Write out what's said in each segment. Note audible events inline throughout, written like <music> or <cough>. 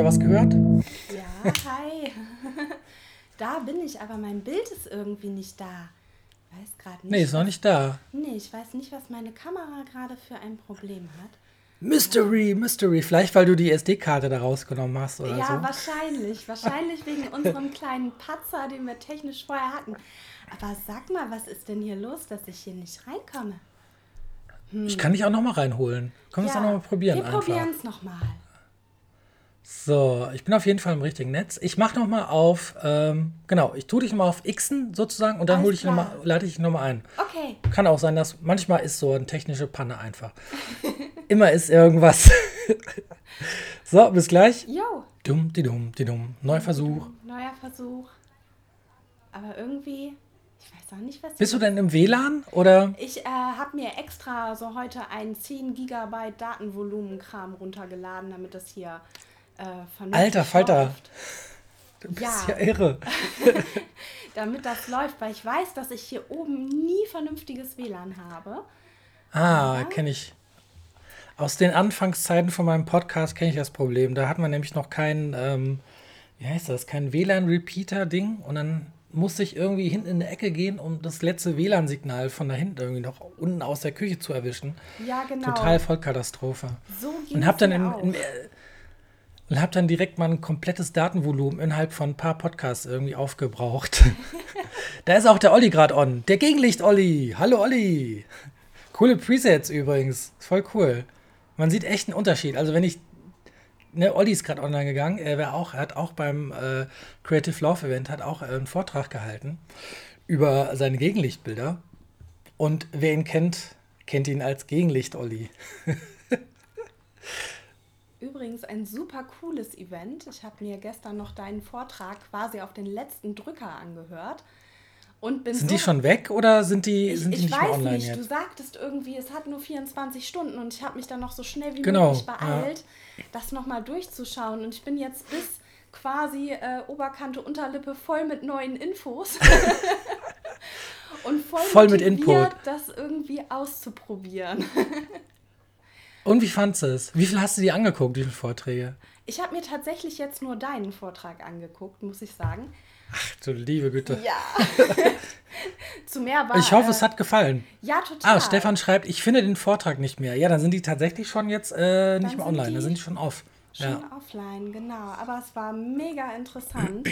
ich da was gehört. Ja, hi. <laughs> da bin ich, aber mein Bild ist irgendwie nicht da. Weiß gerade nicht. Nee, ist noch nicht da. Nee, ich weiß nicht, was meine Kamera gerade für ein Problem hat. Mystery, Mystery. Vielleicht, weil du die SD-Karte da rausgenommen hast oder ja, so. wahrscheinlich. Wahrscheinlich wegen <laughs> unserem kleinen Patzer, den wir technisch vorher hatten. Aber sag mal, was ist denn hier los, dass ich hier nicht reinkomme? Ich kann dich auch noch mal reinholen. Komm, wir es Ja, doch noch mal probieren Wir probieren es nochmal. So, ich bin auf jeden Fall im richtigen Netz. Ich mache noch mal auf, ähm, genau, ich tue dich noch mal auf Xen sozusagen und dann hole ich noch mal, lade ich noch mal ein. Okay. Kann auch sein, dass manchmal ist so eine technische Panne einfach. <laughs> Immer ist irgendwas. <laughs> so, bis gleich. Jo, Dumm, die dumm, die dumm. Neuer Versuch. neuer Versuch. Aber irgendwie, ich weiß auch nicht, was Bist du denn im WLAN oder? Ich äh, habe mir extra so heute ein 10 Gigabyte Datenvolumenkram runtergeladen, damit das hier äh, vernünftig Alter Falter. läuft. Du bist Ja. ja irre. <laughs> <laughs> Damit das läuft, weil ich weiß, dass ich hier oben nie vernünftiges WLAN habe. Ah, kenne ich. Aus den Anfangszeiten von meinem Podcast kenne ich das Problem. Da hat man nämlich noch kein, ähm, wie heißt das, kein WLAN-Repeater-Ding und dann musste ich irgendwie hinten in die Ecke gehen, um das letzte WLAN-Signal von da hinten irgendwie noch unten aus der Küche zu erwischen. Ja, genau. Total Vollkatastrophe. So ging Und hab dann in, äh, und hab dann direkt mal ein komplettes Datenvolumen innerhalb von ein paar Podcasts irgendwie aufgebraucht. <laughs> da ist auch der Olli gerade on. Der Gegenlicht-Olli. Hallo Olli. Coole Presets übrigens. Voll cool. Man sieht echt einen Unterschied. Also wenn ich. Ne, Olli ist gerade online gegangen. Er auch, er hat auch beim äh, Creative Love Event hat auch äh, einen Vortrag gehalten über seine Gegenlichtbilder. Und wer ihn kennt, kennt ihn als Gegenlicht-Olli. <laughs> Übrigens ein super cooles Event. Ich habe mir gestern noch deinen Vortrag quasi auf den letzten Drücker angehört. Und bin Sind so die schon weg oder sind die, Ich, sind die ich nicht mehr weiß online nicht, du jetzt? sagtest irgendwie, es hat nur 24 Stunden und ich habe mich dann noch so schnell wie Genau, möglich beeilt, das nochmal durchzuschauen. Und ich bin jetzt bis quasi äh, Oberkante, Unterlippe voll mit neuen Infos. <laughs> und voll, Voll mit Input. das irgendwie auszuprobieren. <laughs> Und wie fandst du es? Wie viel hast du dir angeguckt, wie viele Vorträge? Ich habe mir tatsächlich jetzt nur deinen Vortrag angeguckt, muss ich sagen. Ach du liebe Güte. Ja. <laughs> Zu mehr war. ich hoffe, äh, es hat gefallen. Ja, total. Ah, Stefan schreibt, ich finde den Vortrag nicht mehr. Ja, dann sind die tatsächlich schon jetzt äh, nicht mehr online, dann sind die schon off. Schon Ja. offline, genau. Aber es war mega interessant,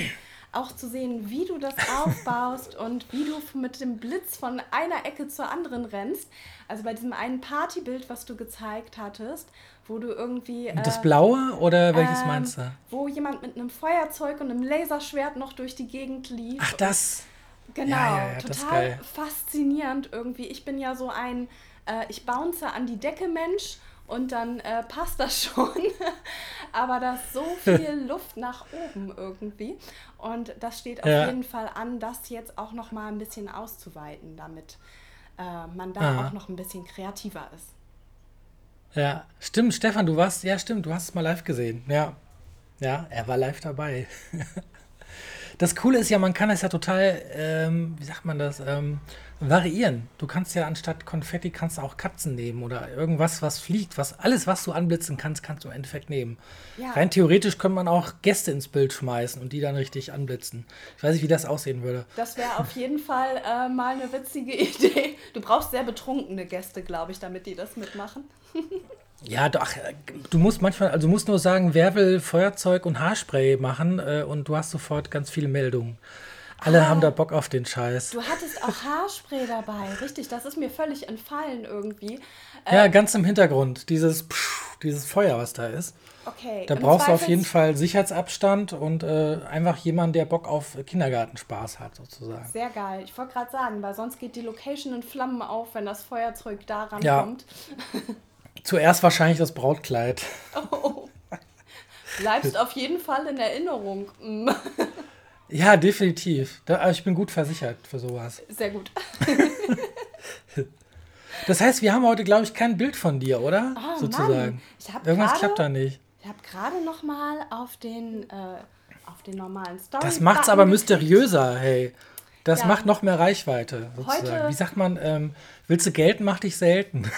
auch zu sehen, wie du das aufbaust <laughs> und wie du mit dem Blitz von einer Ecke zur anderen rennst. Also bei diesem einen Partybild, was du gezeigt hattest, wo du irgendwie. äh, Das blaue oder welches ähm, meinst du? Wo jemand mit einem Feuerzeug und einem Laserschwert noch durch die Gegend lief. Ach, das. Genau, Ja, ja, total faszinierend irgendwie. Ich bin ja so ein, äh, ich bounce an die Decke Mensch und dann äh, passt das schon. <laughs> Aber da ist so viel <laughs> Luft nach oben irgendwie. Und das steht auf Ja. jeden Fall an, das jetzt auch noch mal ein bisschen auszuweiten, damit äh, man da Ah. auch noch ein bisschen kreativer ist. Ja, stimmt, Stefan, du warst, ja, stimmt, du hast es mal live gesehen. Ja. Ja, er war live dabei. <laughs> Das Coole ist ja, man kann es ja total, ähm, wie sagt man das, ähm, variieren. Du kannst ja anstatt Konfetti kannst du auch Katzen nehmen oder irgendwas, was fliegt, was alles, was du anblitzen kannst, kannst du im Endeffekt nehmen. Ja. Rein theoretisch könnte man auch Gäste ins Bild schmeißen und die dann richtig anblitzen. Ich weiß nicht, wie das aussehen würde. Das wäre auf jeden Fall äh, mal eine witzige <laughs> Idee. Du brauchst sehr betrunkene Gäste, glaube ich, damit die das mitmachen. <laughs> Ja, doch, äh, du musst manchmal, also du musst nur sagen, wer will Feuerzeug und Haarspray machen äh, und du hast sofort ganz viele Meldungen. Alle Ah. haben da Bock auf den Scheiß. Du hattest auch Haarspray dabei, richtig? Das ist mir völlig entfallen irgendwie. Ja, ganz im Hintergrund, dieses, dieses Feuer, was da ist. Okay. Da brauchst du auf jeden Fall Sicherheitsabstand und äh, einfach jemanden, der Bock auf Kindergartenspaß hat, sozusagen. Sehr geil. Ich wollte gerade sagen, weil sonst geht die Location in Flammen auf, wenn das Feuerzeug da Ja. rankommt. <laughs> Zuerst wahrscheinlich das Brautkleid. Oh. Bleibst auf jeden Fall in Erinnerung. <laughs> Ja, definitiv. Da, aber ich bin gut versichert für sowas. Sehr gut. <laughs> Das heißt, wir haben heute, glaube ich, kein Bild von dir, oder? Ah, sozusagen. Mann. Ich hab Irgendwas gerade- klappt da nicht. Ich habe gerade noch mal auf den, äh, auf den normalen Story. Das macht's aber mysteriöser, hey. Das Ja. macht noch mehr Reichweite, sozusagen. Heute- Wie sagt man, ähm, willst du gelten, mach dich selten.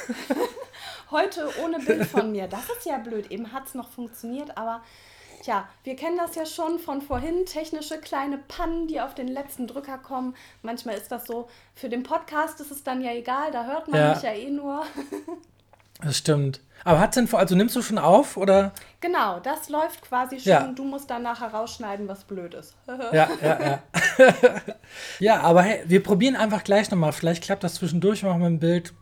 <laughs> Heute ohne Bild von mir. Das ist ja blöd. Eben hat es noch funktioniert, aber Tja, wir kennen das ja schon von vorhin, technische kleine Pannen, die auf den letzten Drücker kommen. Manchmal ist das so, für den Podcast ist es dann ja egal, da hört man Ja. mich ja eh nur. <laughs> Das stimmt. Aber hat's denn vor, also nimmst du schon auf oder? Genau, das läuft quasi schon. Ja. Du musst dann nachher rausschneiden, was blöd ist. <laughs> Ja, ja, ja. <laughs> ja, aber hey, wir probieren einfach gleich nochmal. Vielleicht klappt das zwischendurch mal mit dem Bild.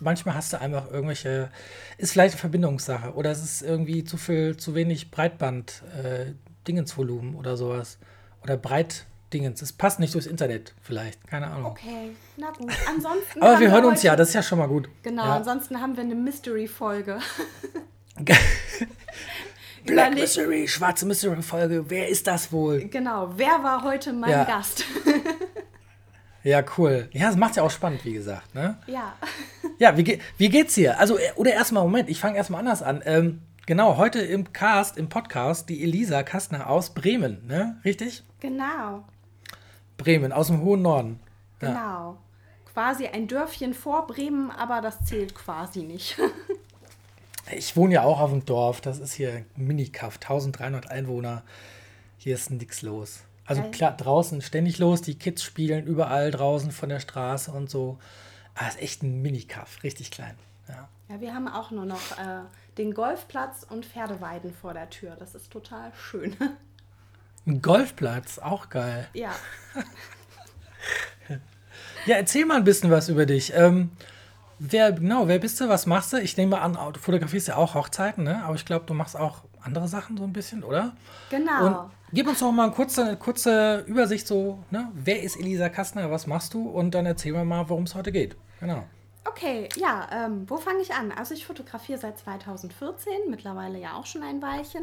Manchmal hast du einfach irgendwelche, ist vielleicht eine Verbindungssache oder es ist irgendwie zu viel, zu wenig Breitband, äh, Dingensvolumen oder sowas. Oder Breitdingens. Es passt nicht durchs Internet, vielleicht. Keine Ahnung. Okay, na gut. Ansonsten. Aber wir hören uns heute- ja, das ist ja schon mal gut. Genau, Ja. ansonsten haben wir eine Mystery-Folge. <laughs> Black Mystery, schwarze Mystery-Folge. Wer ist das wohl? Genau, wer war heute mein Ja. Gast? <laughs> Ja, cool. Ja, das macht ja auch spannend, wie gesagt. Ne? ja. Ja, wie, ge wie geht's dir? Also, äh, oder erstmal, Moment, ich fange erstmal anders an. Ähm, genau, heute im Cast, im Podcast, die Elisa Kastner aus Bremen, ne? Richtig? Genau, Bremen, aus dem hohen Norden. Ja. genau. Quasi ein Dörfchen vor Bremen, aber das zählt quasi nicht. <laughs> Ich wohne ja auch auf dem Dorf. Das ist hier Minikaff, 1300 Einwohner. Hier ist nix los. Also klar, draußen ständig los. Die Kids spielen überall draußen von der Straße und so. Aber es ist echt ein Minikaff, richtig klein. Ja. Ja, wir haben auch nur noch äh, den Golfplatz und Pferdeweiden vor der Tür. Das ist total schön. Ein Golfplatz, auch geil. ja. <laughs> Ja, erzähl mal ein bisschen was über dich. Ähm, wer, genau, wer bist du? Was machst du? Ich nehme an, du fotografierst ja auch Hochzeiten, ne? Aber ich glaube, du machst auch andere Sachen so ein bisschen, oder? Genau. Und gib uns doch mal eine kurze, eine kurze Übersicht, so, ne? Wer ist Elisa Kastner? Was machst du? Und dann erzähl mir mal, worum es heute geht. Genau. Okay, ja, ähm, wo fange ich an? Also ich fotografiere seit 2014, mittlerweile ja auch schon ein Weilchen.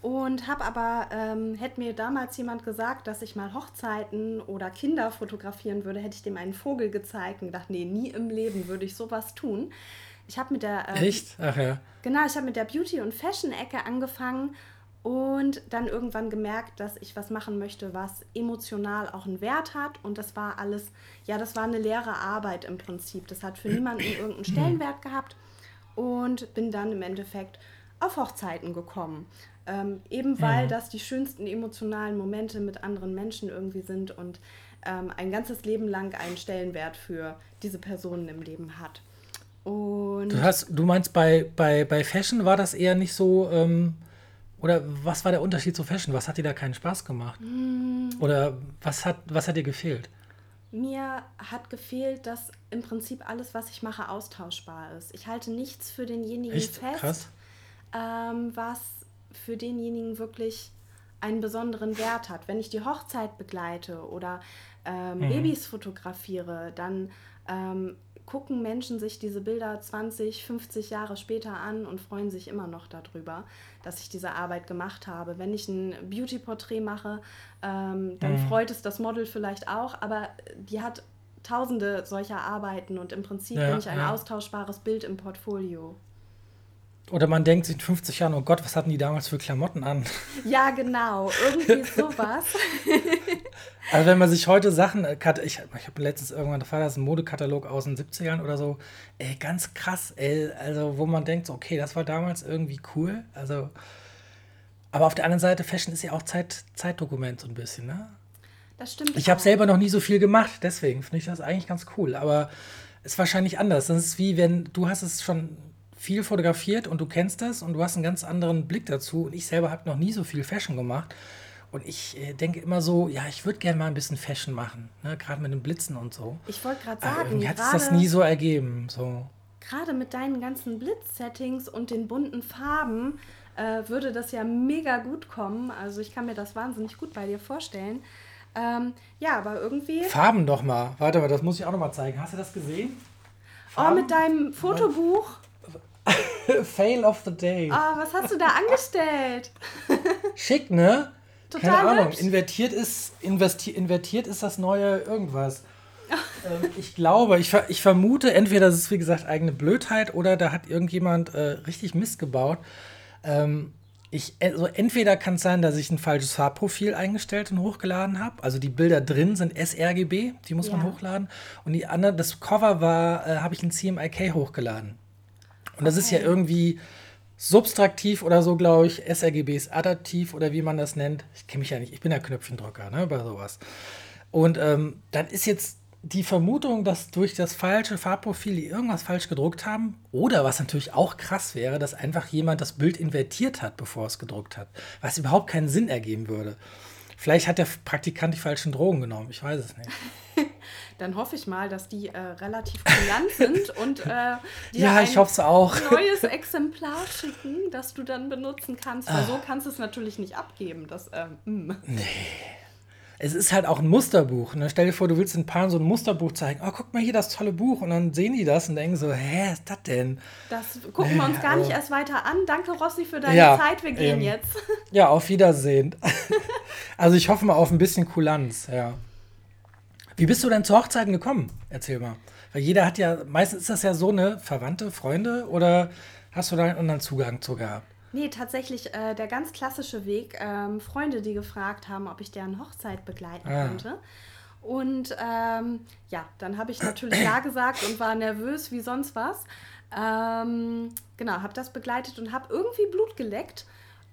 Und habe aber, ähm, hätte mir damals jemand gesagt, dass ich mal Hochzeiten oder Kinder fotografieren würde, hätte ich dem einen Vogel gezeigt und gedacht, nee, nie im Leben würde ich sowas tun. Ich habe mit der ähm, Echt? Ach ja. Genau, ich habe mit der Beauty- und Fashion-Ecke angefangen und dann irgendwann gemerkt, dass ich was machen möchte, was emotional auch einen Wert hat. Und das war alles, ja, das war eine leere Arbeit im Prinzip. Das hat für niemanden irgendeinen Stellenwert gehabt und bin dann im Endeffekt auf Hochzeiten gekommen. Ähm, eben weil das die schönsten emotionalen Momente mit anderen Menschen irgendwie sind und ähm, ein ganzes Leben lang einen Stellenwert für diese Personen im Leben hat. Und Du, hast, du meinst, bei, bei, bei Fashion war das eher nicht so, ähm, oder was war der Unterschied zu Fashion? Was hat dir da keinen Spaß gemacht? Hm. Oder was hat, was hat dir gefehlt? Mir hat gefehlt, dass im Prinzip alles, was ich mache, austauschbar ist. Ich halte nichts für denjenigen Echt? fest, ähm, was für denjenigen wirklich einen besonderen Wert hat. Wenn ich die Hochzeit begleite oder ähm, Mhm. Babys fotografiere, dann ähm, gucken Menschen sich diese Bilder 20, 50 Jahre später an und freuen sich immer noch darüber, dass ich diese Arbeit gemacht habe. Wenn ich ein Beauty-Porträt mache, ähm, dann Mhm. freut es das Model vielleicht auch, aber die hat tausende solcher Arbeiten und im Prinzip Ja, bin ich ein ja. austauschbares Bild im Portfolio. Oder man denkt sich in 50 Jahren, oh Gott, was hatten die damals für Klamotten an? Ja, genau, irgendwie <laughs> sowas. Also wenn man sich heute Sachen, äh, ich, ich habe letztens irgendwann, da war das ein Modekatalog aus den 70ern oder so, ey, ganz krass, ey, also wo man denkt, so, okay, das war damals irgendwie cool, also, aber auf der anderen Seite, Fashion ist ja auch Zeit, Zeitdokument so ein bisschen, ne? Das stimmt. Ich habe selber noch nie so viel gemacht, deswegen finde ich das eigentlich ganz cool, aber ist wahrscheinlich anders. Das ist wie wenn, du hast es schon viel fotografiert und du kennst das und du hast einen ganz anderen Blick dazu und ich selber habe noch nie so viel Fashion gemacht. Und ich äh, denke immer so, ja, ich würde gerne mal ein bisschen Fashion machen, ne? gerade mit den Blitzen und so. Ich wollte gerade sagen, irgendwie hat es das nie so ergeben. So. gerade mit deinen ganzen Blitz-Settings und den bunten Farben äh, würde das ja mega gut kommen. Also ich kann mir das wahnsinnig gut bei dir vorstellen. Ähm, ja, aber irgendwie. Farben doch mal. Warte mal, das muss ich auch noch mal zeigen. Hast du das gesehen? Oh, mit deinem Fotobuch. <laughs> Fail of the Day. Oh, was hast du da angestellt? <laughs> Schick, ne? Total Keine Ahnung. hübsch. Invertiert ist, investi invertiert ist das neue irgendwas. <laughs> ähm, ich glaube, ich, ich vermute, entweder das ist wie gesagt eigene Blödheit oder da hat irgendjemand äh, richtig Mist gebaut. Ähm, ich, also entweder kann es sein, dass ich ein falsches Farbprofil eingestellt und hochgeladen habe. Also die Bilder drin sind sRGB, die muss man Ja. hochladen. Und die andere, das Cover war, äh, habe ich in CMYK hochgeladen. Und das ist ja Okay. irgendwie subtraktiv oder so, glaube ich. sRGB ist adaptiv oder wie man das nennt. Ich kenne mich ja nicht, ich bin ja Knöpfchendrücker, ne, bei sowas. Und ähm, dann ist jetzt die Vermutung, dass durch das falsche Farbprofil die irgendwas falsch gedruckt haben. Oder was natürlich auch krass wäre, dass einfach jemand das Bild invertiert hat, bevor es gedruckt hat. Was überhaupt keinen Sinn ergeben würde. Vielleicht hat der Praktikant die falschen Drogen genommen. Ich weiß es nicht. <laughs> Dann hoffe ich mal, dass die äh, relativ kulant sind <laughs> und äh, dir ja, ich hoffe es auch. neues <laughs> Exemplar schicken, das du dann benutzen kannst. Weil ah. so kannst du es natürlich nicht abgeben. Das, äh, nee es ist halt auch ein Musterbuch. Ne? Stell dir vor, du willst den Paaren so ein Musterbuch zeigen. Oh, guck mal hier das tolle Buch. Und dann sehen die das und denken so, hä, ist das denn? Das gucken wir uns gar nicht erst weiter an. Danke, Rossi, für deine ja, Zeit. Wir gehen ähm, jetzt. Ja, auf Wiedersehen. <laughs> also ich hoffe mal auf ein bisschen Kulanz, ja. Wie bist du denn zu Hochzeiten gekommen? Erzähl mal. Weil jeder hat ja, meistens ist das ja so eine Verwandte, Freunde oder hast du da einen anderen Zugang zu gehabt? Nee, tatsächlich äh, der ganz klassische Weg. Ähm, Freunde, die gefragt haben, ob ich deren Hochzeit begleiten ah. könnte. Und ähm, ja, dann habe ich natürlich Ja gesagt und war nervös wie sonst was. Ähm, genau, habe das begleitet und habe irgendwie Blut geleckt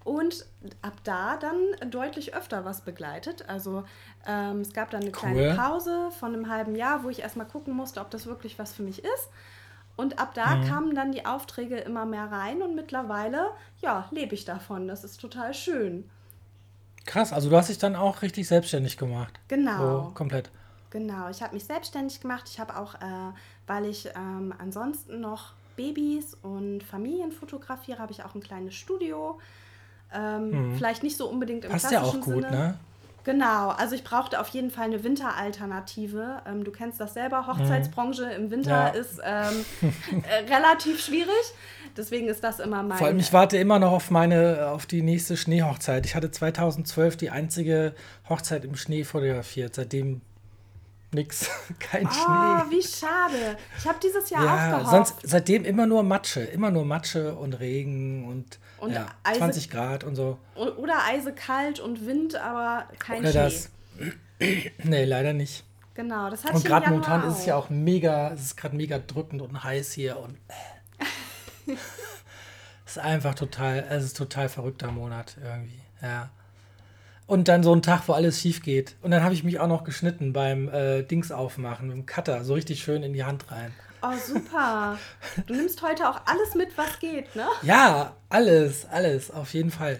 und ab da dann deutlich öfter was begleitet. Also ähm, es gab dann eine kleine cool. Pause von einem halben Jahr, wo ich erstmal gucken musste, ob das wirklich was für mich ist. Und ab da mhm. kamen dann die Aufträge immer mehr rein und mittlerweile, ja, lebe ich davon. Das ist total schön. Krass, also du hast dich dann auch richtig selbstständig gemacht. Genau. So, komplett. Genau, ich habe mich selbstständig gemacht. Ich habe auch, äh, weil ich ähm, ansonsten noch Babys und Familien fotografiere, habe ich auch ein kleines Studio. Ähm, mhm. Vielleicht nicht so unbedingt im Passt klassischen ja auch gut, Sinne. ne? Genau, also ich brauchte auf jeden Fall eine Winteralternative. Ähm, du kennst das selber, Hochzeitsbranche im Winter ja. ist ähm, <laughs> äh, relativ schwierig. Deswegen ist das immer mein. Vor allem, ich warte immer noch auf meine, auf die nächste Schneehochzeit. Ich hatte 2012 die einzige Hochzeit im Schnee fotografiert. Seitdem nix, <laughs> kein oh, Schnee. wie schade. Ich habe dieses Jahr ja, auch gehofft. Sonst seitdem immer nur Matsche, immer nur Matsche und Regen und, und ja, 20 Grad und so. Oder eisekalt und Wind, aber kein oder Schnee. Das. nee, leider nicht. Genau, das hat Und gerade momentan auch. ist es ja auch mega, es ist gerade mega drückend und heiß hier und <laughs> es ist einfach total, es ist total verrückter Monat irgendwie, ja. Und dann so ein Tag, wo alles schief geht. Und dann habe ich mich auch noch geschnitten beim äh, Dings aufmachen, mit dem Cutter, so richtig schön in die Hand rein. Oh, super. Du nimmst heute auch alles mit, was geht, ne? Ja, alles, alles, auf jeden Fall.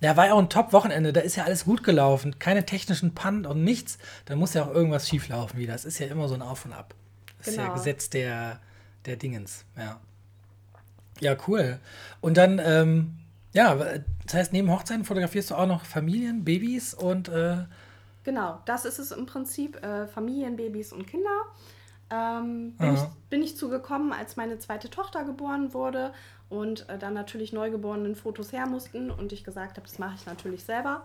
Ja, war ja auch ein Top-Wochenende, da ist ja alles gut gelaufen. Keine technischen Pannen und nichts. Da muss ja auch irgendwas schief laufen wieder. Das ist ja immer so ein Auf und Ab. Das genau. ist ja genau. Gesetz der, der Dingens, ja. Ja, cool. Und dann, ähm, ja, das heißt, neben Hochzeiten fotografierst du auch noch Familien, Babys und. Äh genau, das ist es im Prinzip: äh, Familien, Babys und Kinder. Ähm, bin, ich, bin ich zugekommen, als meine zweite Tochter geboren wurde und äh, dann natürlich neugeborenen Fotos her mussten und ich gesagt habe, das mache ich natürlich selber.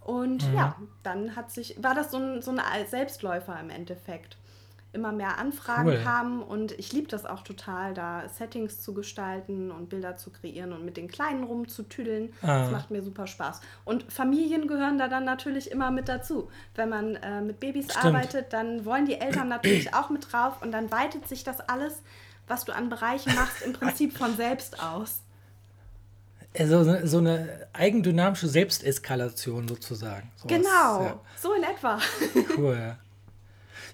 Und mhm. ja, dann hat sich, war das so ein, so ein Selbstläufer im Endeffekt immer mehr Anfragen cool. kamen und ich liebe das auch total, da Settings zu gestalten und Bilder zu kreieren und mit den Kleinen rumzutüdeln. Ah. Das macht mir super Spaß. Und Familien gehören da dann natürlich immer mit dazu. Wenn man äh, mit Babys Stimmt. arbeitet, dann wollen die Eltern natürlich auch mit drauf und dann weitet sich das alles, was du an Bereichen machst, im Prinzip von selbst aus. Also so eine eigendynamische Selbsteskalation sozusagen. So genau, ja. so in etwa. Cool.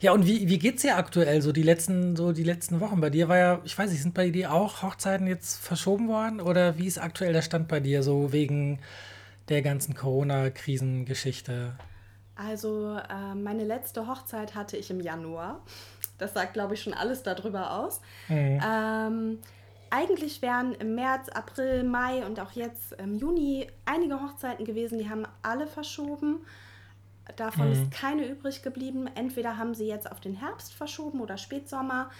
Ja, und wie, wie es dir aktuell so die letzten, so die letzten Wochen? Bei dir war ja, ich weiß nicht, sind bei dir auch Hochzeiten jetzt verschoben worden? Oder wie ist aktuell der Stand bei dir, so wegen der ganzen Corona-Krisengeschichte? Also, äh, meine letzte Hochzeit hatte ich im Januar. Das sagt, glaube ich, schon alles darüber aus. Mhm. Ähm, eigentlich wären im März, April, Mai und auch jetzt im Juni einige Hochzeiten gewesen, die haben alle verschoben. Davon mhm. ist keine übrig geblieben. Entweder haben sie jetzt auf den Herbst verschoben oder Spätsommer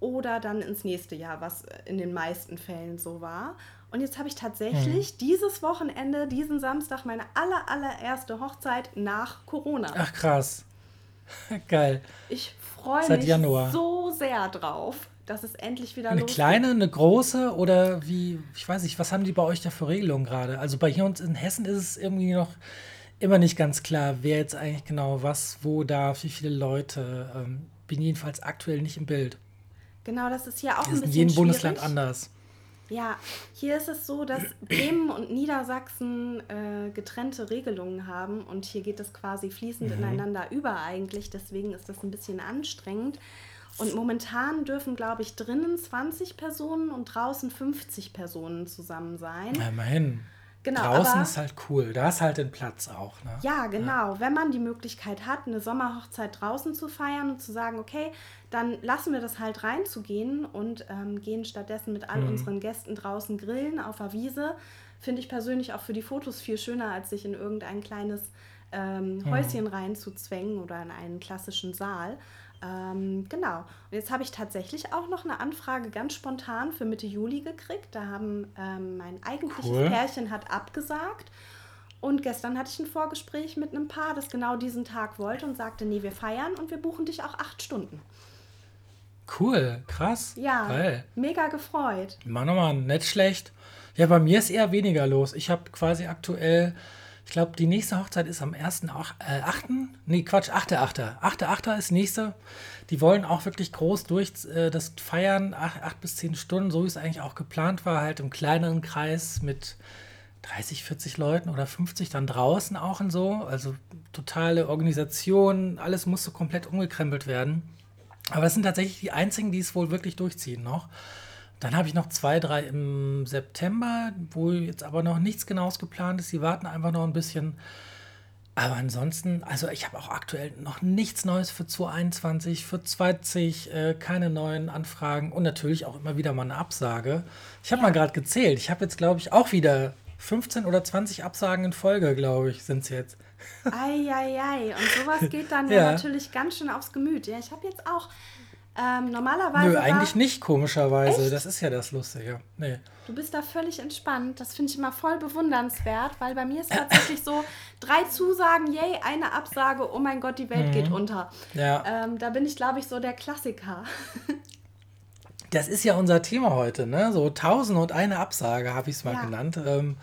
oder dann ins nächste Jahr, was in den meisten Fällen so war. Und jetzt habe ich tatsächlich mhm. dieses Wochenende, diesen Samstag, meine aller, allererste Hochzeit nach Corona. Ach krass. <laughs> Geil. Ich freue mich Januar. so sehr drauf, dass es endlich wieder Eine losgeht. kleine, eine große oder wie, ich weiß nicht, was haben die bei euch da für Regelungen gerade? Also bei hier uns in Hessen ist es irgendwie noch immer nicht ganz klar, wer jetzt eigentlich genau was, wo darf, wie viele Leute. Ähm, bin jedenfalls aktuell nicht im Bild. Genau, das ist ja auch das ein bisschen in jedem Bundesland anders. Ja, hier ist es so, dass <clears throat> Bremen und Niedersachsen äh, getrennte Regelungen haben und hier geht es quasi fließend mhm. ineinander über eigentlich. Deswegen ist das ein bisschen anstrengend. Und momentan dürfen, glaube ich, drinnen 20 Personen und draußen 50 Personen zusammen sein. Immerhin. Genau, Draußen aber, ist halt cool, da ist halt den Platz auch. Ne? Ja, genau. Ja. Wenn man die Möglichkeit hat, eine Sommerhochzeit draußen zu feiern und zu sagen, okay, dann lassen wir das halt reinzugehen und ähm, gehen stattdessen mit all mhm. unseren Gästen draußen grillen auf der Wiese. Finde ich persönlich auch für die Fotos viel schöner, als sich in irgendein kleines ähm, mhm. Häuschen mhm. reinzuzwängen oder in einen klassischen Saal. Ähm, genau. Und jetzt habe ich tatsächlich auch noch eine Anfrage ganz spontan für Mitte Juli gekriegt. Da haben ähm, mein eigentliches cool. Pärchen hat abgesagt. Und gestern hatte ich ein Vorgespräch mit einem Paar, das genau diesen Tag wollte und sagte, nee, wir feiern und wir buchen dich auch acht Stunden. Cool, krass. Ja, Geil. mega gefreut. Mann, oh Mann, nicht schlecht. Ja, bei mir ist eher weniger los. Ich habe quasi aktuell ich glaube, die nächste Hochzeit ist am 1.8. Äh, nee, Quatsch, 8.8. 8.8. ist nächste. Die wollen auch wirklich groß durch äh, das feiern, 8, 8 bis 10 Stunden, so wie es eigentlich auch geplant war, halt im kleineren Kreis mit 30, 40 Leuten oder 50 dann draußen auch und so. Also totale Organisation, alles musste komplett umgekrempelt werden. Aber es sind tatsächlich die einzigen, die es wohl wirklich durchziehen noch. Dann habe ich noch zwei, drei im September, wo jetzt aber noch nichts Genaues geplant ist. Sie warten einfach noch ein bisschen. Aber ansonsten, also ich habe auch aktuell noch nichts Neues für 2021, für 20, äh, keine neuen Anfragen und natürlich auch immer wieder mal eine Absage. Ich habe mal gerade gezählt. Ich habe jetzt, glaube ich, auch wieder 15 oder 20 Absagen in Folge, glaube ich, sind es jetzt. Eieiei, und sowas <laughs> geht dann ja. ja. natürlich ganz schön aufs Gemüt. Ja, ich habe jetzt auch ähm, normalerweise. Nö, eigentlich nicht, komischerweise. Echt? Das ist ja das Lustige. Nee. Du bist da völlig entspannt. Das finde ich immer voll bewundernswert, weil bei mir ist tatsächlich so: drei Zusagen, yay, eine Absage, oh mein Gott, die Welt mhm. geht unter. Ja. Ähm, da bin ich, glaube ich, so der Klassiker. das ist ja unser Thema heute, ne? So tausend und eine Absage, habe ich es mal ja. genannt. Ähm,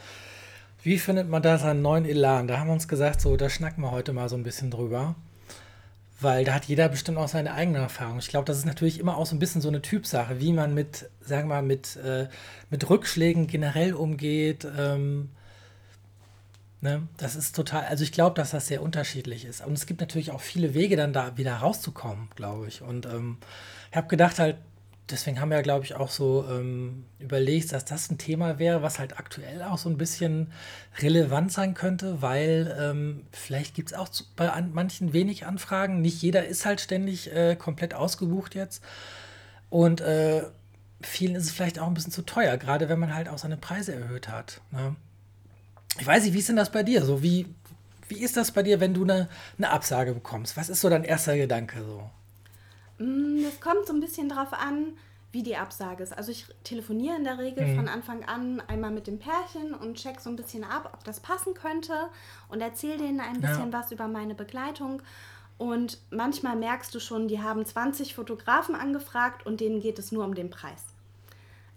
wie findet man da seinen neuen Elan? Da haben wir uns gesagt, so, da schnacken wir heute mal so ein bisschen drüber. Weil da hat jeder bestimmt auch seine eigene Erfahrung. Ich glaube, das ist natürlich immer auch so ein bisschen so eine Typsache, wie man mit, sagen wir mal, mit, äh, mit Rückschlägen generell umgeht. Ähm, ne? Das ist total, also ich glaube, dass das sehr unterschiedlich ist. Und es gibt natürlich auch viele Wege, dann da wieder rauszukommen, glaube ich. Und ähm, ich habe gedacht halt, deswegen haben wir ja, glaube ich, auch so ähm, überlegt, dass das ein Thema wäre, was halt aktuell auch so ein bisschen relevant sein könnte, weil ähm, vielleicht gibt es auch bei an, manchen wenig Anfragen. Nicht jeder ist halt ständig äh, komplett ausgebucht jetzt. Und äh, vielen ist es vielleicht auch ein bisschen zu teuer, gerade wenn man halt auch seine Preise erhöht hat. Ne? Ich weiß nicht, wie ist denn das bei dir? So, wie, wie ist das bei dir, wenn du eine, eine Absage bekommst? Was ist so dein erster Gedanke so? Es mm, kommt so ein bisschen drauf an, wie die Absage ist. Also ich telefoniere in der Regel mhm. von Anfang an einmal mit dem Pärchen und check so ein bisschen ab, ob das passen könnte und erzähle denen ein bisschen ja. was über meine Begleitung. Und manchmal merkst du schon, die haben 20 Fotografen angefragt und denen geht es nur um den Preis.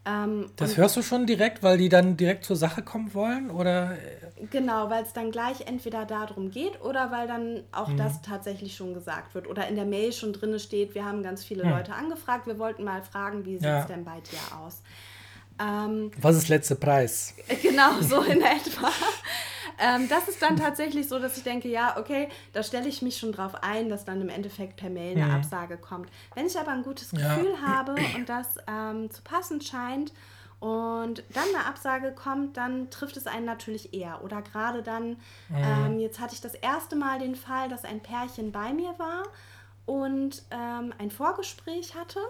Ähm, das hörst du schon direkt, weil die dann direkt zur Sache kommen wollen? Oder? Genau, weil es dann gleich entweder darum geht oder weil dann auch mhm. das tatsächlich schon gesagt wird. Oder in der Mail schon drin steht, wir haben ganz viele mhm. Leute angefragt, wir wollten mal fragen, wie sieht es ja. denn bei dir aus? Ähm, Was ist letzter Preis? <laughs> Genau, so in etwa. Ähm, das ist dann tatsächlich so, dass ich denke, ja, okay, da stelle ich mich schon drauf ein, dass dann im Endeffekt per Mail eine mhm. Absage kommt. Wenn ich aber ein gutes Gefühl ja. habe und das ähm, zu passen scheint und dann eine Absage kommt, dann trifft es einen natürlich eher. Oder gerade dann, mhm. ähm, jetzt hatte ich das erste Mal den Fall, dass ein Pärchen bei mir war und ähm, ein Vorgespräch hatte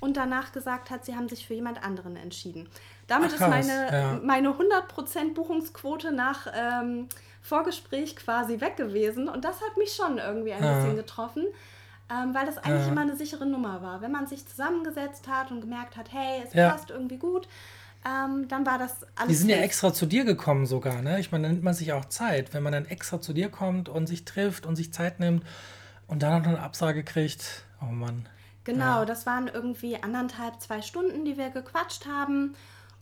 und danach gesagt hat, sie haben sich für jemand anderen entschieden. Damit Ach, ist meine, ja. meine 100% Buchungsquote nach ähm, Vorgespräch quasi weg gewesen. Und das hat mich schon irgendwie ein ja. bisschen getroffen, ähm, weil das eigentlich ja. immer eine sichere Nummer war. Wenn man sich zusammengesetzt hat und gemerkt hat, hey, es passt irgendwie gut, ähm, dann war das alles. Die sind ja extra zu dir gekommen sogar, ne? Ich meine, dann nimmt man sich auch Zeit. Wenn man dann extra zu dir kommt und sich trifft und sich Zeit nimmt und dann noch eine Absage kriegt, oh Mann. Genau, das waren irgendwie anderthalb, zwei Stunden, die wir gequatscht haben.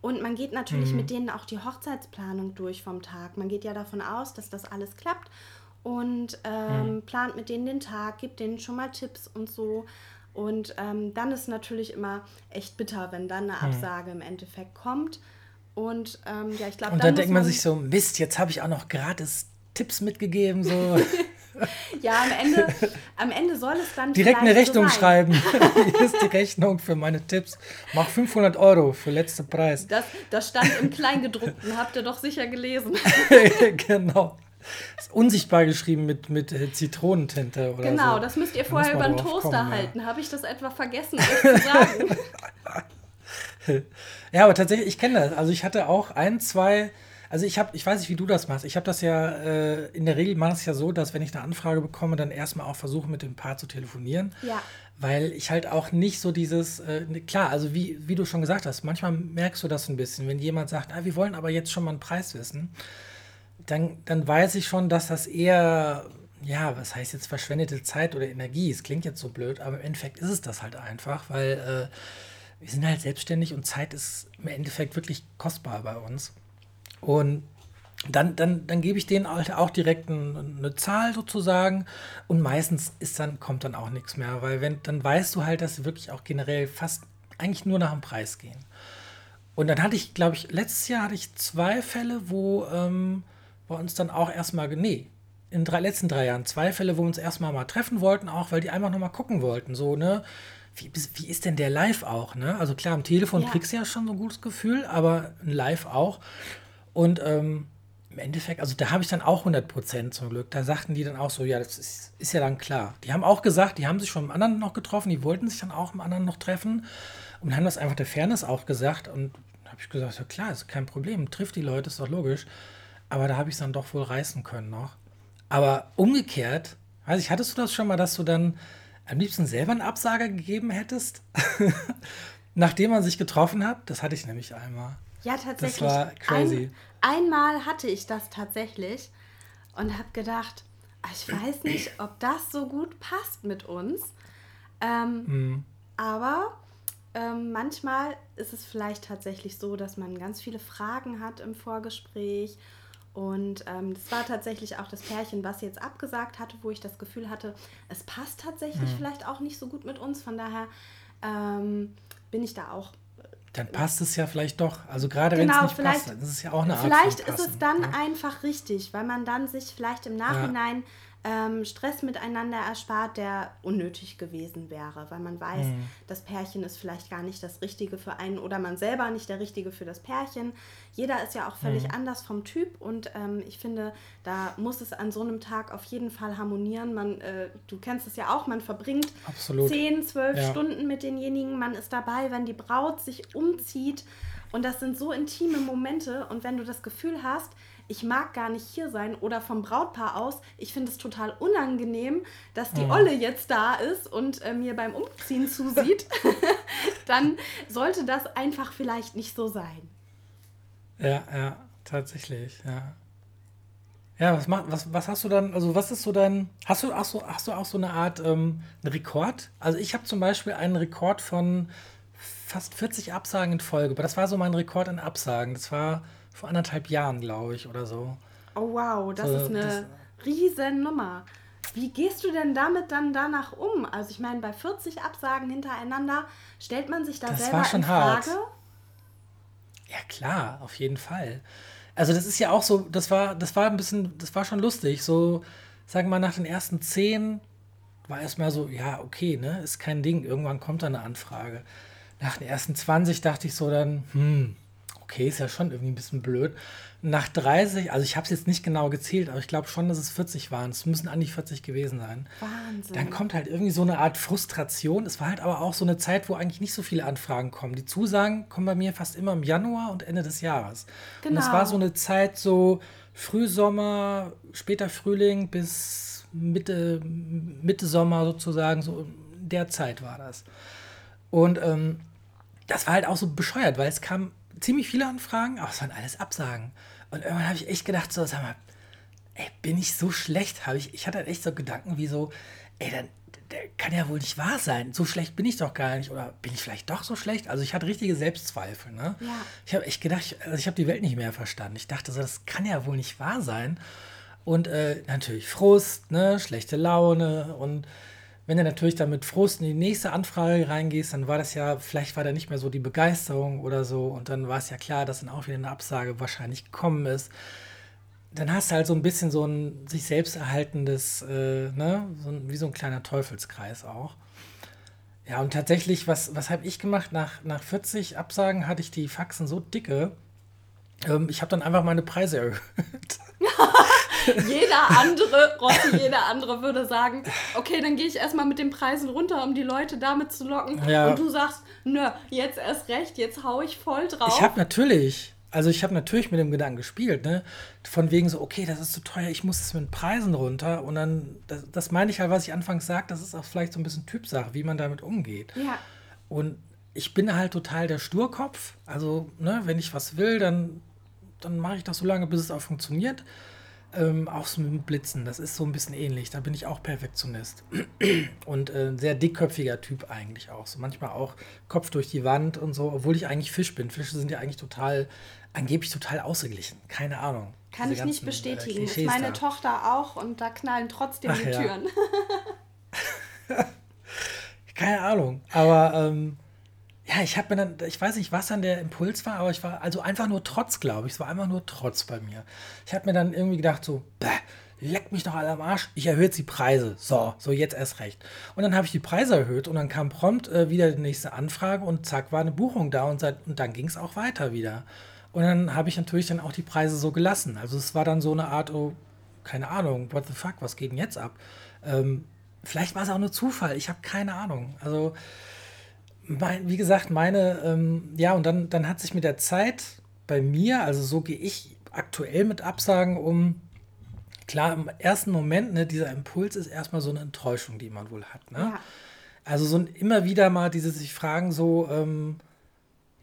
Und man geht natürlich mhm. mit denen auch die Hochzeitsplanung durch vom Tag. Man geht ja davon aus, dass das alles klappt und ähm, mhm. plant mit denen den Tag, gibt denen schon mal Tipps und so. Und ähm, dann ist natürlich immer echt bitter, wenn dann eine hm. Absage hm. im Endeffekt kommt. Und ähm, ja, ich glaube, Und dann, dann denkt man, man sich so, Mist, jetzt habe ich auch noch gratis Tipps mitgegeben. So. <laughs> ja, am Ende, am Ende soll es dann direkt eine Rechnung so schreiben. <laughs> Hier ist die Rechnung für meine Tipps. Mach 500 Euro für letzten Preis. Das, das stand im Kleingedruckten, habt ihr doch sicher gelesen. <laughs> genau. Ist unsichtbar geschrieben mit, mit äh, Zitronentinte oder Genau, so. das müsst ihr vorher über den Toaster kommen, halten. Ja. Habe ich das etwa vergessen, euch zu sagen? <laughs> ja, aber tatsächlich, ich kenne das. Also ich hatte auch ein, zwei also ich habe, ich weiß nicht, wie du das machst. Ich habe das ja, äh, in der Regel mache ich es ja so, dass wenn ich eine Anfrage bekomme, dann erstmal auch versuche, mit dem Paar zu telefonieren. Ja. Weil ich halt auch nicht so dieses, äh, ne, klar, also wie, wie du schon gesagt hast, manchmal merkst du das ein bisschen, wenn jemand sagt, ah, wir wollen aber jetzt schon mal einen Preis wissen, dann, dann weiß ich schon, dass das eher, ja, was heißt jetzt verschwendete Zeit oder Energie? Es klingt jetzt so blöd, aber im Endeffekt ist es das halt einfach, weil äh, wir sind halt selbstständig und Zeit ist im Endeffekt wirklich kostbar bei uns. Und dann, dann, dann gebe ich denen halt auch direkt ein, eine Zahl sozusagen und meistens ist dann, kommt dann auch nichts mehr, weil wenn, dann weißt du halt, dass sie wirklich auch generell fast eigentlich nur nach dem Preis gehen. Und dann hatte ich, glaube ich, letztes Jahr hatte ich zwei Fälle, wo ähm, wir uns dann auch erstmal, nee, in den drei, letzten drei Jahren zwei Fälle, wo wir uns erstmal mal treffen wollten, auch weil die einfach nochmal gucken wollten, so, ne, wie, wie ist denn der live auch, ne? Also klar, am Telefon ja. kriegst du ja schon so ein gutes Gefühl, aber live auch. Und ähm, im Endeffekt, also da habe ich dann auch 100 Prozent zum Glück. Da sagten die dann auch so, ja, das ist, ist, ja dann klar. Die haben auch gesagt, die haben sich schon mit anderen noch getroffen, die wollten sich dann auch mit anderen noch treffen und haben das einfach der Fairness auch gesagt. Und habe ich gesagt, ja klar, ist kein Problem, trifft die Leute, ist doch logisch. Aber da habe ich es dann doch wohl reißen können noch. Aber umgekehrt, weiß ich, hattest du das schon mal, dass du dann am liebsten selber einen Absager gegeben hättest, <laughs> nachdem man sich getroffen hat? Das hatte ich nämlich einmal. Ja, tatsächlich. Das war crazy. Ein, einmal hatte ich das tatsächlich und habe gedacht, ah, ich weiß nicht, ob das so gut passt mit uns. Ähm, mhm. Aber ähm, manchmal ist es vielleicht tatsächlich so, dass man ganz viele Fragen hat im Vorgespräch. Und ähm, das war tatsächlich auch das Pärchen, was jetzt abgesagt hatte, wo ich das Gefühl hatte, es passt tatsächlich mhm. vielleicht auch nicht so gut mit uns. Von daher ähm, bin ich da auch dann passt es ja vielleicht doch. Also gerade genau, wenn es nicht passt, dann ist es ja auch eine Art Vielleicht ist es dann ja? einfach richtig, weil man dann sich vielleicht im Nachhinein ja ähm, Stress miteinander erspart, der unnötig gewesen wäre, weil man weiß, mhm. das Pärchen ist vielleicht gar nicht das Richtige für einen oder man selber nicht der Richtige für das Pärchen. Jeder ist ja auch völlig mhm. anders vom Typ und ähm, ich finde, da muss es an so einem Tag auf jeden Fall harmonieren. Man, äh, du kennst es ja auch, man verbringt Absolut. 10, 12 ja. Stunden mit denjenigen, man ist dabei, wenn die Braut sich umzieht und das sind so intime Momente und wenn du das Gefühl hast, ich mag gar nicht hier sein oder vom Brautpaar aus, ich finde es total unangenehm, dass die. Olle jetzt da ist und äh, mir beim Umziehen zusieht, <laughs> dann sollte das einfach vielleicht nicht so sein. Ja, ja, tatsächlich, ja. Ja, was, mach, was, was hast du dann, also was ist so dein, hast du, hast du, hast du auch so eine Art ähm, Rekord? Also ich habe zum Beispiel einen Rekord von fast 40 Absagen in Folge, aber das war so mein Rekord in Absagen. Das war vor anderthalb Jahren, glaube ich, oder so. Oh wow, das so, ist eine das, riesen Nummer. Wie gehst du denn damit dann danach um? Also ich meine, bei 40 Absagen hintereinander stellt man sich da das selber war schon in Frage? Hart. Ja klar, auf jeden Fall. Also das ist ja auch so, das war, das war ein bisschen, das war schon lustig. So, sagen wir mal, nach den ersten zehn war erstmal so, ja, okay, ne, ist kein Ding. Irgendwann kommt da eine Anfrage. Nach den ersten 20 dachte ich so dann, hm, okay, ist ja schon irgendwie ein bisschen blöd. Nach 30, also ich habe es jetzt nicht genau gezählt, aber ich glaube schon, dass es 40 waren. Es müssen an die 40 gewesen sein. Wahnsinn. Dann kommt halt irgendwie so eine Art Frustration. Es war halt aber auch so eine Zeit, wo eigentlich nicht so viele Anfragen kommen. Die Zusagen kommen bei mir fast immer im Januar und Ende des Jahres. Genau. Und es war so eine Zeit so Frühsommer, später Frühling bis Mitte, Mitte Sommer sozusagen, so in der Zeit war das. Und ähm, das war halt auch so bescheuert, weil es kam ziemlich viele Anfragen, aber es waren alles Absagen. Und irgendwann habe ich echt gedacht, so, sag mal, ey, bin ich so schlecht? Habe ich, ich hatte halt echt so Gedanken wie so, ey, dann, der kann ja wohl nicht wahr sein. So schlecht bin ich doch gar nicht. Oder bin ich vielleicht doch so schlecht? Also ich hatte richtige Selbstzweifel. Ne? Ja. Ich habe echt gedacht, ich, also ich habe die Welt nicht mehr verstanden. Ich dachte so, das kann ja wohl nicht wahr sein. Und äh, natürlich Frust, ne? schlechte Laune und wenn du natürlich dann mit Frust in die nächste Anfrage reingehst, dann war das ja, vielleicht war da nicht mehr so die Begeisterung oder so. Und dann war es ja klar, dass dann auch wieder eine Absage wahrscheinlich gekommen ist. Dann hast du halt so ein bisschen so ein sich selbst erhaltendes, äh, ne, so ein, wie so ein kleiner Teufelskreis auch. Ja, und tatsächlich, was, was habe ich gemacht? Nach, nach 40 Absagen hatte ich die Faxen so dicke. Ähm, ich habe dann einfach meine Preise erhöht. <laughs> jeder andere, Rossi, jeder andere würde sagen, okay, dann gehe ich erstmal mit den Preisen runter, um die Leute damit zu locken. Ja. Und du sagst, nö, jetzt erst recht, jetzt hau ich voll drauf. Ich habe natürlich, also ich habe natürlich mit dem Gedanken gespielt, ne? Von wegen so, okay, das ist zu teuer, ich muss es mit den Preisen runter. Und dann, das, das meine ich halt, was ich anfangs sagte, das ist auch vielleicht so ein bisschen Typsache, wie man damit umgeht. Ja. Und ich bin halt total der Sturkopf. Also, ne, wenn ich was will, dann, dann mache ich das so lange, bis es auch funktioniert. Ähm, auch so mit Blitzen, das ist so ein bisschen ähnlich. Da bin ich auch Perfektionist. <clears throat> Und äh, ein sehr dickköpfiger Typ eigentlich auch. So manchmal auch Kopf durch die Wand und so, obwohl ich eigentlich Fisch bin. Fische sind ja eigentlich total, angeblich total ausgeglichen. Keine Ahnung. Kann ich nicht äh, bestätigen. Äh, ist meine da. Tochter auch und da knallen trotzdem Ach, die Türen. Ja. <laughs> <laughs> Keine Ahnung. Aber ähm, ja, ich habe mir dann, ich weiß nicht, was dann der Impuls war, aber ich war also einfach nur Trotz, glaube ich. Es war einfach nur Trotz bei mir. Ich habe mir dann irgendwie gedacht, so, bäh, leck mich doch alle am Arsch, ich erhöhe jetzt die Preise. So, so jetzt erst recht. Und dann habe ich die Preise erhöht und dann kam prompt äh, wieder die nächste Anfrage und zack, war eine Buchung da und, seit, und dann ging es auch weiter wieder. Und dann habe ich natürlich dann auch die Preise so gelassen. Also es war dann so eine Art, oh, keine Ahnung, what the fuck, was geht denn jetzt ab? Ähm, vielleicht war es auch nur Zufall, ich habe keine Ahnung. Also mein, wie gesagt, meine, ähm, ja, und dann, dann hat sich mit der Zeit bei mir, also so gehe ich aktuell mit Absagen um. Klar, im ersten Moment, ne, dieser Impuls ist erstmal so eine Enttäuschung, die man wohl hat. Ne? Ja. Also so ein, immer wieder mal dieses sich fragen, so, ähm,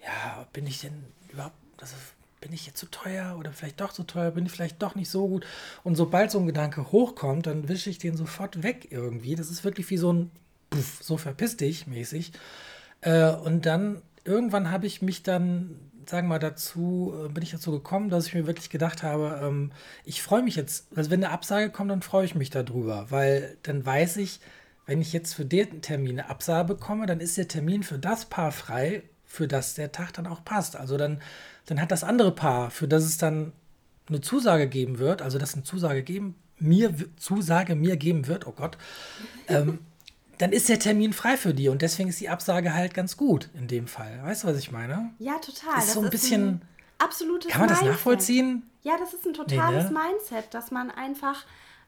ja, bin ich denn überhaupt, also bin ich jetzt zu teuer oder vielleicht doch zu teuer, bin ich vielleicht doch nicht so gut. Und sobald so ein Gedanke hochkommt, dann wische ich den sofort weg irgendwie. Das ist wirklich wie so ein, Puff, so verpiss dich mäßig. Äh, und dann irgendwann habe ich mich dann, sagen wir mal, dazu, äh, bin ich dazu gekommen, dass ich mir wirklich gedacht habe, ähm, ich freue mich jetzt, also wenn eine Absage kommt, dann freue ich mich darüber, weil dann weiß ich, wenn ich jetzt für den Termin eine Absage bekomme, dann ist der Termin für das Paar frei, für das der Tag dann auch passt. Also dann, dann hat das andere Paar, für das es dann eine Zusage geben wird, also das eine Zusage geben, mir Zusage mir geben wird, oh Gott, ähm, dann ist der Termin frei für die und deswegen ist die Absage halt ganz gut in dem Fall. Weißt du, was ich meine? Ja, total. Ist das so ein bisschen. Ein absolutes Kann man das Mindset. nachvollziehen? Ja, das ist ein totales nee, ne? Mindset, dass man einfach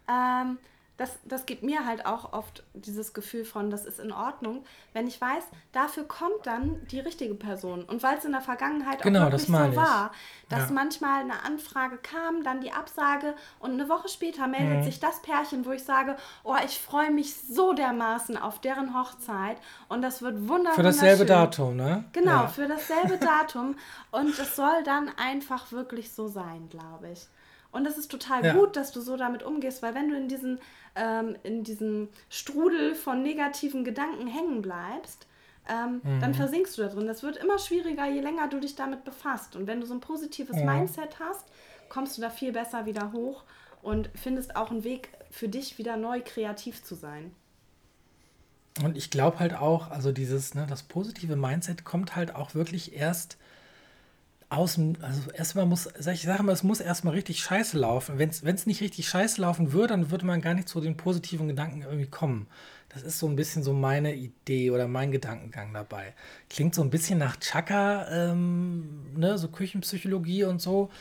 ähm, das, das gibt mir halt auch oft dieses Gefühl von, das ist in Ordnung, wenn ich weiß, dafür kommt dann die richtige Person. Und weil es in der Vergangenheit auch genau, wirklich so war, dass ja. manchmal eine Anfrage kam, dann die Absage und eine Woche später meldet mhm. sich das Pärchen, wo ich sage, oh, ich freue mich so dermaßen auf deren Hochzeit und das wird wunderbar. Für dasselbe Datum, ne? Genau, ja. für dasselbe Datum und es soll dann einfach wirklich so sein, glaube ich. Und es ist total ja. gut, dass du so damit umgehst, weil wenn du in diesen ähm, in diesem Strudel von negativen Gedanken hängen bleibst, ähm, mhm. dann versinkst du da drin. Das wird immer schwieriger, je länger du dich damit befasst. Und wenn du so ein positives mhm. Mindset hast, kommst du da viel besser wieder hoch und findest auch einen Weg für dich wieder neu kreativ zu sein. Und ich glaube halt auch, also dieses, ne, das positive Mindset kommt halt auch wirklich erst aus dem, also erstmal muss, ich sage mal, es muss erstmal richtig scheiße laufen. Wenn es nicht richtig scheiße laufen würde, dann würde man gar nicht zu den positiven Gedanken irgendwie kommen. Das ist so ein bisschen so meine Idee oder mein Gedankengang dabei. Klingt so ein bisschen nach Chaka, ähm, ne, so Küchenpsychologie und so.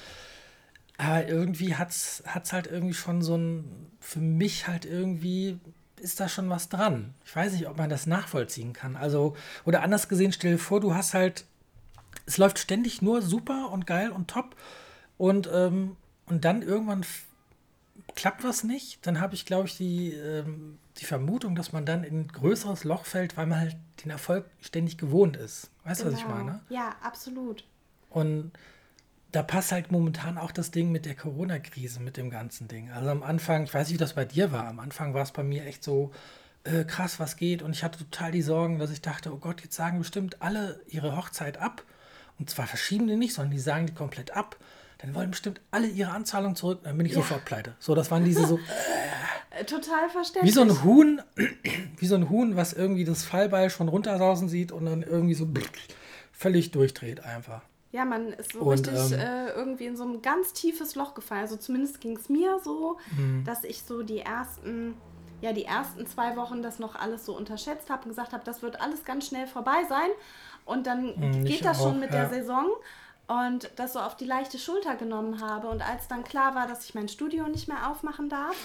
Aber irgendwie hat es halt irgendwie schon so ein, für mich halt irgendwie ist da schon was dran. Ich weiß nicht, ob man das nachvollziehen kann. Also, oder anders gesehen, stell dir vor, du hast halt es läuft ständig nur super und geil und top. Und, ähm, und dann irgendwann klappt was nicht. Dann habe ich, glaube ich, die, ähm, die Vermutung, dass man dann in ein größeres Loch fällt, weil man halt den Erfolg ständig gewohnt ist. Weißt du, genau. was ich genau. meine? Ja, absolut. Und da passt halt momentan auch das Ding mit der Corona-Krise, mit dem ganzen Ding. Also am Anfang, ich weiß nicht, wie das bei dir war, am Anfang war es bei mir echt so, äh, krass, was geht. Und ich hatte total die Sorgen, dass ich dachte, oh Gott, jetzt sagen bestimmt alle ihre Hochzeit ab. Und zwar verschieben die nicht, sondern die sagen die komplett ab. Dann wollen bestimmt alle ihre Anzahlung zurück. Dann bin ich ja. sofort pleite. So, das waren diese so. <laughs> Äh, Total verständlich. Wie so ein Huhn, <clears throat> wie so ein Huhn, was irgendwie das Fallbeil schon runtersausen sieht und dann irgendwie so <clears throat> völlig durchdreht einfach. Ja, man ist so und, richtig ähm, äh, irgendwie in so ein ganz tiefes Loch gefallen. Also zumindest ging es mir so, mhm. dass ich so die ersten, ja, die ersten zwei Wochen das noch alles so unterschätzt habe und gesagt habe, das wird alles ganz schnell vorbei sein. Und dann mhm, geht das auch, schon mit ja. der Saison und das so auf die leichte Schulter genommen habe. Und als dann klar war, dass ich mein Studio nicht mehr aufmachen darf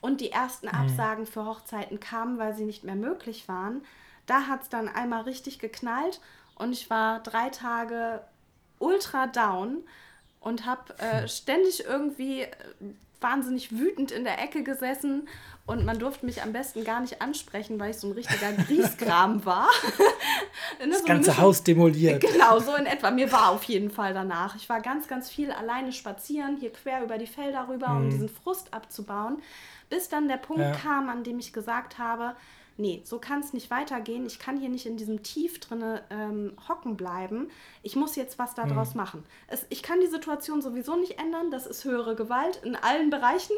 und die ersten mhm. Absagen für Hochzeiten kamen, weil sie nicht mehr möglich waren, da hat es dann einmal richtig geknallt und ich war drei Tage ultra down und habe äh, hm. ständig irgendwie äh, wahnsinnig wütend in der Ecke gesessen und man durfte mich am besten gar nicht ansprechen, weil ich so ein richtiger Griesgram <laughs> war. <laughs> Ne, das so ganze Haus demoliert. Genau, so in etwa. Mir war auf jeden Fall danach. Ich war ganz, ganz viel alleine spazieren, hier quer über die Felder rüber, mhm. um diesen Frust abzubauen, bis dann der Punkt ja. kam, an dem ich gesagt habe, nee, so kann es nicht weitergehen. Ich kann hier nicht in diesem Tief drinne ähm, hocken bleiben. Ich muss jetzt was daraus mhm. machen. Es, ich kann die Situation sowieso nicht ändern. Das ist höhere Gewalt in allen Bereichen.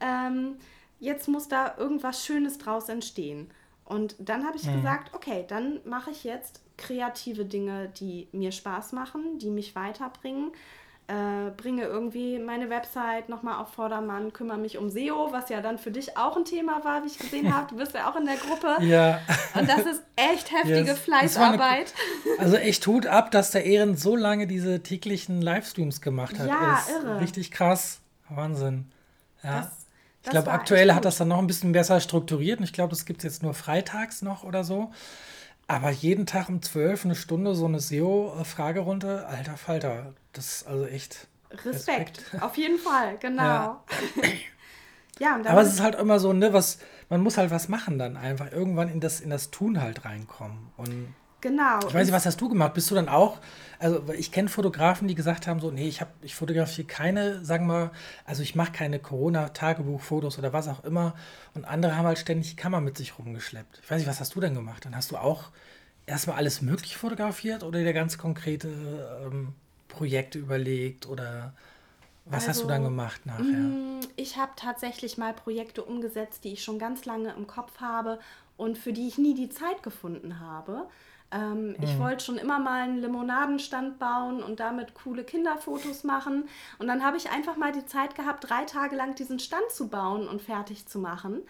Ähm, jetzt muss da irgendwas Schönes draus entstehen. Und dann habe ich mhm. gesagt, okay, dann mache ich jetzt kreative Dinge, die mir Spaß machen, die mich weiterbringen äh, bringe irgendwie meine Website nochmal auf Vordermann, kümmere mich um SEO, was ja dann für dich auch ein Thema war, wie ich gesehen <laughs> habe. Du bist ja auch in der Gruppe. Ja. Und das ist echt heftige yes. Fleißarbeit. Eine, also echt Hut ab, dass der Ehren so lange diese täglichen Livestreams gemacht hat. Ja, ist irre. Richtig krass. Wahnsinn. Ja. Das, ich glaube, aktuell hat das dann noch ein bisschen besser strukturiert und ich glaube, das gibt es jetzt nur freitags noch oder so. Aber jeden Tag um 12 eine Stunde so eine SEO-Fragerunde, alter Falter, das ist also echt. Respekt, Respekt. auf jeden Fall, <laughs> genau. Ja. <clears throat> ja Aber es ist halt immer so, ne, was, man muss halt was machen dann einfach, irgendwann in das, in das Tun halt reinkommen. Und Genau. Ich weiß nicht, was hast du gemacht? Bist du dann auch, also ich kenne Fotografen, die gesagt haben, so, nee, ich, hab, ich fotografiere keine, sagen wir, also ich mache keine Corona-Tagebuchfotos oder was auch immer. Und andere haben halt ständig die Kamera mit sich rumgeschleppt. Ich weiß nicht, was hast du denn gemacht? Dann hast du auch erstmal alles Mögliche fotografiert oder dir ganz konkrete ähm, Projekte überlegt oder was also, hast du dann also, gemacht nachher? Mm, ich habe tatsächlich mal Projekte umgesetzt, die ich schon ganz lange im Kopf habe und für die ich nie die Zeit gefunden habe. Ähm, mhm. Ich wollte schon immer mal einen Limonadenstand bauen und damit coole Kinderfotos machen. Und dann habe ich einfach mal die Zeit gehabt, drei Tage lang diesen Stand zu bauen und fertig zu machen.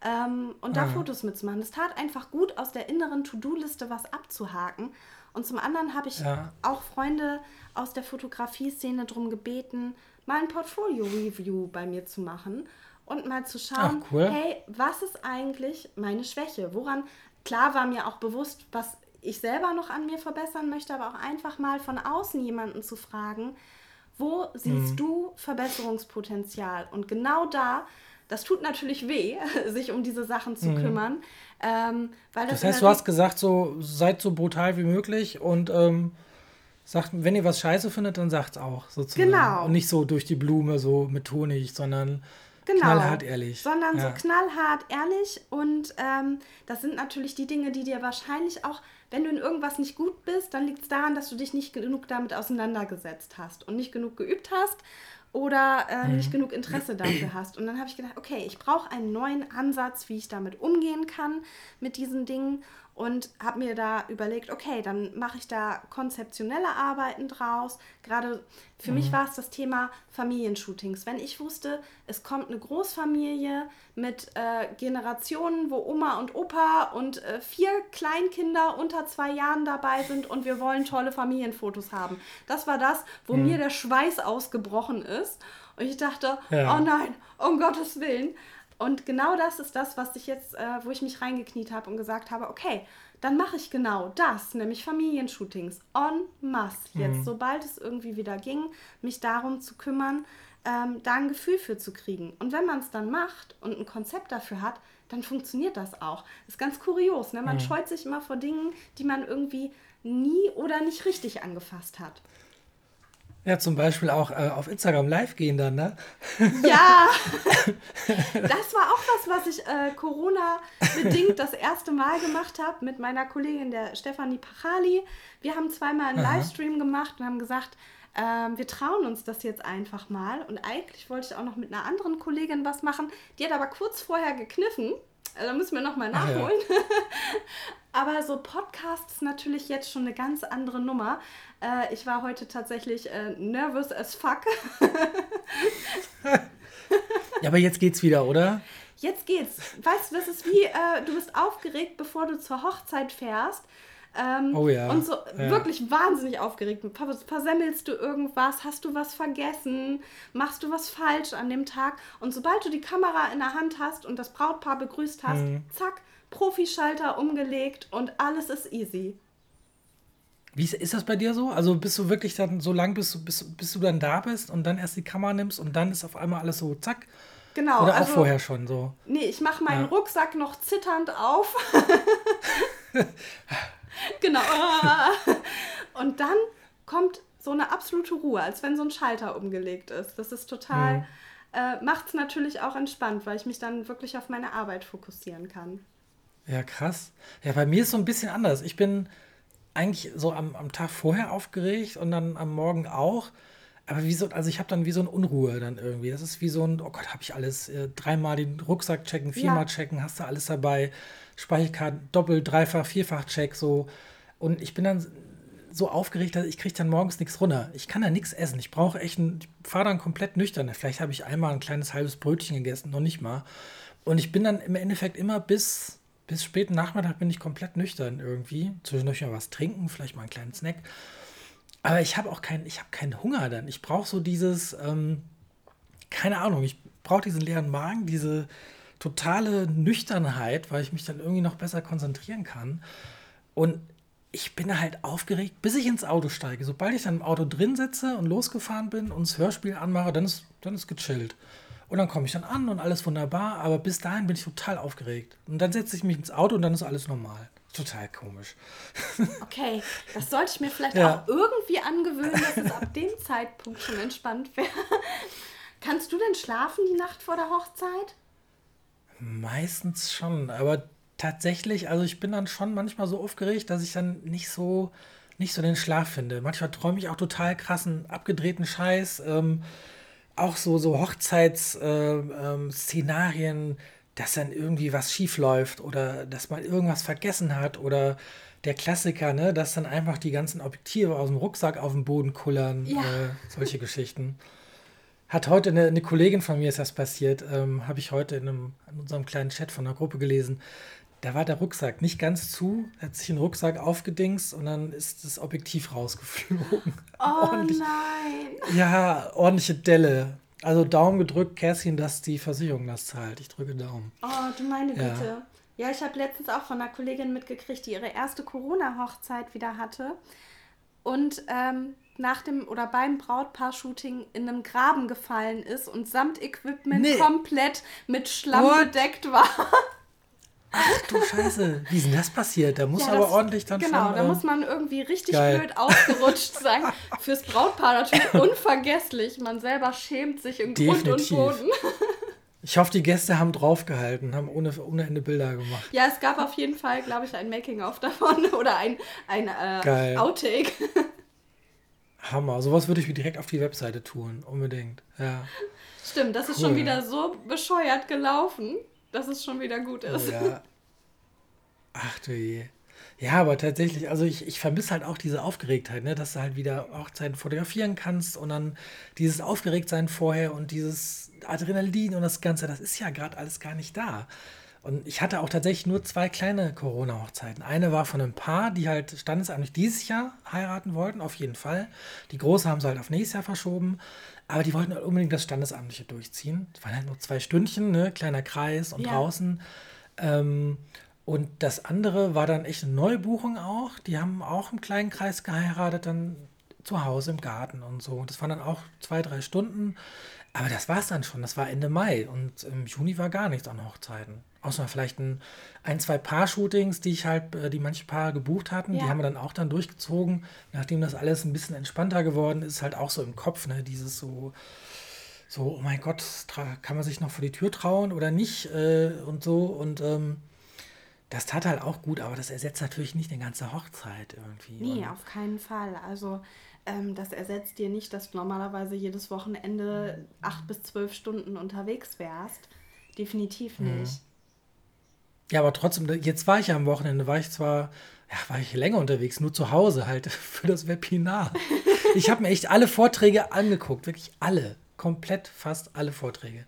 Ähm, und da mhm. Fotos mitzumachen. Das tat einfach gut, aus der inneren To-Do-Liste was abzuhaken. Und zum anderen habe ich ja. auch Freunde aus der Fotografie-Szene darum gebeten, mal ein Portfolio-Review bei mir zu machen und mal zu schauen, Ach, cool. hey, was ist eigentlich meine Schwäche? Woran, klar war mir auch bewusst, was ich selber noch an mir verbessern möchte, aber auch einfach mal von außen jemanden zu fragen, wo siehst mhm. du Verbesserungspotenzial? Und genau da, das tut natürlich weh, <laughs> sich um diese Sachen zu mhm. kümmern. Ähm, weil das, das heißt, du hast gesagt, so seid so brutal wie möglich und ähm, sagt, wenn ihr was scheiße findet, dann sagt es auch sozusagen. Genau. Und nicht so durch die Blume, so mit Honig, sondern Genau. Knallhart ehrlich. Sondern ja. so knallhart ehrlich. Und ähm, das sind natürlich die Dinge, die dir wahrscheinlich auch wenn du in irgendwas nicht gut bist, dann liegt es daran, dass du dich nicht genug damit auseinandergesetzt hast und nicht genug geübt hast oder äh, mhm. nicht genug Interesse dafür hast. Und dann habe ich gedacht, okay, ich brauche einen neuen Ansatz, wie ich damit umgehen kann mit diesen Dingen und habe mir da überlegt, okay, dann mache ich da konzeptionelle Arbeiten draus. Gerade für mhm. mich war es das Thema Familienshootings. Wenn ich wusste, es kommt eine Großfamilie mit äh, Generationen, wo Oma und Opa und äh, vier Kleinkinder unter zwei Jahren dabei sind und wir wollen tolle Familienfotos haben. Das war das, wo mhm. mir der Schweiß ausgebrochen ist. Und ich dachte, ja. oh nein, um Gottes Willen. Und genau das ist das, was ich jetzt, äh, wo ich mich reingekniet habe und gesagt habe, okay, dann mache ich genau das, nämlich Familienshootings en masse. Jetzt, mhm. sobald es irgendwie wieder ging, mich darum zu kümmern, ähm, da ein Gefühl für zu kriegen. Und wenn man es dann macht und ein Konzept dafür hat, dann funktioniert das auch. Das ist ganz kurios. Ne? Man mhm. scheut sich immer vor Dingen, die man irgendwie nie oder nicht richtig angefasst hat. Ja, zum Beispiel auch äh, auf Instagram live gehen dann, ne? Ja, <laughs> das war auch was, was ich äh, Corona-bedingt das erste Mal gemacht habe mit meiner Kollegin, der Stefanie Pachali. Wir haben zweimal einen Aha. Livestream gemacht und haben gesagt, äh, wir trauen uns das jetzt einfach mal. Und eigentlich wollte ich auch noch mit einer anderen Kollegin was machen. Die hat aber kurz vorher gekniffen. Äh, da müssen wir nochmal nachholen. Ja. <laughs> Aber so Podcast ist natürlich jetzt schon eine ganz andere Nummer. Äh, ich war heute tatsächlich äh, nervous as fuck. <laughs> ja, aber jetzt geht's wieder, oder? Jetzt geht's. Weißt du, das ist wie, äh, du bist aufgeregt, bevor du zur Hochzeit fährst. Ähm, oh ja. Und so ja. wirklich wahnsinnig aufgeregt. Versemmelst du irgendwas? Hast du was vergessen? Machst du was falsch an dem Tag? Und sobald du die Kamera in der Hand hast und das Brautpaar begrüßt hast, mhm. zack, Profischalter umgelegt und alles ist easy. Wie ist, ist das bei dir so? Also bist du wirklich dann so lang, bis, bis, bis du dann da bist und dann erst die Kamera nimmst und dann ist auf einmal alles so zack? Genau. Oder auch also, vorher schon so? Nee, ich mache meinen ja. Rucksack noch zitternd auf. <laughs> genau. Und dann kommt so eine absolute Ruhe, als wenn so ein Schalter umgelegt ist. Das ist total, mhm. äh, macht es natürlich auch entspannt, weil ich mich dann wirklich auf meine Arbeit fokussieren kann. Ja, krass. Ja, bei mir ist so ein bisschen anders. Ich bin eigentlich so am, am Tag vorher aufgeregt und dann am Morgen auch. Aber wie so, also ich habe dann wie so eine Unruhe dann irgendwie. Das ist wie so ein, oh Gott, habe ich alles, äh, dreimal den Rucksack checken, viermal ja. checken, hast du alles dabei, Speicherkarte, doppelt, dreifach, vierfach check, so. Und ich bin dann so aufgeregt, dass ich kriege dann morgens nichts runter. Ich kann da nichts essen. Ich brauche echt ein, ich fahre dann komplett nüchtern. Vielleicht habe ich einmal ein kleines halbes Brötchen gegessen, noch nicht mal. Und ich bin dann im Endeffekt immer bis bis späten Nachmittag bin ich komplett nüchtern irgendwie. Zwischendurch mal was trinken, vielleicht mal einen kleinen Snack. Aber ich habe auch keinen, ich habe keinen Hunger dann. Ich brauche so dieses, ähm, keine Ahnung, ich brauche diesen leeren Magen, diese totale Nüchternheit, weil ich mich dann irgendwie noch besser konzentrieren kann. Und ich bin halt aufgeregt, bis ich ins Auto steige. Sobald ich dann im Auto drin sitze und losgefahren bin und das Hörspiel anmache, dann ist, dann ist gechillt. Und dann komme ich dann an und alles wunderbar, aber bis dahin bin ich total aufgeregt. Und dann setze ich mich ins Auto und dann ist alles normal. Total komisch. <laughs> Okay, das sollte ich mir vielleicht ja. auch irgendwie angewöhnen, dass es ab dem Zeitpunkt schon entspannt wäre. Kannst du denn schlafen die Nacht vor der Hochzeit? Meistens schon, aber tatsächlich, also ich bin dann schon manchmal so aufgeregt, dass ich dann nicht so, nicht so den Schlaf finde. Manchmal träume ich auch total krassen, abgedrehten Scheiß. Ähm, auch so, so Hochzeitsszenarien, äh, ähm, dass dann irgendwie was schief läuft oder dass man irgendwas vergessen hat oder der Klassiker, ne, dass dann einfach die ganzen Objektive aus dem Rucksack auf den Boden kullern, ja. äh, solche Geschichten. Hat heute eine, eine, Kollegin von mir ist das passiert, ähm, habe ich heute in, einem, in unserem kleinen Chat von der Gruppe gelesen da war der Rucksack nicht ganz zu, hat sich den Rucksack aufgedingst und dann ist das Objektiv rausgeflogen. Oh <laughs> nein! Ja, ordentliche Delle. Also Daumen gedrückt, Kerstin, dass die Versicherung das zahlt. Ich drücke Daumen. Oh, du meine Güte. Ja, ja ich habe letztens auch von einer Kollegin mitgekriegt, die ihre erste Corona-Hochzeit wieder hatte. Und ähm, nach dem oder beim Brautpaar-Shooting in einem Graben gefallen ist und samt Equipment nee. komplett mit Schlamm What? bedeckt war. Ach du Scheiße, wie ist denn das passiert? Da muss ja, aber das, ordentlich dann genau, schon... Genau, da äh, muss man irgendwie richtig geil. blöd ausgerutscht sein. <laughs> Fürs Brautpaar natürlich unvergesslich. Man selber schämt sich im Definitiv. Grund und Boden. Ich hoffe, die Gäste haben draufgehalten, haben ohne, ohne Ende Bilder gemacht. Ja, es gab auf jeden Fall, glaube ich, ein Making-of davon <laughs> oder ein, ein äh, Outtake. Hammer, sowas würde ich mir direkt auf die Webseite tun, unbedingt. Ja. Stimmt, das cool. ist schon wieder so bescheuert gelaufen dass es schon wieder gut ist. Oh, ja. Ach du je. Ja, aber tatsächlich, also ich, ich vermisse halt auch diese Aufgeregtheit, ne? dass du halt wieder Hochzeiten fotografieren kannst und dann dieses Aufgeregtsein vorher und dieses Adrenalin und das Ganze, das ist ja gerade alles gar nicht da. Und ich hatte auch tatsächlich nur zwei kleine Corona-Hochzeiten. Eine war von einem Paar, die halt standesamtlich dieses Jahr heiraten wollten, auf jeden Fall. Die große haben sie halt auf nächstes Jahr verschoben. Aber die wollten halt unbedingt das Standesamtliche durchziehen. Es waren halt nur zwei Stündchen, ne? kleiner Kreis und ja. draußen. Ähm, und das andere war dann echt eine Neubuchung auch. Die haben auch im kleinen Kreis geheiratet, dann zu Hause im Garten und so. Das waren dann auch zwei, drei Stunden. Aber das war es dann schon. Das war Ende Mai und im Juni war gar nichts an Hochzeiten. Außer vielleicht ein, ein zwei Paar-Shootings, die ich halt, äh, die manche Paare gebucht hatten. Ja. Die haben wir dann auch dann durchgezogen. Nachdem das alles ein bisschen entspannter geworden ist, halt auch so im Kopf, ne, dieses so, so, oh mein Gott, kann man sich noch vor die Tür trauen oder nicht äh, und so. Und ähm, das tat halt auch gut, aber das ersetzt natürlich nicht eine ganze Hochzeit irgendwie. Nee, und auf keinen Fall. Also ähm, das ersetzt dir nicht, dass du normalerweise jedes Wochenende acht bis zwölf Stunden unterwegs wärst. Definitiv mhm. nicht. Ja, aber trotzdem, jetzt war ich ja am Wochenende, war ich zwar, ja, war ich länger unterwegs, nur zu Hause halt <laughs> für das Webinar. Ich habe mir echt alle Vorträge angeguckt, wirklich alle, komplett fast alle Vorträge.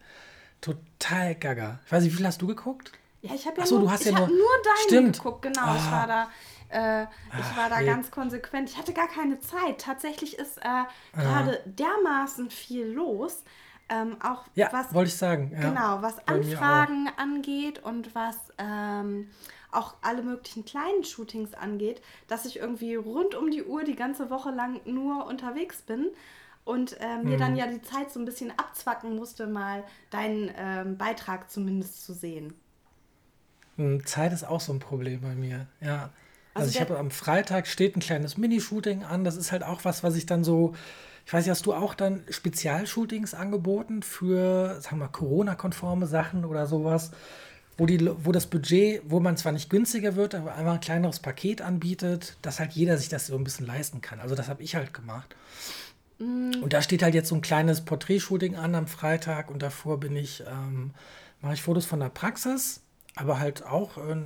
Total gaga. Ich weiß nicht, wie viel hast du geguckt? Ja, ich habe ja so, nur, du hast ja nur, nur deinen stimmt. geguckt, genau. Ah. Ich war da, äh, ich war da ganz konsequent. Ich hatte gar keine Zeit. Tatsächlich ist äh, gerade dermaßen viel los. Ähm, auch ja, was wollte ich sagen. Ja, genau, was Anfragen angeht und was ähm, auch alle möglichen kleinen Shootings angeht, dass ich irgendwie rund um die Uhr die ganze Woche lang nur unterwegs bin und äh, mir mhm. dann ja die Zeit so ein bisschen abzwacken musste, mal deinen ähm, Beitrag zumindest zu sehen. Hm, Zeit ist auch so ein Problem bei mir, ja. Also, also ich habe am Freitag steht ein kleines Minishooting an. Das ist halt auch was, was ich dann so. Ich weiß nicht, hast du auch dann Spezialshootings angeboten für, sagen wir mal, Corona-konforme Sachen oder sowas, wo, die, wo das Budget, wo man zwar nicht günstiger wird, aber einfach ein kleineres Paket anbietet, dass halt jeder sich das so ein bisschen leisten kann. Also das habe ich halt gemacht. Mm. Und da steht halt jetzt so ein kleines Porträtshooting an am Freitag und davor bin ich, ähm, mache ich Fotos von der Praxis, aber halt auch äh,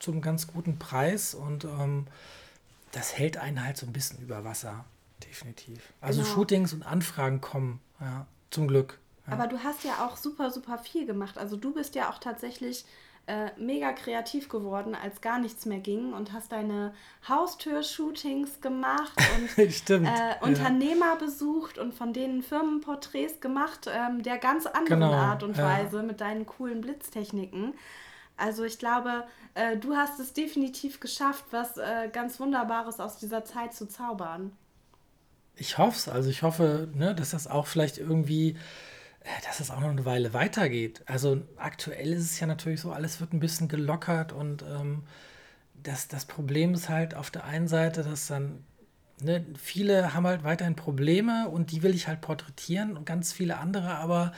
zum ganz guten Preis und ähm, das hält einen halt so ein bisschen über Wasser, definitiv. Also genau. Shootings und Anfragen kommen, ja, zum Glück. Ja. Aber du hast ja auch super, super viel gemacht. Also du bist ja auch tatsächlich äh, mega kreativ geworden, als gar nichts mehr ging und hast deine Haustür-Shootings gemacht <laughs> und Stimmt, äh, Unternehmer ja. besucht und von denen Firmenporträts gemacht, ähm, der ganz anderen genau, Art und Weise mit deinen coolen Blitztechniken. Also ich glaube, äh, du hast es definitiv geschafft, was äh, ganz Wunderbares aus dieser Zeit zu zaubern. Ich hoffe es. Also ich hoffe, ne, dass das auch vielleicht irgendwie, äh, dass es auch noch eine Weile weitergeht. Also aktuell ist es ja natürlich so, alles wird ein bisschen gelockert und ähm, das, das Problem ist halt auf der einen Seite, dass dann ne, viele haben halt weiterhin Probleme und die will ich halt porträtieren und ganz viele andere aber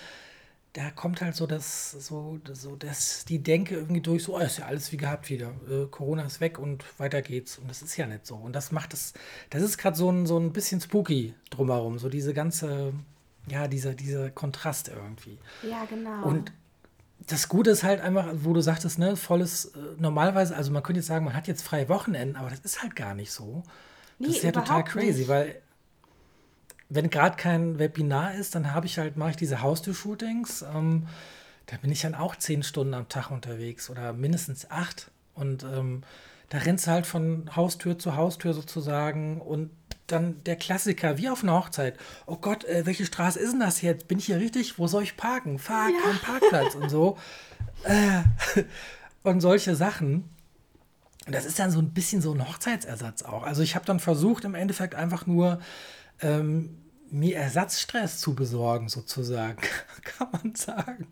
da kommt halt so das, so, so das, die Denke irgendwie durch, so, oh, ist ja alles wie gehabt wieder. Äh, Corona ist weg und weiter geht's. Und das ist ja nicht so. Und das macht es, das ist gerade so ein, so ein bisschen spooky drumherum. So diese ganze, ja, dieser, dieser Kontrast irgendwie. Ja, genau. Und das Gute ist halt einfach, wo du sagtest, ne, volles, äh, normalerweise, also man könnte jetzt sagen, man hat jetzt freie Wochenenden, aber das ist halt gar nicht so. Das nee, ist ja total crazy, nicht. weil wenn gerade kein Webinar ist, dann habe ich halt, mache ich diese Haustür-Shootings. Ähm, da bin ich dann auch zehn Stunden am Tag unterwegs oder mindestens acht. Und ähm, da rennst du halt von Haustür zu Haustür sozusagen. Und dann der Klassiker, wie auf einer Hochzeit. Oh Gott, äh, welche Straße ist denn das jetzt? Bin ich hier richtig? Wo soll ich parken? Fahr ja. keinen Parkplatz und so. Äh, <laughs> und solche Sachen. Und das ist dann so ein bisschen so ein Hochzeitsersatz auch. Also ich habe dann versucht, im Endeffekt einfach nur ähm, mir Ersatzstress zu besorgen, sozusagen, <laughs> kann man sagen.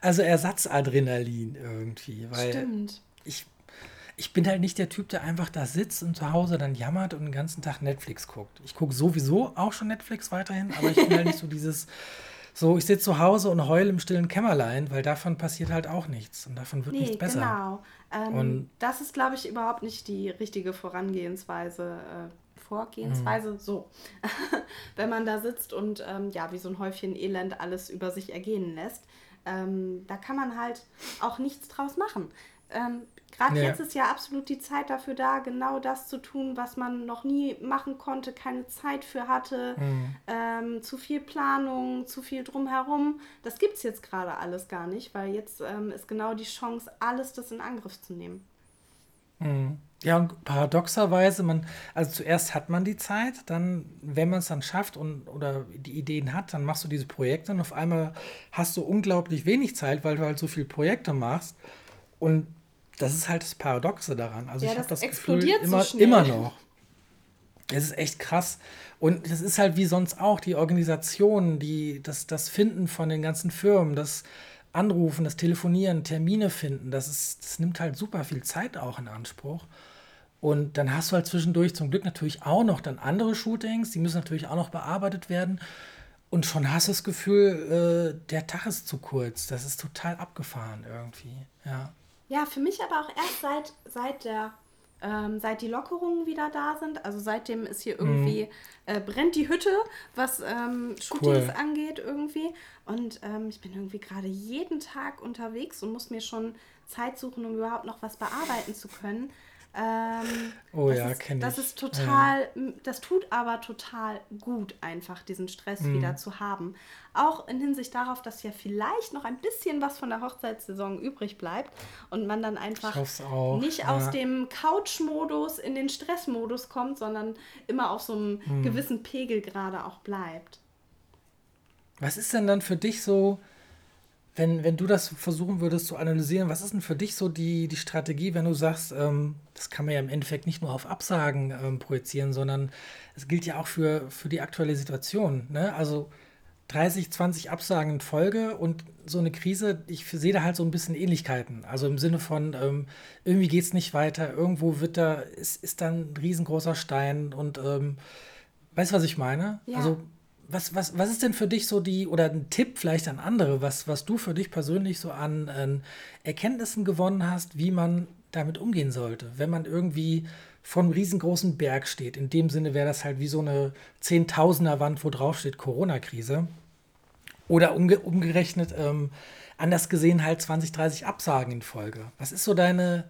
Also Ersatzadrenalin irgendwie, weil Stimmt. ich ich bin halt nicht der Typ, der einfach da sitzt und zu Hause dann jammert und den ganzen Tag Netflix guckt. Ich gucke sowieso auch schon Netflix weiterhin, aber ich bin halt nicht so dieses, so ich sitze zu Hause und heule im stillen Kämmerlein, weil davon passiert halt auch nichts und davon wird nee, nichts besser. Genau. Ähm, und das ist, glaube ich, überhaupt nicht die richtige Vorangehensweise. Vorgehensweise mhm. so. <laughs> Wenn man da sitzt und ähm, ja, wie so ein Häufchen Elend alles über sich ergehen lässt, ähm, da kann man halt auch nichts draus machen. Ähm, Gerade ja. jetzt ist ja absolut die Zeit dafür da, genau das zu tun, was man noch nie machen konnte, keine Zeit für hatte, mhm. ähm, zu viel Planung, zu viel drumherum. Das gibt es jetzt gerade alles gar nicht, weil jetzt ähm, ist genau die Chance, alles das in Angriff zu nehmen. Mhm. Ja, und paradoxerweise, man, also zuerst hat man die Zeit, dann, wenn man es dann schafft und oder die Ideen hat, dann machst du diese Projekte und auf einmal hast du unglaublich wenig Zeit, weil du halt so viele Projekte machst. Und das ist halt das Paradoxe daran. Also ja, ich habe das Gefühl immer, so immer noch. Es ist echt krass. Und das ist halt wie sonst auch die Organisation, die, das, das Finden von den ganzen Firmen, das Anrufen, das Telefonieren, Termine finden, das, ist, das nimmt halt super viel Zeit auch in Anspruch. Und dann hast du halt zwischendurch zum Glück natürlich auch noch dann andere Shootings, die müssen natürlich auch noch bearbeitet werden. Und schon hast du das Gefühl, äh, der Tag ist zu kurz. Das ist total abgefahren irgendwie. Ja. Ja, für mich aber auch erst seit, seit der ähm, seit die Lockerungen wieder da sind. Also seitdem ist hier irgendwie, mhm. äh, brennt die Hütte, was ähm, Shootings cool. angeht irgendwie. Und ähm, ich bin irgendwie gerade jeden Tag unterwegs und muss mir schon Zeit suchen, um überhaupt noch was bearbeiten zu können. Ähm, oh ja, kenne ich. Das ist total, ja. das tut aber total gut, einfach diesen Stress mhm. wieder zu haben. Auch in Hinsicht darauf, dass ja vielleicht noch ein bisschen was von der Hochzeitssaison übrig bleibt und man dann einfach nicht ja. aus dem Couch-Modus in den Stress-Modus kommt, sondern immer auf so einem mhm. gewissen Pegel gerade auch bleibt. Was ist denn dann für dich so, wenn, wenn du das versuchen würdest zu analysieren, was ist denn für dich so die, die Strategie, wenn du sagst, ähm, das kann man ja im Endeffekt nicht nur auf Absagen ähm, projizieren, sondern es gilt ja auch für, für die aktuelle Situation. Ne? Also 30, 20 Absagen in Folge und so eine Krise, ich sehe da halt so ein bisschen Ähnlichkeiten. Also im Sinne von, ähm, irgendwie geht es nicht weiter, irgendwo wird da, ist, ist dann ein riesengroßer Stein und ähm, weißt du, was ich meine? Ja. Also was, was, was ist denn für dich so die, oder ein Tipp vielleicht an andere, was, was du für dich persönlich so an äh, Erkenntnissen gewonnen hast, wie man damit umgehen sollte, wenn man irgendwie vor einem riesengroßen Berg steht. In dem Sinne wäre das halt wie so eine Zehntausender Wand, wo drauf steht Corona-Krise. Oder umge umgerechnet, ähm, anders gesehen halt 20, 30 Absagen in Folge. Was ist so deine,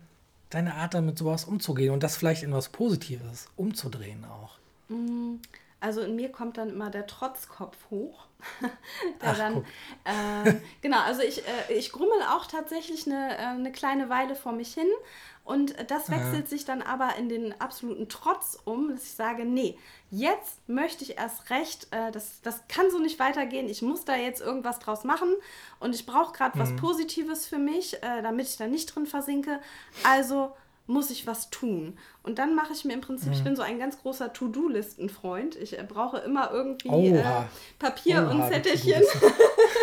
deine Art, damit sowas umzugehen und das vielleicht in was Positives umzudrehen auch? Mm. Also in mir kommt dann immer der Trotzkopf hoch. <laughs> Ach, dann, äh, genau, also ich, äh, ich grummel auch tatsächlich eine, äh, eine kleine Weile vor mich hin. Und das wechselt ja. sich dann aber in den absoluten Trotz um, dass ich sage, nee, jetzt möchte ich erst recht, äh, das, das kann so nicht weitergehen, ich muss da jetzt irgendwas draus machen und ich brauche gerade mhm. was Positives für mich, äh, damit ich da nicht drin versinke. Also muss ich was tun. Und dann mache ich mir im Prinzip, mhm. ich bin so ein ganz großer To-Do-Listen-Freund. Ich äh, brauche immer irgendwie äh, Papier Oha, und Zettelchen,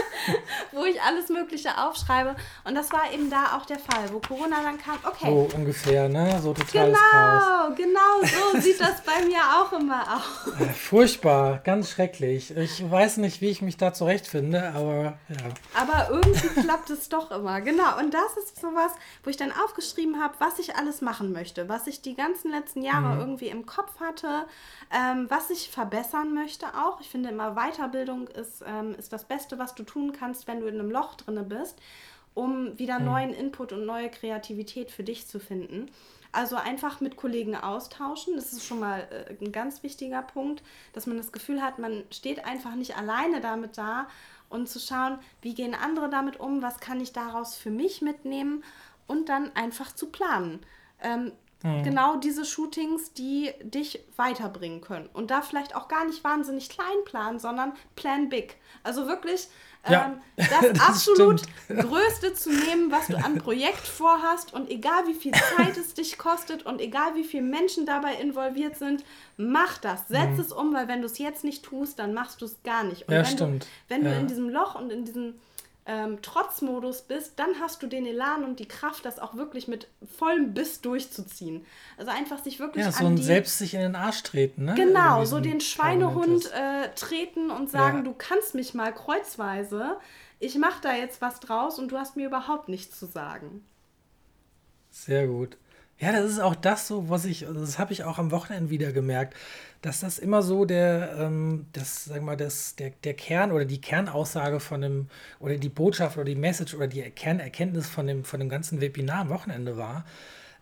<laughs> wo ich alles Mögliche aufschreibe. Und das war eben da auch der Fall, wo Corona dann kam. Okay. So ungefähr, ne? So totales genau, Chaos. Genau, so <laughs> sieht das bei mir auch immer aus. Äh, furchtbar, ganz schrecklich. Ich weiß nicht, wie ich mich da zurechtfinde, aber ja. Aber irgendwie <laughs> klappt es doch immer. Genau. Und das ist sowas, wo ich dann aufgeschrieben habe, was ich alles machen möchte, was ich die ganze ganzen letzten Jahre mhm. irgendwie im Kopf hatte, ähm, was ich verbessern möchte auch. Ich finde immer, Weiterbildung ist, ähm, ist das Beste, was du tun kannst, wenn du in einem Loch drinne bist, um wieder mhm. neuen Input und neue Kreativität für dich zu finden. Also einfach mit Kollegen austauschen. Das ist schon mal äh, ein ganz wichtiger Punkt, dass man das Gefühl hat, man steht einfach nicht alleine damit da und zu schauen, wie gehen andere damit um, was kann ich daraus für mich mitnehmen und dann einfach zu planen. Ähm, Mhm. Genau diese Shootings, die dich weiterbringen können. Und da vielleicht auch gar nicht wahnsinnig klein planen, sondern plan big. Also wirklich ja, ähm, <laughs> das, das, absolut stimmt. Größte zu nehmen, was du an Projekt vorhast. Und egal wie viel Zeit es dich kostet und egal wie viele Menschen dabei involviert sind, mach das. Setz mhm. es um, weil wenn du es jetzt nicht tust, dann machst du es gar nicht. Und ja, wenn, stimmt. Du, wenn ja. du in diesem Loch und in diesem ähm, Trotzmodus bist, dann hast du den Elan und die Kraft, das auch wirklich mit vollem Biss durchzuziehen. Also einfach sich wirklich. Ja, so ein die, selbst sich in den Arsch treten, ne? Genau, so den Schweinehund äh, treten und sagen, ja. du kannst mich mal kreuzweise. Ich mache da jetzt was draus und du hast mir überhaupt nichts zu sagen. Sehr gut. Ja, das ist auch das so, was ich, das habe ich auch am Wochenende wieder gemerkt, dass das immer so der, ähm, das, sag mal, das, der, der Kern oder die Kernaussage von dem, oder die Botschaft oder die Message oder die Kernerkenntnis von dem, von dem ganzen Webinar am Wochenende war.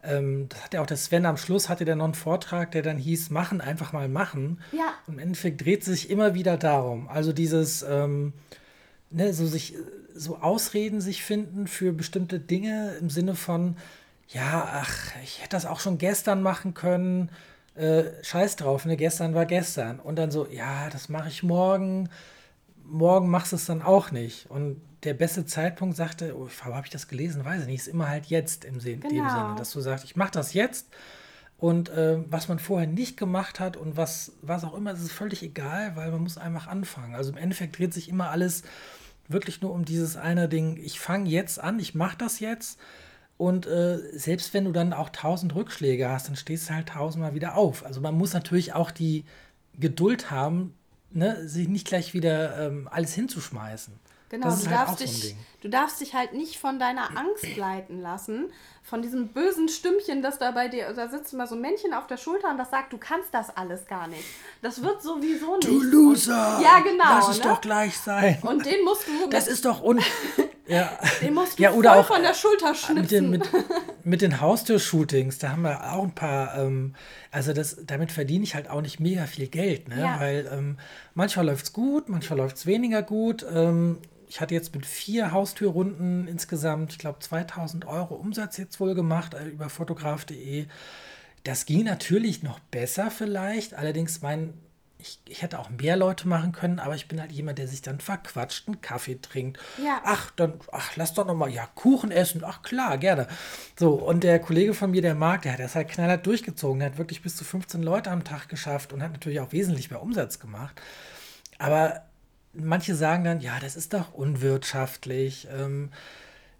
Ähm, das hat ja auch der Sven am Schluss, hatte der noch einen Vortrag, der dann hieß, machen, einfach mal machen. Ja. Und im Endeffekt dreht sich immer wieder darum. Also dieses, ähm, ne, so sich, so Ausreden sich finden für bestimmte Dinge im Sinne von, ja, ach, ich hätte das auch schon gestern machen können. Äh, scheiß drauf, ne? Gestern war gestern. Und dann so, ja, das mache ich morgen. Morgen machst du es dann auch nicht. Und der beste Zeitpunkt sagte, oh, habe ich das gelesen? Weiß ich nicht, ist immer halt jetzt im, Sin genau. dem Sinne, dass du sagst, ich mache das jetzt. Und äh, was man vorher nicht gemacht hat und was, was auch immer, ist völlig egal, weil man muss einfach anfangen. Also im Endeffekt dreht sich immer alles wirklich nur um dieses eine Ding, ich fange jetzt an, ich mache das jetzt. Und äh, selbst wenn du dann auch tausend Rückschläge hast, dann stehst du halt tausendmal wieder auf. Also man muss natürlich auch die Geduld haben, ne, sich nicht gleich wieder ähm, alles hinzuschmeißen. Genau, du, halt darfst dich, du darfst dich halt nicht von deiner Angst leiten lassen, von diesem bösen Stimmchen, das da bei dir, da sitzt immer so ein Männchen auf der Schulter und das sagt, du kannst das alles gar nicht. Das wird sowieso nicht. Du Loser! Und, ja, genau. Lass es ne? doch gleich sein. Und den musst du. Das ist doch un. <laughs> Ja. Den musst du ja, oder voll auch von der Schulter schnipsen. Mit den, mit, mit den Haustür-Shootings, da haben wir auch ein paar, ähm, also das, damit verdiene ich halt auch nicht mega viel Geld, ne? Ja. Weil ähm, manchmal läuft es gut, manchmal läuft es weniger gut. Ähm, ich hatte jetzt mit vier Haustürrunden insgesamt, ich glaube, 2000 Euro Umsatz jetzt wohl gemacht äh, über fotograf.de. Das ging natürlich noch besser vielleicht. Allerdings, mein, ich, ich hätte auch mehr Leute machen können, aber ich bin halt jemand, der sich dann verquatscht, einen Kaffee trinkt. Ja. Ach, dann, ach, lass doch noch mal, ja, Kuchen essen. Ach, klar, gerne. So, und der Kollege von mir, der Marc, der hat das halt knallhart durchgezogen. Der hat wirklich bis zu 15 Leute am Tag geschafft und hat natürlich auch wesentlich mehr Umsatz gemacht. Aber manche sagen dann, ja, das ist doch unwirtschaftlich. Ähm,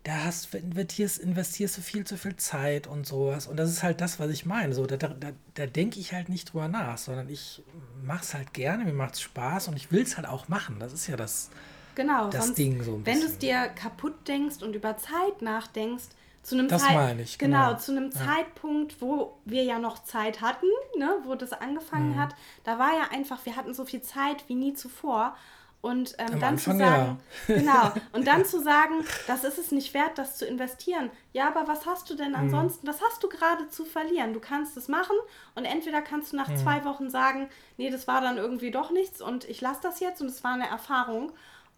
da hast, investierst, investierst du viel zu viel Zeit und sowas. Und das ist halt das, was ich meine. So, da, da, da denke ich halt nicht drüber nach, sondern ich mache es halt gerne, mir macht es Spaß und ich will es halt auch machen. Das ist ja das, genau, das Ding so ein Wenn du es dir kaputt denkst und über Zeit nachdenkst, zu einem das Zeit meine ich, genau. genau zu einem ja. Zeitpunkt, wo wir ja noch Zeit hatten, ne, wo das angefangen mhm. hat, da war ja einfach, wir hatten so viel Zeit wie nie zuvor. Und ähm, dann Anfang, zu sagen, ja. <laughs> genau, und dann zu sagen, das ist es nicht wert, das zu investieren. Ja, aber was hast du denn mhm. ansonsten, mhm. was hast du gerade zu verlieren? Du kannst es machen und entweder kannst du nach mhm. zwei Wochen sagen, nee, das war dann irgendwie doch nichts und ich lasse das jetzt und es war eine Erfahrung.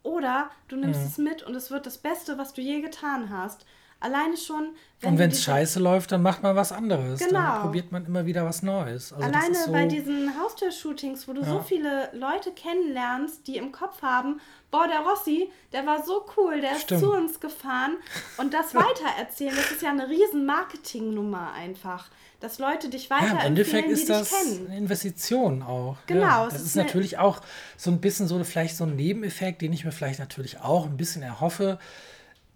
Oder du nimmst mhm. es mit und es wird das Beste, was du je getan hast. Alleine schon. Wenn und wenn es scheiße läuft, dann macht man was anderes. Genau. Dann probiert man immer wieder was Neues. Also Alleine so bei diesen Haustür-Shootings, wo du ja. so viele Leute kennenlernst, die im Kopf haben, boah, der Rossi, der war so cool, der Stimmt. ist zu uns gefahren. Und das <laughs> weitererzählen, das ist ja eine riesen Marketingnummer einfach. Dass Leute dich weiterempfehlen, ja, im Endeffekt ist das eine Investition auch. Genau. Ja, das ist, ist natürlich auch so ein bisschen so vielleicht so ein Nebeneffekt, den ich mir vielleicht natürlich auch ein bisschen erhoffe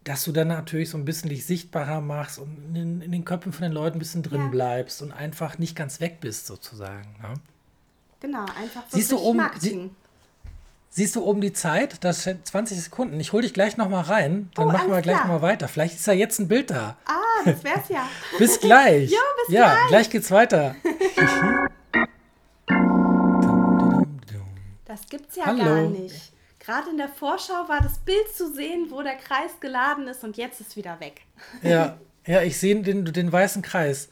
dass du dann natürlich so ein bisschen dich sichtbarer machst und in, in den Köpfen von den Leuten ein bisschen drin ja. bleibst und einfach nicht ganz weg bist, sozusagen. Ne? Genau, einfach siehst du oben, sie, Siehst du oben die Zeit? Das sind 20 Sekunden. Ich hole dich gleich nochmal rein. Dann oh, machen wir gleich nochmal weiter. Vielleicht ist ja jetzt ein Bild da. Ah, das wär's ja. <laughs> bis gleich. jo, bis ja, gleich. gleich geht's weiter. <laughs> <laughs> das gibt's ja Hallo. gar nicht. Gerade in der Vorschau war das Bild zu sehen, wo der Kreis geladen ist und jetzt ist wieder weg. Ja, ja ich sehe den, den weißen Kreis.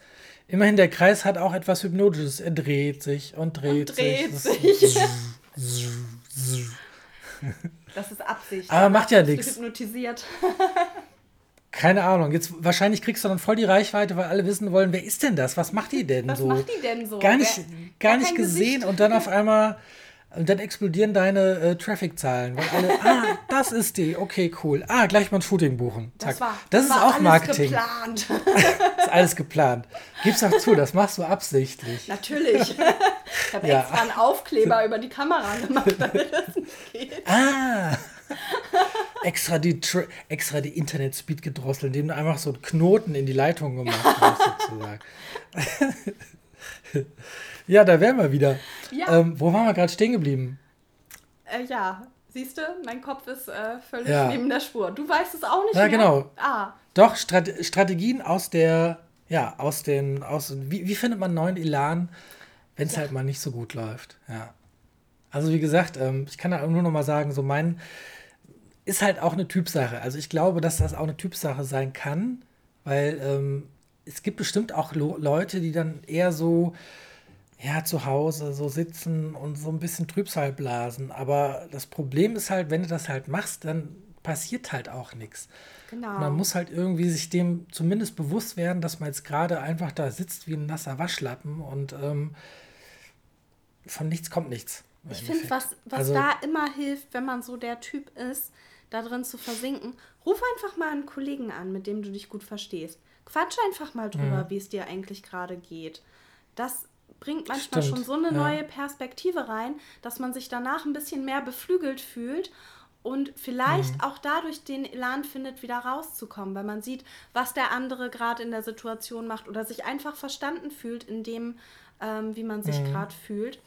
Immerhin, der Kreis hat auch etwas Hypnotisches. Er dreht sich und dreht, und dreht sich. sich. <laughs> das ist Absicht. Aber macht ja nichts. hypnotisiert. <laughs> Keine Ahnung. Jetzt wahrscheinlich kriegst du dann voll die Reichweite, weil alle wissen wollen, wer ist denn das? Was macht die denn Was so? Was macht die denn so? Gar nicht, gar nicht gesehen Gesicht. und dann auf einmal und dann explodieren deine äh, Traffic-Zahlen, weil alle, <laughs> ah, das ist die, okay, cool. Ah, gleich mal ein Shooting buchen. Zack. Das, war, das, das ist auch Marketing. Geplant. <laughs> <laughs> ist alles geplant. Gib's auch zu, das machst du absichtlich. Natürlich. Ich habe ja. extra einen Aufkleber über die Kamera gemacht, damit das nicht geht. Ah. extra die, extra die Internet-Speed gedrosselt, indem du einfach so einen Knoten in die Leitung gemacht hast, sozusagen. Ja, da wären wir wieder. Ja. Ähm, wo waren wir gerade stehen geblieben? Äh, ja, siehst du, mein Kopf ist äh, völlig ja. neben der Spur. Du weißt es auch nicht ja, mehr? Ja, genau. Ah. Doch, Strat Strategien aus der, ja, aus den, aus, wie, wie findet man neuen Elan, wenn es ja. halt mal nicht so gut läuft? Ja. Also wie gesagt, ähm, ich kann da nur noch mal sagen, so mein, ist halt auch eine Typsache. Also ich glaube, dass das auch eine Typsache sein kann, weil ähm, es gibt bestimmt auch Leute, die dann eher so, ja, zu Hause so sitzen und so ein bisschen Trübsal blasen. Aber das Problem ist halt, wenn du das halt machst, dann passiert halt auch nichts. Genau. Man muss halt irgendwie sich dem zumindest bewusst werden, dass man jetzt gerade einfach da sitzt wie ein nasser Waschlappen und ähm, von nichts kommt nichts. Ich finde, was, was also, da immer hilft, wenn man so der Typ ist, da drin zu versinken, ruf einfach mal einen Kollegen an, mit dem du dich gut verstehst. Quatsch einfach mal drüber, mhm. wie es dir eigentlich gerade geht das bringt manchmal Stimmt, schon so eine ja. neue Perspektive rein, dass man sich danach ein bisschen mehr beflügelt fühlt und vielleicht mhm. auch dadurch den Elan findet, wieder rauszukommen, weil man sieht, was der andere gerade in der Situation macht oder sich einfach verstanden fühlt in dem, ähm, wie man sich mhm. gerade fühlt.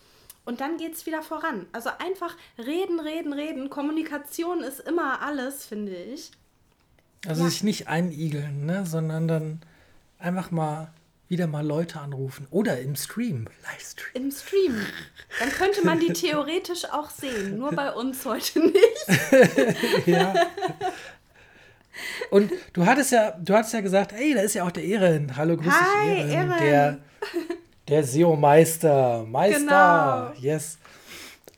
Und dann geht es wieder voran. Also einfach reden, reden, reden. Kommunikation ist immer alles, finde ich. Also ja. sich nicht einigeln, ne? sondern dann einfach mal wieder mal Leute anrufen. Oder im Stream, Livestream. Im Stream. Dann könnte man die <laughs> theoretisch auch sehen. Nur bei uns heute nicht. <laughs> ja. Und du hattest ja, du hattest ja gesagt, hey, da ist ja auch der Ehren. Hallo, grüß Hi, dich, Ehren. Ehren. Der, der SEO-Meister. Meister. Genau. Yes.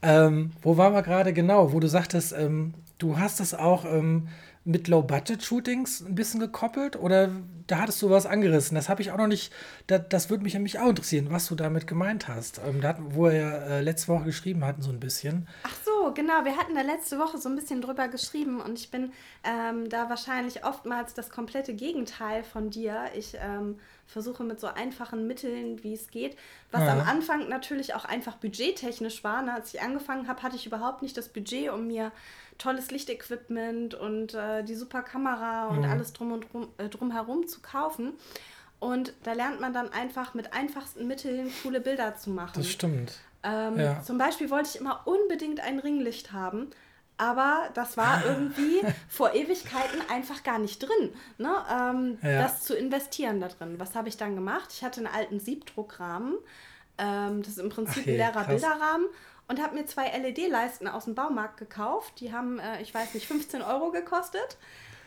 Ähm, wo waren wir gerade genau? Wo du sagtest, ähm, du hast das auch ähm, mit Low-Budget-Shootings ein bisschen gekoppelt oder da hattest du was angerissen? Das habe ich auch noch nicht, da, das würde mich nämlich auch interessieren, was du damit gemeint hast. Ähm, da, wo wir ja äh, letzte Woche geschrieben hatten, so ein bisschen. Ach so, genau, wir hatten da letzte Woche so ein bisschen drüber geschrieben und ich bin ähm, da wahrscheinlich oftmals das komplette Gegenteil von dir. Ich ähm, versuche mit so einfachen Mitteln, wie es geht. Was ja. am Anfang natürlich auch einfach budgettechnisch war. Ne? Als ich angefangen habe, hatte ich überhaupt nicht das Budget, um mir tolles Lichtequipment und äh, die super Kamera und mhm. alles drum und drum, äh, drumherum zu kaufen. Und da lernt man dann einfach mit einfachsten Mitteln coole Bilder zu machen. Das stimmt. Ähm, ja. Zum Beispiel wollte ich immer unbedingt ein Ringlicht haben, aber das war <laughs> irgendwie vor Ewigkeiten einfach gar nicht drin, ne? Ähm, ja. das zu investieren da drin. Was habe ich dann gemacht? Ich hatte einen alten Siebdruckrahmen. Ähm, das ist im Prinzip Ach, ein leerer Bilderrahmen und habe mir zwei LED-Leisten aus dem Baumarkt gekauft. Die haben, äh, ich weiß nicht, 15 Euro gekostet.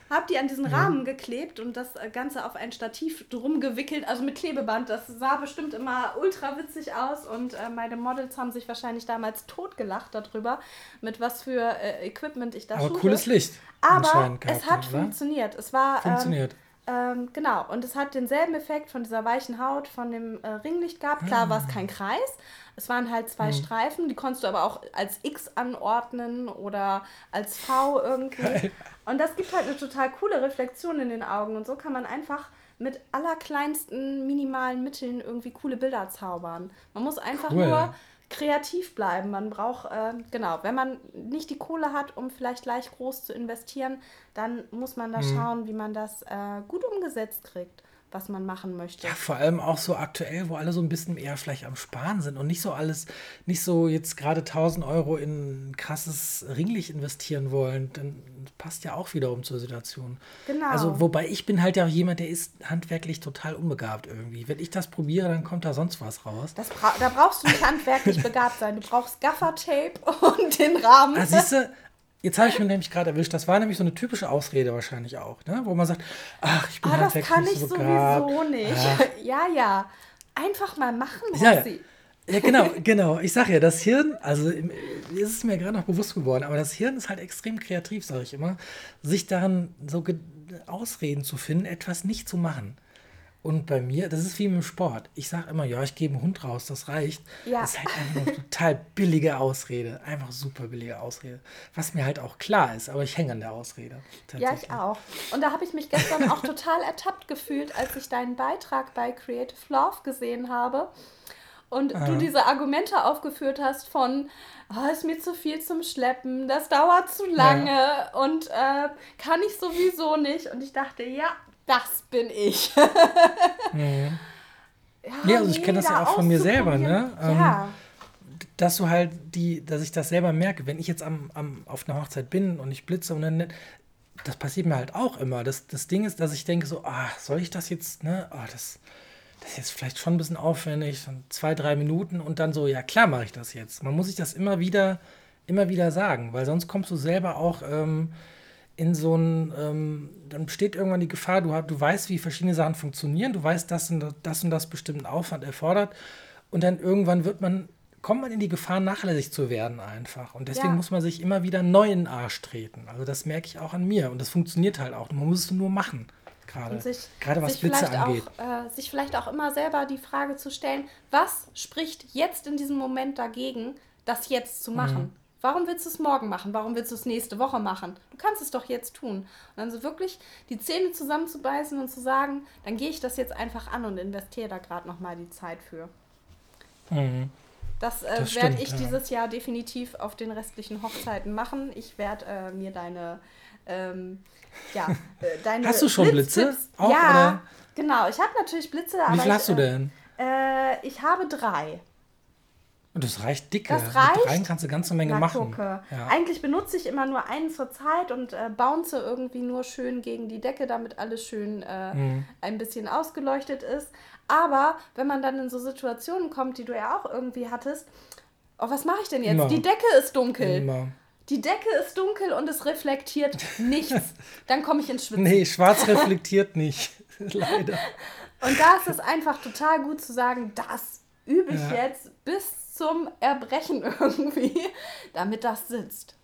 Habe die an diesen mhm. Rahmen geklebt und das Ganze auf ein Stativ drum gewickelt, also mit Klebeband. Das sah bestimmt immer ultra witzig aus und äh, meine Models haben sich wahrscheinlich damals totgelacht darüber, mit was für äh, Equipment ich da Aber shoote. cooles Licht. Aber es hat oder? funktioniert. Es war ähm, funktioniert. Ähm, genau, und es hat denselben Effekt von dieser weichen Haut, von dem äh, Ringlicht gehabt. Klar ah. war es kein Kreis, es waren halt zwei mhm. Streifen, die konntest du aber auch als X anordnen oder als V irgendwie. Geil. Und das gibt halt eine total coole Reflexion in den Augen. Und so kann man einfach mit allerkleinsten minimalen Mitteln irgendwie coole Bilder zaubern. Man muss einfach cool. nur kreativ bleiben. Man braucht, äh, genau, wenn man nicht die Kohle hat, um vielleicht gleich groß zu investieren, dann muss man da mhm. schauen, wie man das äh, gut umgesetzt kriegt was man machen möchte. Ja, vor allem auch so aktuell, wo alle so ein bisschen eher vielleicht am Sparen sind und nicht so alles, nicht so jetzt gerade 1000 Euro in ein krasses Ringlicht investieren wollen, dann passt ja auch wiederum zur Situation. Genau. Also, wobei ich bin halt ja auch jemand, der ist handwerklich total unbegabt irgendwie. Wenn ich das probiere, dann kommt da sonst was raus. Bra da brauchst du nicht handwerklich <laughs> begabt sein. Du brauchst Gaffertape <laughs> und den Rahmen. Ah, siehst du, Jetzt habe ich mich nämlich gerade erwischt. Das war nämlich so eine typische Ausrede wahrscheinlich auch, ne? wo man sagt, ach, ich bin ah, halt das kann ich so sowieso nicht. Ach. <laughs> Ja, ja. Einfach mal machen, ja, ja. ja, genau, <laughs> genau. Ich sage ja, das Hirn, also ist es mir gerade noch bewusst geworden, aber das Hirn ist halt extrem kreativ, sage ich immer, sich daran so Ausreden zu finden, etwas nicht zu machen. Und bei mir, das ist wie im Sport. Ich sage immer, ja, ich gebe einen Hund raus, das reicht. Ja. Das ist halt einfach eine total billige Ausrede. Einfach super billige Ausrede. Was mir halt auch klar ist, aber ich hänge an der Ausrede. Ja, ich auch. Und da habe ich mich gestern auch total ertappt gefühlt, als ich deinen Beitrag bei Creative Love gesehen habe. Und ah. du diese Argumente aufgeführt hast von, oh, ist mir zu viel zum Schleppen, das dauert zu lange ja. und äh, kann ich sowieso nicht. Und ich dachte, ja, das bin ich. <laughs> mhm. Ja, ja, also ich kenne das ja auch von mir selber, ne? Ja. Ähm, dass du halt die, dass ich das selber merke, wenn ich jetzt am, am, auf einer Hochzeit bin und ich blitze und dann, das passiert mir halt auch immer. Das, das Ding ist, dass ich denke so, ah, soll ich das jetzt, ne? Ah, das, das ist jetzt vielleicht schon ein bisschen aufwendig, zwei, drei Minuten und dann so, ja klar mache ich das jetzt. Man muss sich das immer wieder, immer wieder sagen, weil sonst kommst du selber auch ähm, in so ein, ähm, dann besteht irgendwann die Gefahr, du, du weißt, wie verschiedene Sachen funktionieren, du weißt, dass das und das bestimmten Aufwand erfordert und dann irgendwann wird man, kommt man in die Gefahr, nachlässig zu werden einfach. Und deswegen ja. muss man sich immer wieder neu in den Arsch treten. Also das merke ich auch an mir und das funktioniert halt auch. Man muss es nur machen. Gerade, sich, gerade was Blitze angeht. Auch, äh, sich vielleicht auch immer selber die Frage zu stellen, was spricht jetzt in diesem Moment dagegen, das jetzt zu machen? Mhm. Warum willst du es morgen machen? Warum willst du es nächste Woche machen? Du kannst es doch jetzt tun. Und dann so wirklich die Zähne zusammenzubeißen und zu sagen, dann gehe ich das jetzt einfach an und investiere da gerade nochmal die Zeit für. Mhm. Das, äh, das werde ich ja. dieses Jahr definitiv auf den restlichen Hochzeiten machen. Ich werde äh, mir deine, ähm, ja, äh, <laughs> deine Hast du schon Blitze? Auch, ja, oder? genau. Ich habe natürlich Blitze. Wie viel hast du denn? Äh, ich habe drei. Und das reicht dicke. Das reicht. Mit dreien kannst du eine ganze Menge Na, machen. Ja. Eigentlich benutze ich immer nur einen zur Zeit und äh, bounce irgendwie nur schön gegen die Decke, damit alles schön äh, mhm. ein bisschen ausgeleuchtet ist. Aber wenn man dann in so Situationen kommt, die du ja auch irgendwie hattest, oh, was mache ich denn jetzt? Immer. Die Decke ist dunkel. Immer. Die Decke ist dunkel und es reflektiert <laughs> nichts. dann komme ich ins Schwitzen. Nee, schwarz reflektiert nicht. <laughs> Leider. Und da ist es einfach total gut zu sagen, das übe ich ja. jetzt bis zum Erbrechen <laughs> irgendwie, damit das sitzt.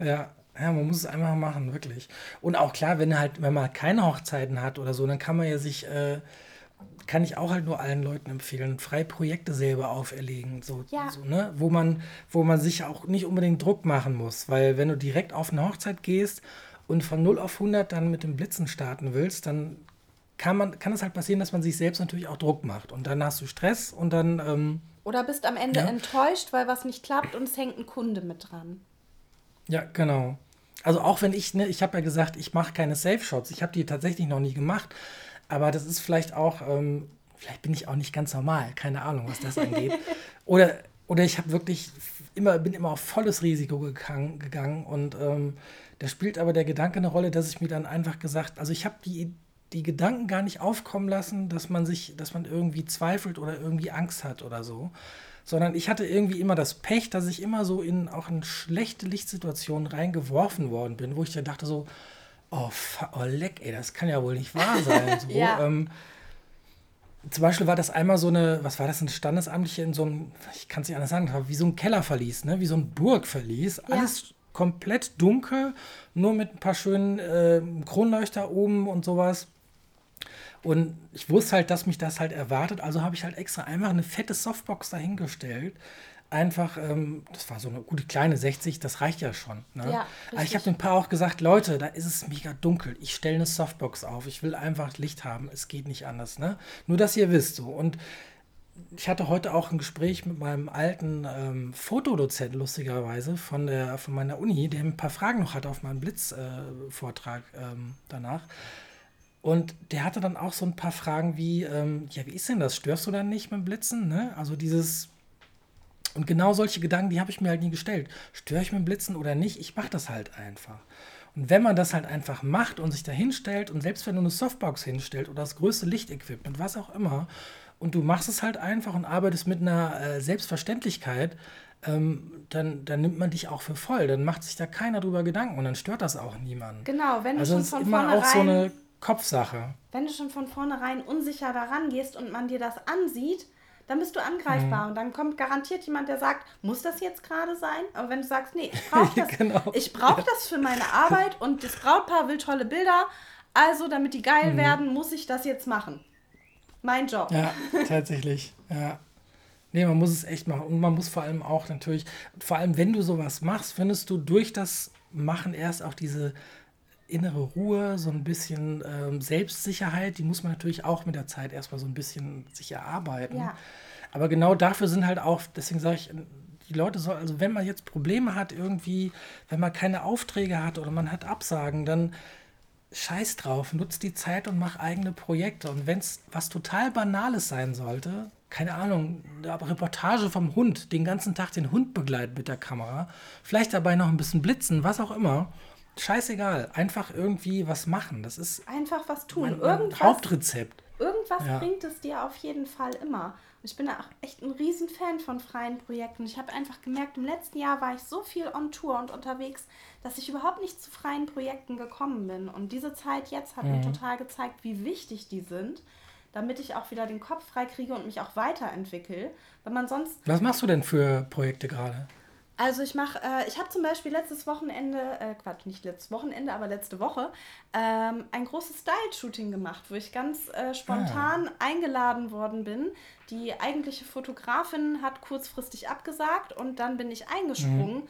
Ja, ja, man muss es einfach machen, wirklich. Und auch klar, wenn halt, wenn man keine Hochzeiten hat oder so, dann kann man ja sich, äh, kann ich auch halt nur allen Leuten empfehlen, freie Projekte selber auferlegen, so, ja. so, ne? wo man, wo man sich auch nicht unbedingt Druck machen muss, weil wenn du direkt auf eine Hochzeit gehst und von 0 auf 100 dann mit dem Blitzen starten willst, dann kann man, kann es halt passieren, dass man sich selbst natürlich auch Druck macht und dann hast du Stress und dann ähm, oder bist am Ende ja. enttäuscht, weil was nicht klappt und es hängt ein Kunde mit dran. Ja, genau. Also auch wenn ich, ne, ich habe ja gesagt, ich mache keine Safe-Shots. Ich habe die tatsächlich noch nie gemacht. Aber das ist vielleicht auch, ähm, vielleicht bin ich auch nicht ganz normal. Keine Ahnung, was das angeht. <laughs> oder, oder ich habe wirklich immer, bin immer auf volles Risiko gegangen, gegangen und ähm, da spielt aber der Gedanke eine Rolle, dass ich mir dann einfach gesagt, also ich habe die die Gedanken gar nicht aufkommen lassen, dass man sich, dass man irgendwie zweifelt oder irgendwie Angst hat oder so. Sondern ich hatte irgendwie immer das Pech, dass ich immer so in auch in schlechte Lichtsituationen reingeworfen worden bin, wo ich dann dachte so, oh, oh leck, ey, das kann ja wohl nicht wahr <laughs> sein. So, ja. ähm, zum Beispiel war das einmal so eine, was war das, ein Standesamtliche in so einem, ich kann es nicht anders sagen, wie so ein Kellerverlies, ne? wie so ein Burgverlies. Ja. Alles komplett dunkel, nur mit ein paar schönen äh, Kronleuchter oben und sowas. Und ich wusste halt, dass mich das halt erwartet, also habe ich halt extra einfach eine fette Softbox dahingestellt. Einfach, ähm, das war so eine gute kleine 60, das reicht ja schon. Ne? Ja, Aber ich habe dem Paar auch gesagt, Leute, da ist es mega dunkel. Ich stelle eine Softbox auf. Ich will einfach Licht haben. Es geht nicht anders. Ne? Nur, dass ihr wisst so. Und ich hatte heute auch ein Gespräch mit meinem alten ähm, Fotodozent, lustigerweise, von, der, von meiner Uni, der ein paar Fragen noch hatte auf meinen Blitzvortrag äh, ähm, danach. Und der hatte dann auch so ein paar Fragen wie, ähm, ja, wie ist denn das? Störst du dann nicht mit dem Blitzen? Ne? Also dieses, und genau solche Gedanken, die habe ich mir halt nie gestellt. Störe ich mit dem Blitzen oder nicht? Ich mache das halt einfach. Und wenn man das halt einfach macht und sich da hinstellt und selbst wenn du eine Softbox hinstellt oder das größte Lichtequipment, was auch immer, und du machst es halt einfach und arbeitest mit einer äh, Selbstverständlichkeit, ähm, dann, dann nimmt man dich auch für voll. Dann macht sich da keiner drüber Gedanken und dann stört das auch niemanden. Genau, wenn du also schon von vornherein... Auch so eine Kopfsache. Wenn du schon von vornherein unsicher daran gehst und man dir das ansieht, dann bist du angreifbar mhm. und dann kommt garantiert jemand, der sagt, muss das jetzt gerade sein? Aber wenn du sagst, nee, ich brauche <laughs> das, genau. ich brauch das für meine Arbeit <laughs> und das Brautpaar will tolle Bilder, also damit die geil mhm. werden, muss ich das jetzt machen. Mein Job. Ja, <laughs> tatsächlich. Ja. Nee, man muss es echt machen. Und man muss vor allem auch natürlich, vor allem wenn du sowas machst, findest du durch das Machen erst auch diese innere Ruhe, so ein bisschen ähm, Selbstsicherheit, die muss man natürlich auch mit der Zeit erstmal so ein bisschen sich erarbeiten. Ja. Aber genau dafür sind halt auch, deswegen sage ich, die Leute sollen, also wenn man jetzt Probleme hat irgendwie, wenn man keine Aufträge hat oder man hat Absagen, dann scheiß drauf, nutzt die Zeit und mach eigene Projekte. Und wenn es was total Banales sein sollte, keine Ahnung, eine Reportage vom Hund, den ganzen Tag den Hund begleiten mit der Kamera, vielleicht dabei noch ein bisschen blitzen, was auch immer, scheißegal, einfach irgendwie was machen. Das ist einfach was tun. Irgendwas, Hauptrezept. Irgendwas ja. bringt es dir auf jeden Fall immer. Ich bin auch echt ein Riesenfan von freien Projekten. Ich habe einfach gemerkt, im letzten Jahr war ich so viel on Tour und unterwegs, dass ich überhaupt nicht zu freien Projekten gekommen bin. Und diese Zeit jetzt hat mhm. mir total gezeigt, wie wichtig die sind, damit ich auch wieder den Kopf frei kriege und mich auch weiterentwickle. Wenn man sonst. Was machst du denn für Projekte gerade? Also ich mache, äh, ich habe zum Beispiel letztes Wochenende, äh, Quatsch, nicht letztes Wochenende, aber letzte Woche, ähm, ein großes Style-Shooting gemacht, wo ich ganz äh, spontan ah. eingeladen worden bin. Die eigentliche Fotografin hat kurzfristig abgesagt und dann bin ich eingesprungen. Mhm.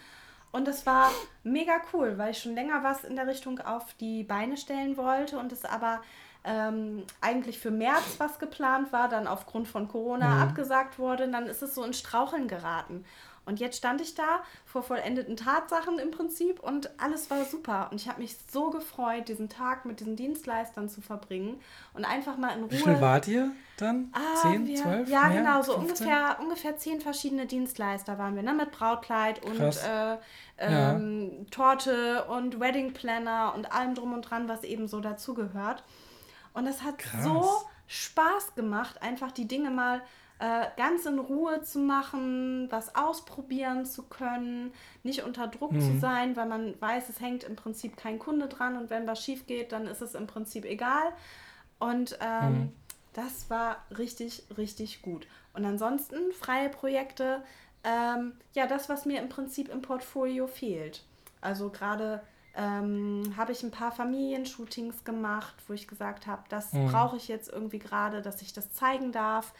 Und das war mega cool, weil ich schon länger was in der Richtung auf die Beine stellen wollte und es aber ähm, eigentlich für März was geplant war, dann aufgrund von Corona mhm. abgesagt wurde, dann ist es so in Straucheln geraten. Und jetzt stand ich da vor vollendeten Tatsachen im Prinzip und alles war super. Und ich habe mich so gefreut, diesen Tag mit diesen Dienstleistern zu verbringen und einfach mal in Ruhe. Wie viel wart ihr dann? Ah, zehn, wir, zwölf? Ja, mehr? genau, so ungefähr, ungefähr zehn verschiedene Dienstleister waren wir, ne? Mit Brautkleid und äh, ähm, ja. Torte und Wedding Planner und allem drum und dran, was eben so dazugehört. Und es hat Krass. so Spaß gemacht, einfach die Dinge mal äh, ganz in Ruhe zu machen, was ausprobieren zu können, nicht unter Druck mhm. zu sein, weil man weiß, es hängt im Prinzip kein Kunde dran und wenn was schief geht, dann ist es im Prinzip egal. Und ähm, mhm. das war richtig, richtig gut. Und ansonsten freie Projekte, ähm, ja, das, was mir im Prinzip im Portfolio fehlt. Also gerade ähm, habe ich ein paar Familienshootings gemacht, wo ich gesagt habe, das mhm. brauche ich jetzt irgendwie gerade, dass ich das zeigen darf.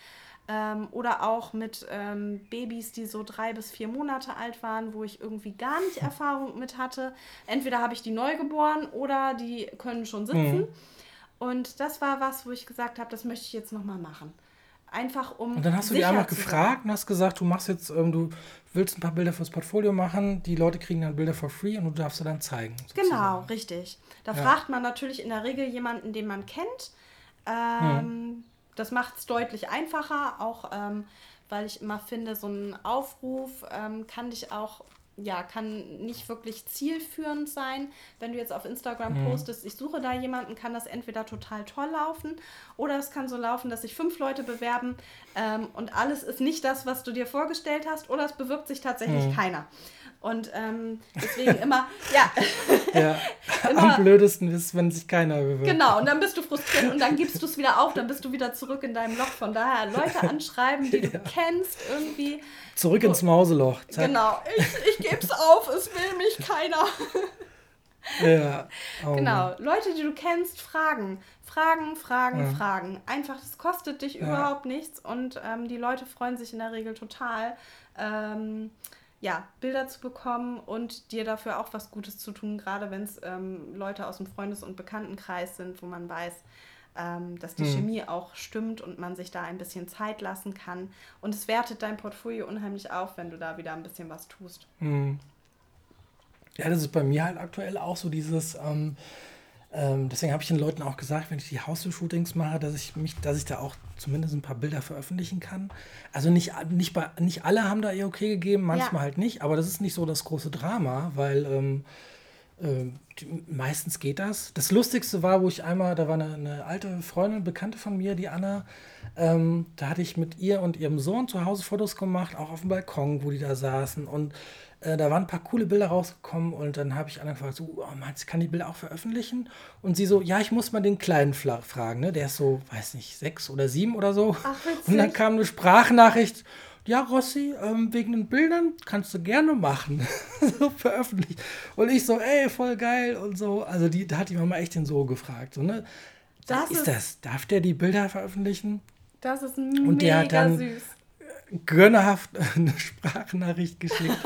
Ähm, oder auch mit ähm, Babys, die so drei bis vier Monate alt waren, wo ich irgendwie gar nicht <laughs> Erfahrung mit hatte. Entweder habe ich die neu geboren oder die können schon sitzen. Mhm. Und das war was, wo ich gesagt habe, das möchte ich jetzt nochmal machen. Einfach um. Und dann hast du die einmal gefragt und hast gesagt, du machst jetzt, ähm, du willst ein paar Bilder fürs Portfolio machen, die Leute kriegen dann Bilder for free und du darfst sie dann zeigen. Sozusagen. Genau, richtig. Da ja. fragt man natürlich in der Regel jemanden, den man kennt. Ähm, mhm. Das macht es deutlich einfacher, auch ähm, weil ich immer finde, so ein Aufruf ähm, kann dich auch ja, kann nicht wirklich zielführend sein. Wenn du jetzt auf Instagram mhm. postest, ich suche da jemanden, kann das entweder total toll laufen oder es kann so laufen, dass sich fünf Leute bewerben ähm, und alles ist nicht das, was du dir vorgestellt hast oder es bewirbt sich tatsächlich mhm. keiner. Und ähm, deswegen immer, ja. <laughs> ja. <laughs> immer, Am blödesten ist, wenn sich keiner bewirbt. Genau, und dann bist du frustriert und dann gibst du es wieder auf, dann bist du wieder zurück in deinem Loch. Von daher Leute anschreiben, die ja. du kennst, irgendwie. Zurück ins Mauseloch. Zack. Genau, ich, ich gebe es auf, es will mich keiner. ja. Oh genau, Leute, die du kennst, fragen. Fragen, fragen, ja. fragen. Einfach, das kostet dich ja. überhaupt nichts und ähm, die Leute freuen sich in der Regel total. Ähm, ja, Bilder zu bekommen und dir dafür auch was Gutes zu tun, gerade wenn es ähm, Leute aus dem Freundes- und Bekanntenkreis sind, wo man weiß, ähm, dass die mhm. Chemie auch stimmt und man sich da ein bisschen Zeit lassen kann. Und es wertet dein Portfolio unheimlich auf, wenn du da wieder ein bisschen was tust. Mhm. Ja, das ist bei mir halt aktuell auch so dieses, ähm, ähm, deswegen habe ich den Leuten auch gesagt, wenn ich die House-Shootings mache, dass ich mich, dass ich da auch zumindest ein paar Bilder veröffentlichen kann. Also nicht, nicht, bei, nicht alle haben da ihr okay gegeben, manchmal ja. halt nicht, aber das ist nicht so das große Drama, weil ähm, äh, die, meistens geht das. Das Lustigste war, wo ich einmal, da war eine, eine alte Freundin, Bekannte von mir, die Anna, ähm, da hatte ich mit ihr und ihrem Sohn zu Hause Fotos gemacht, auch auf dem Balkon, wo die da saßen und äh, da waren ein paar coole Bilder rausgekommen und dann habe ich angefragt, so, oh, meinst du, kann die Bilder auch veröffentlichen? Und sie so, ja, ich muss mal den Kleinen fragen, ne? Der ist so, weiß nicht, sechs oder sieben oder so. Ach, und dann kam eine Sprachnachricht, ja, Rossi, ähm, wegen den Bildern kannst du gerne machen. <laughs> so veröffentlicht. Und ich so, ey, voll geil und so. Also die, da hat die Mama echt den so gefragt. So, ne? Das ist, ist das? Darf der die Bilder veröffentlichen? Das ist und mega der hat dann, süß gönnerhaft <laughs> eine Sprachnachricht geschickt,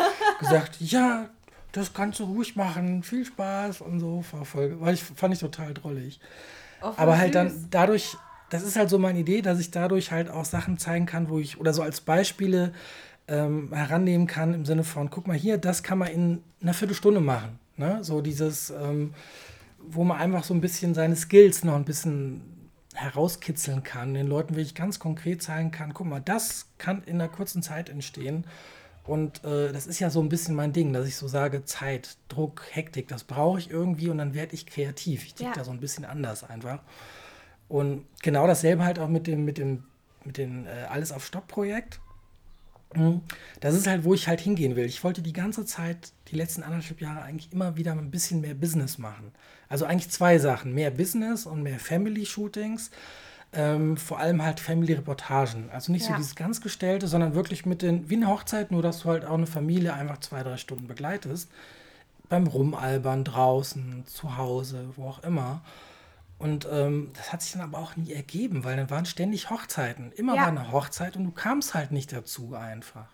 gesagt, ja, das kannst du ruhig machen, viel Spaß und so. War war ich, fand ich total drollig. Oh, Aber halt dann dadurch, das ist halt so meine Idee, dass ich dadurch halt auch Sachen zeigen kann, wo ich, oder so als Beispiele ähm, herannehmen kann, im Sinne von, guck mal hier, das kann man in einer Viertelstunde machen. Ne? So dieses, ähm, wo man einfach so ein bisschen seine Skills noch ein bisschen herauskitzeln kann, den Leuten wirklich ganz konkret zeigen kann, guck mal, das kann in einer kurzen Zeit entstehen. Und äh, das ist ja so ein bisschen mein Ding, dass ich so sage, Zeit, Druck, Hektik, das brauche ich irgendwie und dann werde ich kreativ. Ich ticke ja. da so ein bisschen anders einfach. Und genau dasselbe halt auch mit dem, mit dem, mit dem äh, Alles auf Stopp-Projekt. Mhm. Das ist halt, wo ich halt hingehen will. Ich wollte die ganze Zeit, die letzten anderthalb Jahre, eigentlich immer wieder ein bisschen mehr Business machen. Also eigentlich zwei Sachen: mehr Business und mehr Family-Shootings. Ähm, vor allem halt Family-Reportagen. Also nicht ja. so dieses ganz Gestellte, sondern wirklich mit den, wie eine Hochzeit, nur dass du halt auch eine Familie einfach zwei, drei Stunden begleitest. Beim Rumalbern, draußen, zu Hause, wo auch immer. Und ähm, das hat sich dann aber auch nie ergeben, weil dann waren ständig Hochzeiten. Immer ja. war eine Hochzeit und du kamst halt nicht dazu einfach.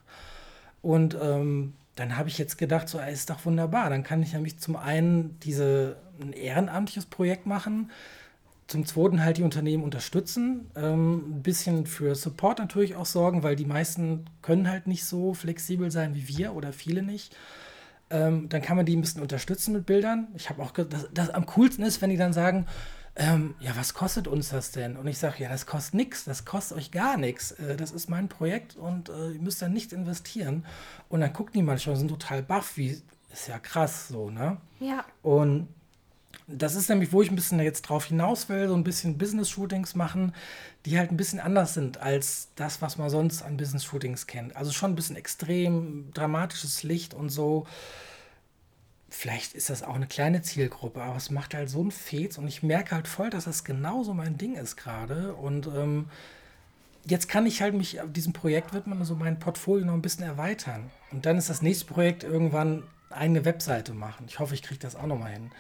Und ähm, dann habe ich jetzt gedacht, so, ist doch wunderbar. Dann kann ich nämlich zum einen diese, ein ehrenamtliches Projekt machen, zum Zweiten halt die Unternehmen unterstützen, ähm, ein bisschen für Support natürlich auch sorgen, weil die meisten können halt nicht so flexibel sein wie wir oder viele nicht. Ähm, dann kann man die ein bisschen unterstützen mit Bildern. Ich habe auch, das, das am coolsten ist, wenn die dann sagen, ähm, ja, was kostet uns das denn? Und ich sage, ja, das kostet nichts, das kostet euch gar nichts. Äh, das ist mein Projekt und äh, ihr müsst da nichts investieren. Und dann gucken die manchmal, sind total baff, wie, ist ja krass so, ne? Ja. Und das ist nämlich, wo ich ein bisschen jetzt drauf hinaus will, so ein bisschen Business-Shootings machen, die halt ein bisschen anders sind als das, was man sonst an Business-Shootings kennt. Also schon ein bisschen extrem dramatisches Licht und so vielleicht ist das auch eine kleine Zielgruppe, aber es macht halt so ein Fez und ich merke halt voll, dass das genauso mein Ding ist gerade. Und ähm, jetzt kann ich halt mich diesem Projekt widmen und so mein Portfolio noch ein bisschen erweitern. Und dann ist das nächste Projekt irgendwann eine Webseite machen. Ich hoffe, ich kriege das auch noch mal hin.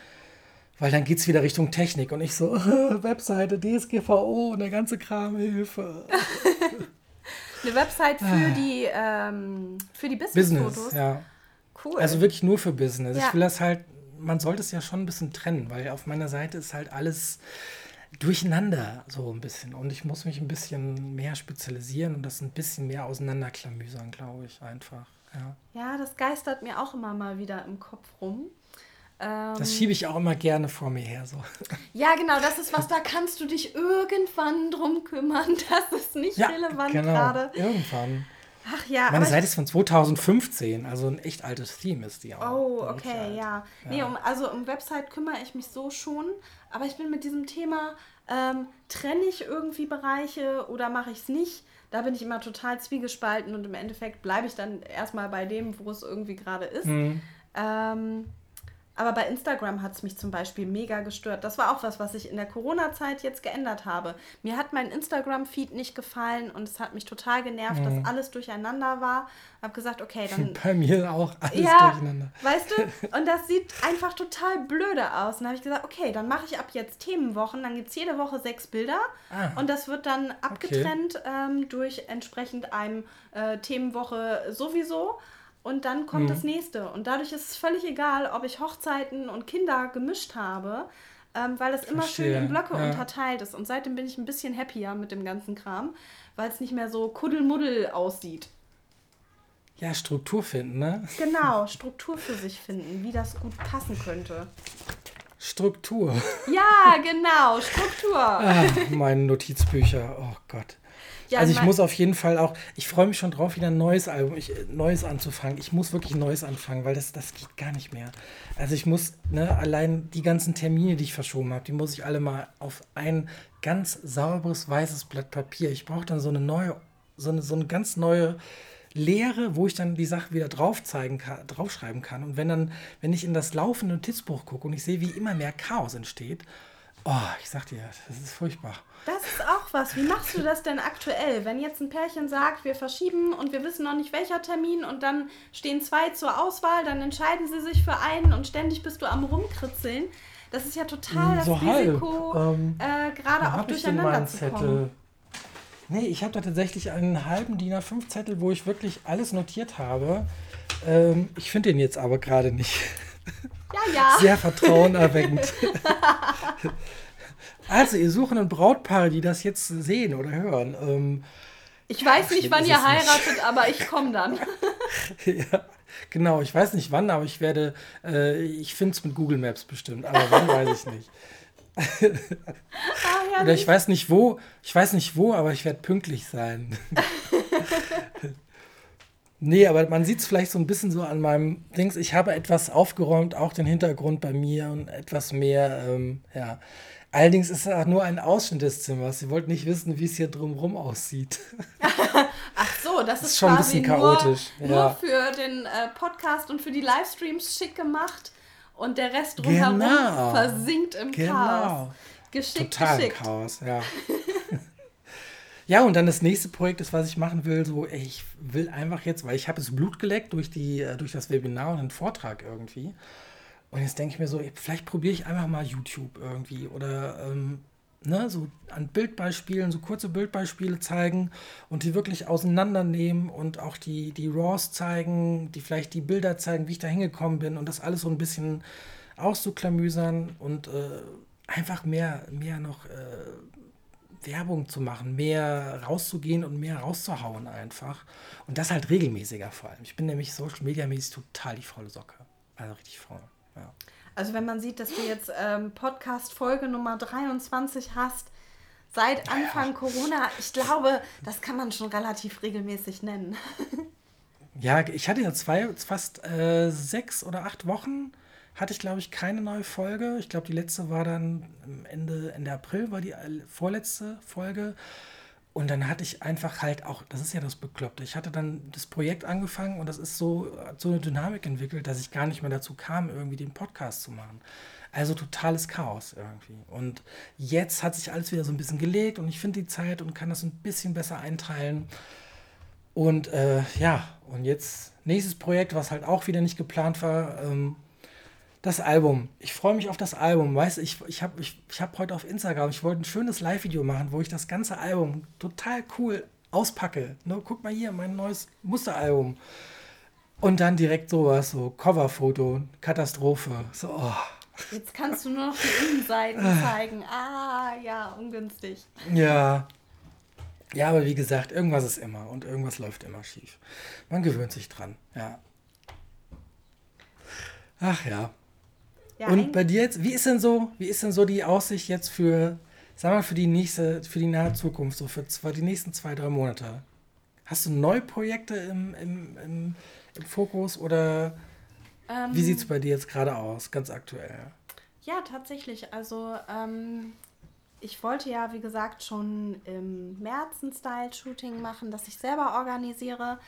Weil dann geht es wieder Richtung Technik und ich so, <laughs> Webseite, DSGVO und der ganze Kram, Hilfe. <laughs> Eine Website für ah. die, ähm, für die Business-Fotos. Business, ja. Cool. Also wirklich nur für Business. Ja. Ich will das halt, man sollte es ja schon ein bisschen trennen, weil auf meiner Seite ist halt alles durcheinander so ein bisschen. Und ich muss mich ein bisschen mehr spezialisieren und das ein bisschen mehr auseinanderklamüsern, glaube ich, einfach. Ja. ja, das geistert mir auch immer mal wieder im Kopf rum. Das ähm, schiebe ich auch immer gerne vor mir her. So. <laughs> Ja, genau, das ist was, da kannst du dich irgendwann drum kümmern. <laughs> Das ist nicht ja, relevant genau, gerade. Irgendwann. Ach ja. Meine Seite ist von 2015, also ein echt altes Theme ist die auch. Oh, okay, ja. ja. Nee, um, also um Website kümmere ich mich so schon, aber ich bin mit diesem Thema, ähm, trenne ich irgendwie Bereiche oder mache ich es nicht? Da bin ich immer total zwiegespalten und im Endeffekt bleibe ich dann erstmal bei dem, wo es irgendwie gerade ist. Mhm. Ähm, aber bei Instagram hat es mich zum Beispiel mega gestört. Das war auch was, was ich in der Corona-Zeit jetzt geändert habe. Mir hat mein Instagram-Feed nicht gefallen und es hat mich total genervt, mhm. dass alles durcheinander war. Ich habe gesagt, okay, dann. <laughs> Bei mir auch alles ja, durcheinander. Weißt du? <laughs> Und das sieht einfach total blöde aus. Und dann habe ich gesagt, okay, dann mache ich ab jetzt Themenwochen. Dann gibt es jede Woche sechs Bilder. Ah, und das wird dann abgetrennt okay. ähm, durch entsprechend einem äh, Themenwoche sowieso und dann kommt mhm. das nächste. Und dadurch ist es völlig egal, ob ich Hochzeiten und Kinder gemischt habe, ähm, weil das immer Verstehe. schön in Blöcke ja. unterteilt ist. Und seitdem bin ich ein bisschen happier mit dem ganzen Kram, weil es nicht mehr so kuddelmuddel aussieht. Ja, Struktur finden, ne? Genau, <laughs> Struktur für sich finden, wie das gut passen könnte. Struktur. Ja, genau, Struktur. Ach, meine Notizbücher, oh Gott. Ja, also ich muss auf jeden Fall auch, ich freue mich schon drauf, wieder ein neues Album, ich, neues anzufangen. Ich muss wirklich neues anfangen, weil das, das geht gar nicht mehr. Also ich muss, ne, allein die ganzen Termine, die ich verschoben habe, die muss ich alle mal auf ein ganz sauberes, weißes Blatt Papier. Ich brauche dann so eine neue, so eine, so eine ganz neue Leere, wo ich dann die Sachen wieder drauf zeigen kann, draufschreiben kann. Und wenn dann, wenn ich in das laufende Notizbuch gucke und ich sehe, wie immer mehr Chaos entsteht, oh, ich sag dir, das ist furchtbar. Das ist auch was. Wie machst du das denn aktuell? Wenn jetzt ein Pärchen sagt, wir verschieben und wir wissen noch nicht welcher Termin und dann stehen zwei zur Auswahl, dann entscheiden sie sich für einen und ständig bist du am Rumkritzeln. Das ist ja total das so Risiko, ähm, äh, gerade auch durcheinander zu kommen. Zettel. Nee, ich habe da tatsächlich einen halben DIN A5 Zettel, wo ich wirklich alles notiert habe. Ähm, ich finde den jetzt aber gerade nicht. Ja, ja. Sehr vertrauenerweckend. <laughs> <laughs> Also, ihr suchenden Brautpaare, die das jetzt sehen oder hören. Ähm, ich weiß nicht, wann ihr heiratet, nicht. aber ich komme dann. <laughs> <laughs> ja, genau. Ich weiß nicht wann, aber ich werde, äh, ich finde es mit Google Maps bestimmt, aber wann weiß ich nicht. ah, oder ich weiß nicht wo, ich weiß nicht wo, aber ich werde pünktlich sein. Nee, aber man sieht es vielleicht so ein bisschen so an meinem Dings. Ich habe etwas aufgeräumt, auch den Hintergrund bei mir und etwas mehr, ähm, ja Allerdings ist es auch nur ein Ausschnitt des Zimmers. Sie wollten nicht wissen, wie es hier drumherum aussieht. <laughs> Ach so, das, das ist, schon ein bisschen chaotisch. Nur, ja. nur für den äh, Podcast und für die Livestreams schick gemacht und der Rest drumherum genau. versinkt im genau. Chaos. Geschickt, Total geschickt. Chaos, ja. <laughs> ja, und dann das nächste Projekt ist, was ich machen will, so, ich will einfach jetzt, weil ich habe es Blut geleckt durch, die, äh, durch das Webinar und den Vortrag irgendwie. Und jetzt denke ich mir so, vielleicht probiere ich einfach mal YouTube irgendwie oder ähm, ne, so an Bildbeispielen, so kurze Bildbeispiele zeigen und die wirklich auseinandernehmen und auch die, die RAWs zeigen, die vielleicht die Bilder zeigen, wie ich da hingekommen bin und das alles so ein bisschen auszuklamüsern und äh, einfach mehr, mehr noch äh, Werbung zu machen, mehr rauszugehen und mehr rauszuhauen einfach. Und das halt regelmäßiger vor allem. Ich bin nämlich Social Media mäßig total die faule Socke. Also richtig faul. Ja. Also wenn man sieht, dass du jetzt ähm, Podcast-Folge Nummer 23 hast, seit Anfang ja. Corona, ich glaube, das kann man schon relativ regelmäßig nennen. <laughs> ja, ich hatte ja zwei, fast äh, sechs oder acht Wochen hatte ich, glaube ich, keine neue Folge. Ich glaube, die letzte war dann Ende, Ende April, war die vorletzte Folge. Und dann hatte ich einfach halt auch, das ist ja das Bekloppte, ich hatte dann das Projekt angefangen und das ist so, so eine Dynamik entwickelt, dass ich gar nicht mehr dazu kam, irgendwie den Podcast zu machen. Also totales Chaos irgendwie. Und jetzt hat sich alles wieder so ein bisschen gelegt und ich finde die Zeit und kann das ein bisschen besser einteilen. Und äh, ja, und jetzt nächstes Projekt, was halt auch wieder nicht geplant war, ähm, das Album. Ich freue mich auf das Album. Weißt du, ich, ich habe ich, ich hab heute auf Instagram, ich wollte ein schönes Live-Video machen, wo ich das ganze Album total cool auspacke. Ne, guck mal hier, mein neues Musteralbum. Und dann direkt sowas, so Coverfoto, Katastrophe. So, oh. Jetzt kannst du nur noch die Innenseiten zeigen. Ah, ja, ungünstig. Ja. Ja, aber wie gesagt, irgendwas ist immer und irgendwas läuft immer schief. Man gewöhnt sich dran, ja. Ach ja. Ja, und bei dir jetzt, wie ist denn so, wie ist denn so die Aussicht jetzt für, sag mal, für die nächste, für die nahe Zukunft, so für zwei, die nächsten zwei, drei Monate? Hast du neue Projekte im, im, im, im Fokus oder ähm, wie sieht es bei dir jetzt gerade aus, ganz aktuell? Ja, tatsächlich. Also ähm, ich wollte ja, wie gesagt, schon im März ein Style-Shooting machen, das ich selber organisiere.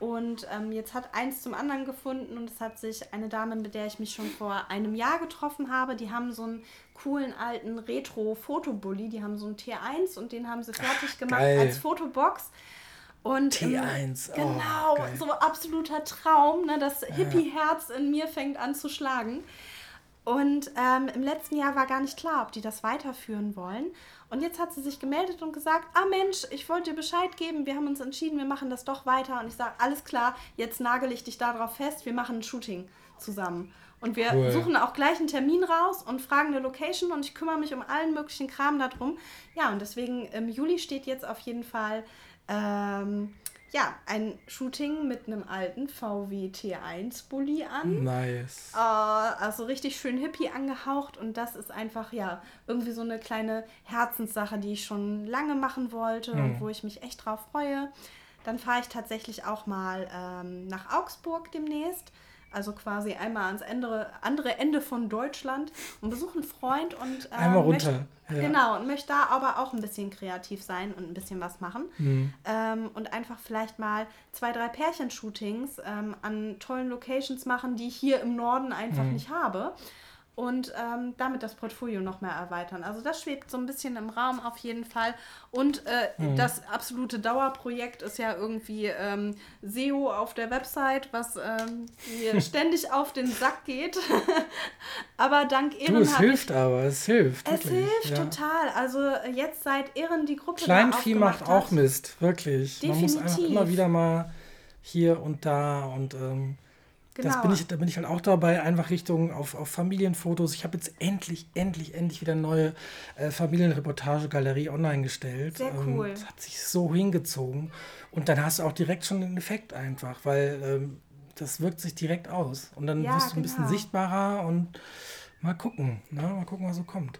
Und ähm, jetzt hat eins zum anderen gefunden und es hat sich eine Dame, mit der ich mich schon vor einem Jahr getroffen habe, die haben so einen coolen alten Retro-Fotobully, die haben so einen T1 und den haben sie fertig Ach, gemacht geil. als Fotobox. Und T1, ähm, genau, oh, so absoluter Traum, ne? das Hippie-Herz in mir fängt an zu schlagen. Und ähm, im letzten Jahr war gar nicht klar, ob die das weiterführen wollen. Und jetzt hat sie sich gemeldet und gesagt, ah Mensch, ich wollte dir Bescheid geben, wir haben uns entschieden, wir machen das doch weiter. Und ich sage, alles klar, jetzt nagel ich dich darauf fest, wir machen ein Shooting zusammen. Und wir cool. suchen auch gleich einen Termin raus und fragen eine Location und ich kümmere mich um allen möglichen Kram darum. Ja, und deswegen im Juli steht jetzt auf jeden Fall ähm, ja, ein Shooting mit einem alten VW T1 Bulli an. Nice. Äh, also richtig schön hippie angehaucht und das ist einfach ja irgendwie so eine kleine Herzenssache, die ich schon lange machen wollte mhm. und wo ich mich echt drauf freue. Dann fahre ich tatsächlich auch mal ähm, nach Augsburg demnächst also quasi einmal ans andere, andere Ende von Deutschland und besuche einen Freund und ähm, einmal runter. Möchte, ja. Genau, und möchte da aber auch ein bisschen kreativ sein und ein bisschen was machen. Mhm. Ähm, und einfach vielleicht mal zwei, drei Pärchenshootings ähm, an tollen Locations machen, die ich hier im Norden einfach mhm. nicht habe und ähm, damit das Portfolio noch mehr erweitern. Also das schwebt so ein bisschen im Raum auf jeden Fall. Und äh, mhm. das absolute Dauerprojekt ist ja irgendwie ähm, SEO auf der Website, was ähm, mir <laughs> ständig auf den Sack geht. <laughs> aber dank Ehren du, es hilft ich, aber, es hilft. Es wirklich, hilft ja. total. Also jetzt seit Ehren die Gruppe Kleinvieh macht hat. auch Mist, wirklich. Definitiv. Man muss einfach immer wieder mal hier und da und ähm, Genau. Das bin ich, da bin ich halt auch dabei, einfach Richtung auf, auf Familienfotos. Ich habe jetzt endlich, endlich, endlich wieder eine neue äh, Familienreportage-Galerie online gestellt. Sehr ähm, cool. Ähm, das hat sich so hingezogen. Und dann hast du auch direkt schon den Effekt einfach, weil ähm, das wirkt sich direkt aus. Und dann ja, wirst du ein bisschen genau. sichtbarer und mal gucken, ne? mal gucken, was so kommt.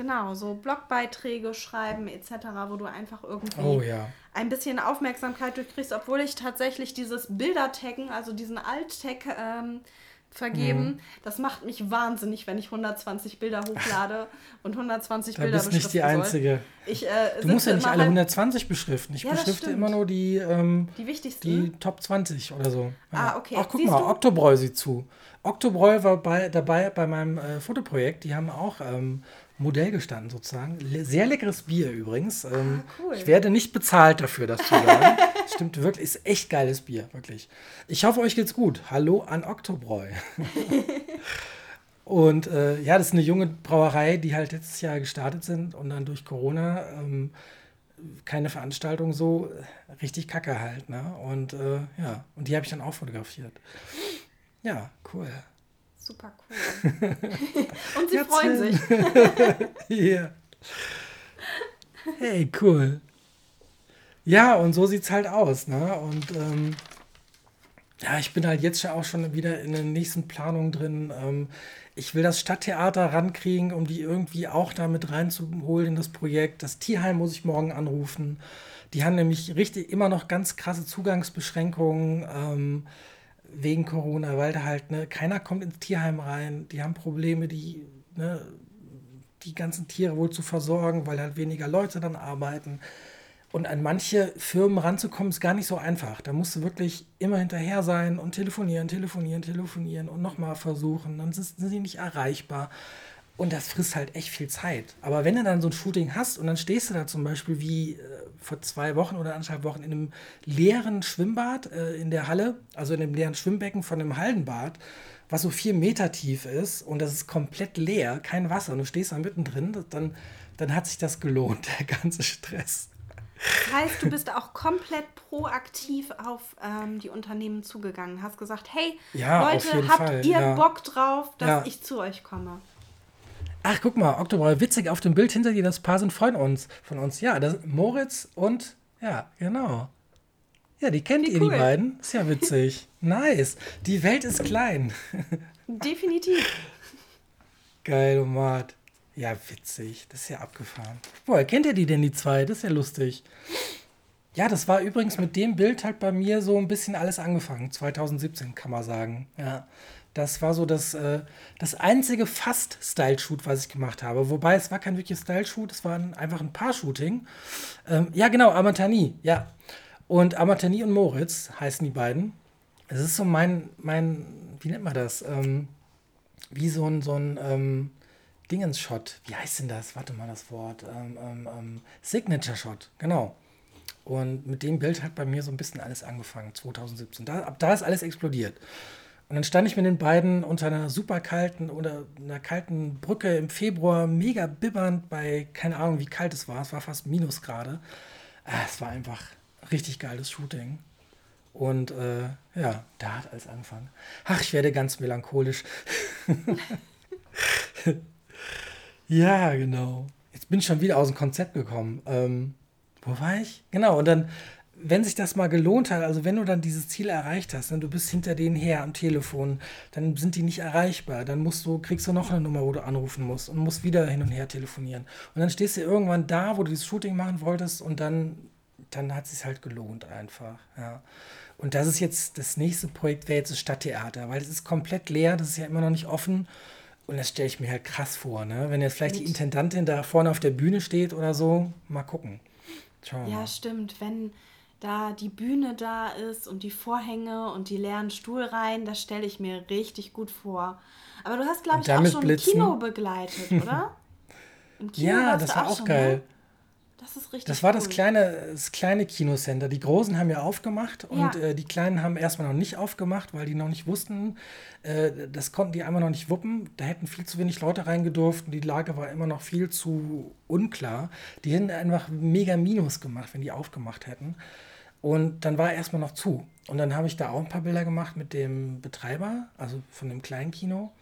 Genau, so Blogbeiträge schreiben etc., wo du einfach irgendwie oh, ja. ein bisschen Aufmerksamkeit durchkriegst, obwohl ich tatsächlich dieses Bildertaggen, also diesen Alt-Tag ähm, vergeben, mhm. das macht mich wahnsinnig, wenn ich 120 Bilder hochlade <laughs> und 120 da Bilder bist nicht die Einzige. Ich, äh, du musst ja nicht alle 120 beschriften. Ich ja, beschrifte immer nur die, ähm, die wichtigsten. Die Top 20 oder so. Ja. Ah, okay. Ach, guck Siehst mal, Oktobräu sieht zu. Oktobräu war bei, dabei bei meinem äh, Fotoprojekt. Die haben auch ähm, Modell gestanden sozusagen. sehr leckeres Bier übrigens. Ähm, ah, cool. Ich werde nicht bezahlt dafür, das zu sagen. <laughs> Stimmt wirklich, ist echt geiles Bier, wirklich. Ich hoffe, euch geht's gut. Hallo an Oktobräu. <laughs> und äh, ja, das ist eine junge Brauerei, die halt letztes Jahr gestartet sind und dann durch Corona ähm, keine Veranstaltung so richtig kacke halt. Ne? Und äh, ja, und die habe ich dann auch fotografiert. Ja, cool. Super cool. <laughs> Und sie freuen sich. <laughs> ja. Hey, cool. Ja, und so sieht es halt aus, ne? Und ähm, ja, ich bin halt jetzt auch schon wieder in den nächsten Planungen drin. Ähm, ich will das Stadttheater rankriegen, um die irgendwie auch damit reinzuholen in das Projekt. Das Tierheim muss ich morgen anrufen. Die haben nämlich richtig immer noch ganz krasse Zugangsbeschränkungen ähm, wegen Corona, weil da halt, ne, keiner kommt ins Tierheim rein. Die haben Probleme, die, ne, die ganzen Tiere wohl zu versorgen, weil halt weniger Leute dann arbeiten. Und an manche Firmen ranzukommen, ist gar nicht so einfach. Da musst du wirklich immer hinterher sein und telefonieren, telefonieren, telefonieren und nochmal versuchen. Dann sind sie nicht erreichbar. Und das frisst halt echt viel Zeit. Aber wenn du dann so ein Shooting hast und dann stehst du da zum Beispiel wie äh, vor zwei Wochen oder anderthalb Wochen in einem leeren Schwimmbad äh, in der Halle, also in einem leeren Schwimmbecken von einem Hallenbad, was so vier Meter tief ist und das ist komplett leer, kein Wasser und du stehst da mittendrin, dann, dann hat sich das gelohnt, <laughs> der ganze Stress. Das heißt, du bist auch komplett proaktiv auf ähm, die Unternehmen zugegangen. Hast gesagt, hey, ja, Leute, habt Fall. ihr ja. Bock drauf, dass ja. ich zu euch komme? Ach, guck mal, Oktober, witzig, auf dem Bild hinter dir, das Paar sind Freunde uns, von uns. Ja, das Moritz und, ja, genau. Ja, die kennt Wie ihr, cool. die beiden. Ist ja witzig. <laughs> nice. Die Welt ist klein. <laughs> Definitiv. Geil, Omat. Ja, witzig. Das ist ja abgefahren. Woher kennt ihr die denn, die zwei? Das ist ja lustig. Ja, das war übrigens mit dem Bild halt bei mir so ein bisschen alles angefangen. 2017 kann man sagen. Ja. Das war so das, äh, das einzige Fast-Style-Shoot, was ich gemacht habe. Wobei es war kein wirkliches Style-Shoot, es war ein, einfach ein Paar-Shooting. Ähm, ja, genau, Amatani, ja. Und Amatani und Moritz heißen die beiden. Es ist so mein, mein, wie nennt man das? Ähm, wie so ein, so ein ähm, Dingens-Shot. Wie heißt denn das? Warte mal das Wort. Ähm, ähm, ähm, Signature-Shot, genau. Und mit dem Bild hat bei mir so ein bisschen alles angefangen, 2017. Da, ab da ist alles explodiert. Und dann stand ich mit den beiden unter einer super kalten oder einer kalten Brücke im Februar, mega bibbernd bei, keine Ahnung, wie kalt es war. Es war fast Minusgrade. Ah, es war einfach richtig geiles Shooting. Und äh, ja, da hat alles angefangen. Ach, ich werde ganz melancholisch. <laughs> Ja, genau. Jetzt bin ich schon wieder aus dem Konzept gekommen. Ähm, wo war ich? Genau, und dann, wenn sich das mal gelohnt hat, also wenn du dann dieses Ziel erreicht hast, und ne, du bist hinter denen her am Telefon, dann sind die nicht erreichbar. Dann musst du, kriegst du noch eine Nummer, wo du anrufen musst und musst wieder hin und her telefonieren. Und dann stehst du irgendwann da, wo du dieses Shooting machen wolltest, und dann, dann hat es sich halt gelohnt einfach. Ja. Und das ist jetzt, das nächste Projekt wäre jetzt das Stadttheater, weil es ist komplett leer, das ist ja immer noch nicht offen. Und das stelle ich mir halt krass vor, ne? Wenn jetzt vielleicht Mit. die Intendantin da vorne auf der Bühne steht oder so, mal gucken. Schauen ja, mal. stimmt. Wenn da die Bühne da ist und die Vorhänge und die leeren Stuhlreihen, das stelle ich mir richtig gut vor. Aber du hast, glaube ich, auch schon Blitzen. Kino begleitet, <laughs> oder? ja, das war auch, geil. Ne? Das ist richtig. Das war cool. das kleine, das kleine Kinocenter. Die Großen haben ja aufgemacht und ja. äh, die Kleinen haben erstmal noch nicht aufgemacht, weil die noch nicht wussten, äh, das konnten die einmal noch nicht wuppen. Da hätten viel zu wenig Leute reingedurft und die Lage war immer noch viel zu unklar. Die hätten einfach mega Minus gemacht, wenn die aufgemacht hätten. Und dann war er erstmal noch zu. Und dann habe ich da auch ein paar Bilder gemacht mit dem Betreiber, also von dem kleinen Kino.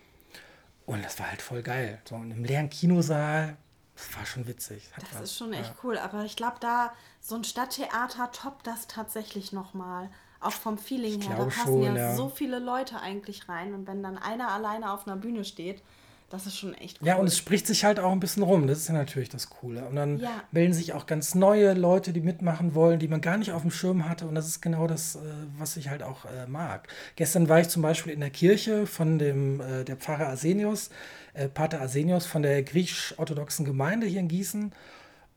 Und das war halt voll geil. So in einem leeren Kinosaal, das war schon witzig. das was. ist schon echt ja. cool. Aber ich glaube, da so ein Stadttheater toppt das tatsächlich nochmal. Auch vom Feeling ich her. Da passen schon, ja, ja, so viele Leute eigentlich rein. Und wenn dann einer alleine auf einer Bühne steht, das ist schon echt cool. Ja, und es spricht sich halt auch ein bisschen rum. Das ist ja natürlich das Coole. Und dann ja. melden sich auch ganz neue Leute, die mitmachen wollen, die man gar nicht auf dem Schirm hatte. Und das ist genau das, äh, was ich halt auch äh, mag. Gestern war ich zum Beispiel in der Kirche von dem, äh, der Pfarrer Arsenius, Pater Arsenius von der griechisch-orthodoxen Gemeinde hier in Gießen.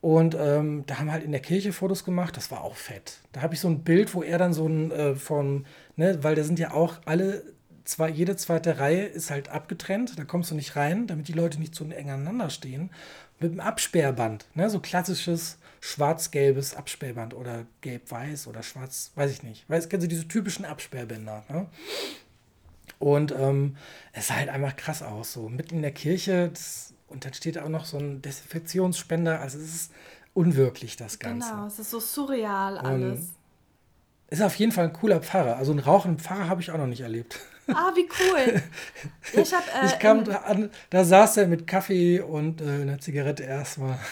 Und ähm, da haben wir halt in der Kirche Fotos gemacht, das war auch fett. Da habe ich so ein Bild, wo er dann so ein äh, von, ne, weil da sind ja auch alle zwei, jede zweite Reihe ist halt abgetrennt, da kommst du nicht rein, damit die Leute nicht zu eng aneinander stehen. Mit einem Absperrband, ne? so klassisches schwarz-gelbes Absperrband oder gelb-weiß oder schwarz, weiß ich nicht. Weißt, kennst du diese typischen Absperrbänder? Ne? Und ähm, es sah halt einfach krass aus, so mitten in der Kirche. Das, und dann steht auch noch so ein Desinfektionsspender. Also es ist unwirklich, das Ganze. Genau, es ist so surreal alles. Und ist auf jeden Fall ein cooler Pfarrer. Also einen rauchenden Pfarrer habe ich auch noch nicht erlebt. Ah, wie cool. <laughs> Ich, hab, äh, ich kam da an, da saß er mit Kaffee und äh, einer Zigarette erstmal. <laughs>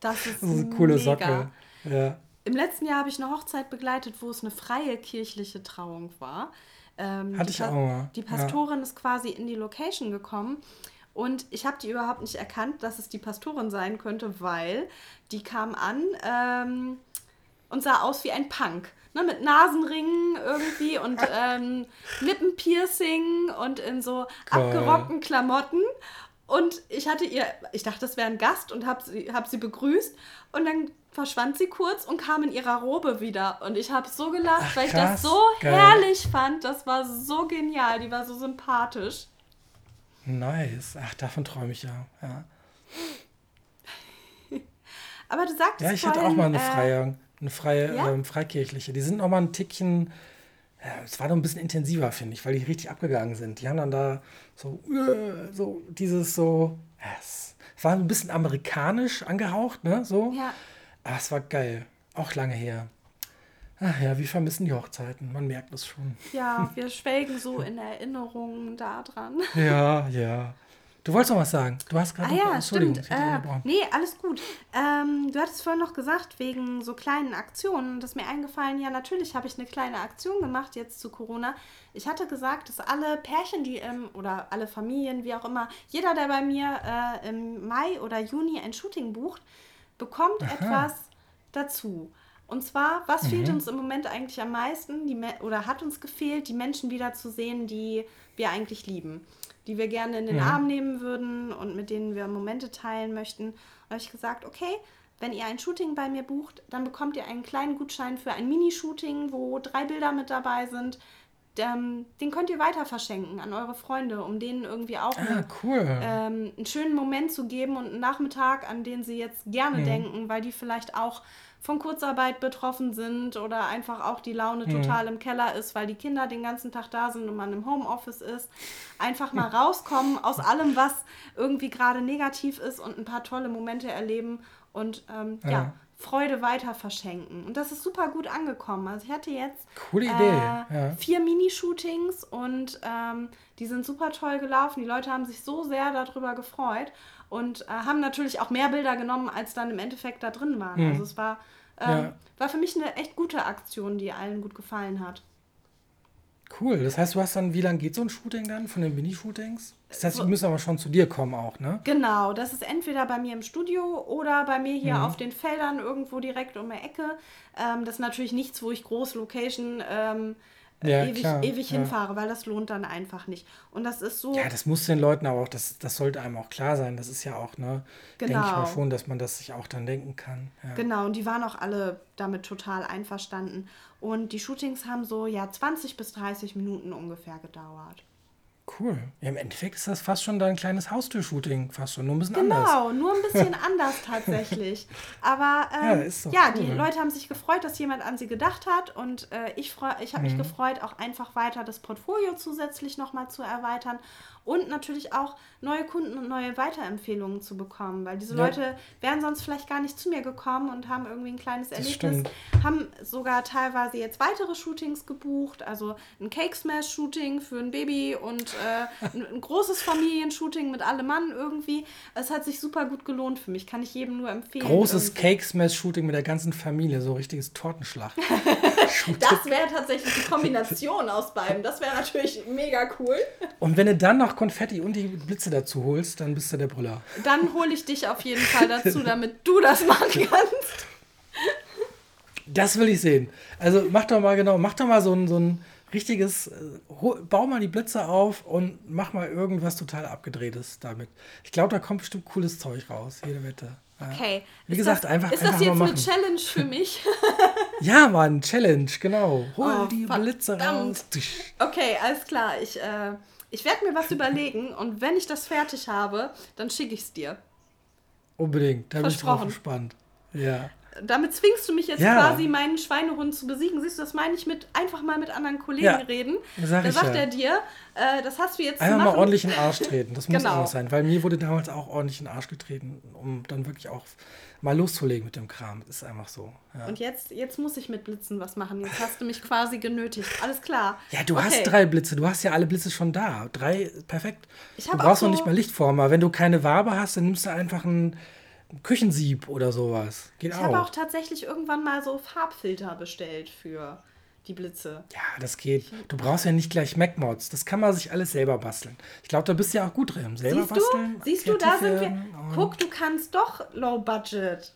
Das ist, Das ist eine coole mega. Socke. Ja. Im letzten Jahr habe ich eine Hochzeit begleitet, wo es eine freie kirchliche Trauung war. Ähm, Hatte ich auch mal, Die ja. Pastorin ist quasi in die Location gekommen und ich habe die überhaupt nicht erkannt, dass es die Pastorin sein könnte, weil die kam an ähm, und sah aus wie ein Punk. Ne, mit Nasenringen irgendwie und <laughs> ähm, Lippenpiercing und in so Geil. abgerockten Klamotten. Und ich hatte ihr, ich dachte, das wäre ein Gast und habe sie, hab sie begrüßt. Und dann verschwand sie kurz und kam in ihrer Robe wieder. Und ich habe so gelacht, Ach, weil ich krass. das so Geil. herrlich fand. Das war so genial. Die war so sympathisch. Nice. Ach, davon träume ich ja. ja. <laughs> Aber du sagtest Ja, ich hatte auch vorhin, mal eine äh, freie, eine freie ja? ähm, Freikirchliche. Die sind noch mal ein Tickchen, ja, es war noch ein bisschen intensiver, finde ich, weil die richtig abgegangen sind. Die haben dann da so, äh, so dieses so, ja, es war ein bisschen amerikanisch angehaucht, ne, so. Ja, Aber es war geil. Auch lange her. Ach ja, wir vermissen die Hochzeiten, man merkt es schon. ja, wir schwelgen so in Erinnerungen daran. Ja, ja. Du wolltest noch was sagen. Du hast gerade. Ah ja, stimmt. Äh, nee, alles gut. Ähm, du hattest vorhin noch gesagt, wegen so kleinen Aktionen. Das ist mir eingefallen, ja, natürlich habe ich eine kleine Aktion gemacht jetzt zu Corona. Ich hatte gesagt, dass alle Pärchen, die im, oder alle Familien, wie auch immer, jeder, der bei mir äh, im Mai oder Juni ein Shooting bucht, bekommt etwas dazu. Und zwar, was fehlt uns im Moment eigentlich am meisten, die, oder hat uns gefehlt, die Menschen wieder zu sehen, die wir eigentlich lieben, die wir gerne in den Arm nehmen würden und mit denen wir Momente teilen möchten. Und da habe ich gesagt, okay, wenn ihr ein Shooting bei mir bucht, dann bekommt ihr einen kleinen Gutschein für ein Mini-Shooting, wo drei Bilder mit dabei sind. Den, den könnt ihr weiter verschenken an eure Freunde, um denen irgendwie auch Ah, eine cool. ähm, einen schönen Moment zu geben und einen Nachmittag, an den sie jetzt gerne Mhm. denken, weil die vielleicht auch von Kurzarbeit betroffen sind oder einfach auch die Laune Mhm. total im Keller ist, weil die Kinder den ganzen Tag da sind und man im Homeoffice ist. Einfach mal rauskommen aus allem, was irgendwie gerade negativ ist und ein paar tolle Momente erleben und ähm, ja. Ja. Freude weiter verschenken. Und das ist super gut angekommen. Also ich hatte jetzt Coole Idee, äh, ja. vier Minishootings und ähm, die sind super toll gelaufen. Die Leute haben sich so sehr darüber gefreut und äh, haben natürlich auch mehr Bilder genommen, als dann im Endeffekt da drin waren. Also es war, ähm, Ja. war für mich eine echt gute Aktion, die allen gut gefallen hat. Cool. Das heißt, du hast dann, wie lange geht so ein Shooting dann von den Mini-Shootings? Das heißt, So- die müssen aber schon zu dir kommen auch, ne? Genau, das ist entweder bei mir im Studio oder bei mir Mhm. hier auf den Feldern irgendwo direkt um die Ecke. Ähm, das ist natürlich nichts, wo ich groß Location ähm, Ja, ewig, klar, ewig ja. hinfahre, weil das lohnt dann einfach nicht. Und das ist so. Ja, das muss den Leuten aber auch, das, das sollte einem auch klar sein. Das ist ja auch, ne? Denke ich Genau. mal schon, dass man das sich auch dann denken kann. Ja. Genau, und die waren auch alle damit total einverstanden. Und die Shootings haben so ja 20 bis 30 Minuten ungefähr gedauert. Cool. Ja, im Endeffekt ist das fast schon dein kleines Haustür-Shooting, fast schon, nur ein bisschen anders. Genau, nur ein bisschen <laughs> anders tatsächlich. Aber Ja, ähm, doch ja, cool. die Leute haben sich gefreut, dass jemand an sie gedacht hat. Und äh, ich, freu, ich habe mich Mhm. gefreut, auch einfach weiter das Portfolio zusätzlich nochmal zu erweitern. Und natürlich auch neue Kunden und neue Weiterempfehlungen zu bekommen. Weil diese Ja. Leute wären sonst vielleicht gar nicht zu mir gekommen und haben irgendwie ein kleines Erlebnis. stimmt. Haben sogar teilweise jetzt weitere Shootings gebucht. Also ein Cake Smash Shooting für ein Baby und äh, ein, ein großes Familienshooting mit allem Mann irgendwie. Es hat sich super gut gelohnt für mich. Kann ich jedem nur empfehlen. Großes irgendwie. Cake-Smash-Shooting mit der ganzen Familie, so richtiges Tortenschlacht. <laughs> Das wäre tatsächlich die Kombination aus beiden. Das wäre natürlich mega cool. Und wenn du dann noch Konfetti und die Blitze dazu holst, dann bist du der Brüller. Dann hole ich dich auf jeden Fall dazu, <laughs> damit du das machen kannst. Das will ich sehen. Also mach doch mal genau, mach doch mal so ein, so ein richtiges, äh, hol- bau mal die Blitze auf und mach mal irgendwas total abgedrehtes damit. Ich glaube, da kommt bestimmt cooles Zeug raus, jede Wette. Ja. Okay. Wie Ist gesagt, das, einfach- Ist einfach das jetzt eine. Challenge für mich? <laughs> Ja, Mann, Challenge, genau. Hol Oh, die Blitze verdammt. raus. Tisch. Okay, alles klar. Ich, äh, ich werde mir was überlegen und wenn ich das fertig habe, dann schicke ich es dir. Unbedingt, da bin ich drauf gespannt. Ja. damit zwingst du mich jetzt Ja. quasi, meinen Schweinehund zu besiegen. Siehst du, das meine ich mit einfach mal mit anderen Kollegen Ja, reden. sag da sagt ja. er dir, äh, das hast du jetzt Einfach zu mal ordentlich in den Arsch treten. Das <laughs> muss Genau. auch sein. Weil mir wurde damals auch ordentlich in den Arsch getreten, um dann wirklich auch mal loszulegen mit dem Kram. Das ist einfach so. Ja, Und jetzt, jetzt muss ich mit Blitzen was machen. Jetzt hast du mich quasi genötigt. Alles klar. ja du Okay. hast drei Blitze. Du hast ja alle Blitze schon da. Drei, perfekt. Ich du brauchst auch noch so- nicht mal Lichtformer. Wenn du keine Wabe hast, dann nimmst du einfach ein Küchensieb oder sowas. Geht Ich auch. habe auch tatsächlich irgendwann mal so Farbfilter bestellt für die Blitze. Ja, das geht. Du brauchst ja nicht gleich Mac-Mods. Das kann man sich alles selber basteln. Ich glaube, da bist du ja auch gut drin. Selber Siehst basteln. du? Siehst du, da sind wir. Guck, du kannst doch Low Budget.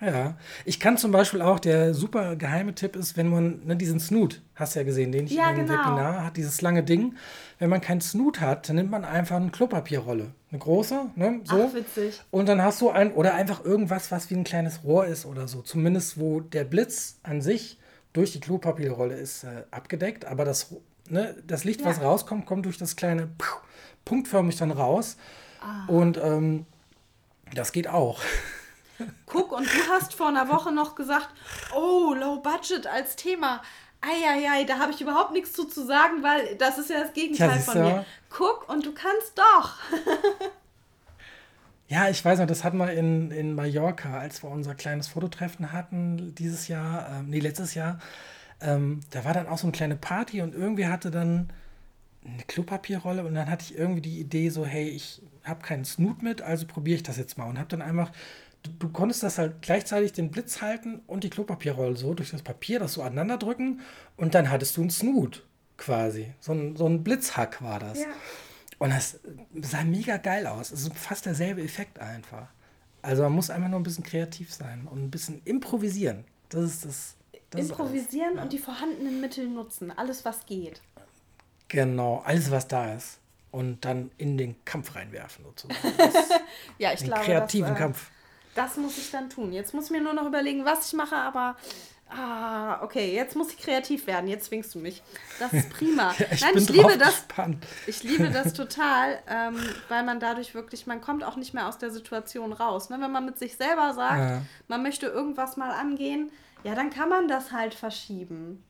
Ja, ich kann zum Beispiel auch, der super geheime Tipp ist, wenn man ne, diesen Snoot, hast du ja gesehen, den ich Ja, in dem genau. Webinar hat, dieses lange Ding. Wenn man keinen Snoot hat, dann nimmt man einfach eine Klopapierrolle. Eine große, ne, so. Ach, witzig. Und dann hast du ein, oder einfach irgendwas, was wie ein kleines Rohr ist oder so. Zumindest, wo der Blitz an sich durch die Klopapierrolle ist äh, abgedeckt, aber das, ne, das Licht, was Ja. rauskommt, kommt durch das kleine Puh, punktförmig dann raus. Ah. Und ähm, das geht auch. <laughs> Guck, und du hast vor einer Woche noch gesagt, oh, Low Budget als Thema. Eieiei, da habe ich überhaupt nichts zu, zu sagen, weil das ist ja das Gegenteil Ja, von mir. Guck, und du kannst doch. <laughs> Ja, ich weiß noch, das hatten wir in, in Mallorca, als wir unser kleines Fototreffen hatten dieses Jahr, ähm, nee, letztes Jahr. Ähm, da war dann auch so eine kleine Party und irgendwie hatte dann eine Klopapierrolle und dann hatte ich irgendwie die Idee so, hey, ich habe keinen Snoot mit, also probiere ich das jetzt mal und habe dann einfach, du, du konntest das halt gleichzeitig den Blitz halten und die Klopapierrolle so durch das Papier, das so aneinander drücken und dann hattest du einen Snoot quasi. So ein, so ein Blitzhack war das. Ja. Und das sah mega geil aus. Es ist fast derselbe Effekt einfach. Also man muss einfach nur ein bisschen kreativ sein und ein bisschen improvisieren. Das ist das. das ist Improvisieren und die vorhandenen Mittel nutzen. Alles, was geht. Genau, alles was da ist. Und dann in den Kampf reinwerfen sozusagen. <laughs> Das, Ja, ich glaube, kreativen das, äh, Kampf. Das muss ich dann tun. Jetzt muss ich mir nur noch überlegen, was ich mache, aber. Ah, okay, jetzt muss ich kreativ werden. Jetzt zwingst du mich. Das ist prima. <laughs> Ja, ich Nein, ich liebe das. gespannt. Ich liebe das <laughs> total, ähm, weil man dadurch wirklich, man kommt auch nicht mehr aus der Situation raus. Ne? Wenn man mit sich selber sagt, Ja. man möchte irgendwas mal angehen, ja, dann kann man das halt verschieben.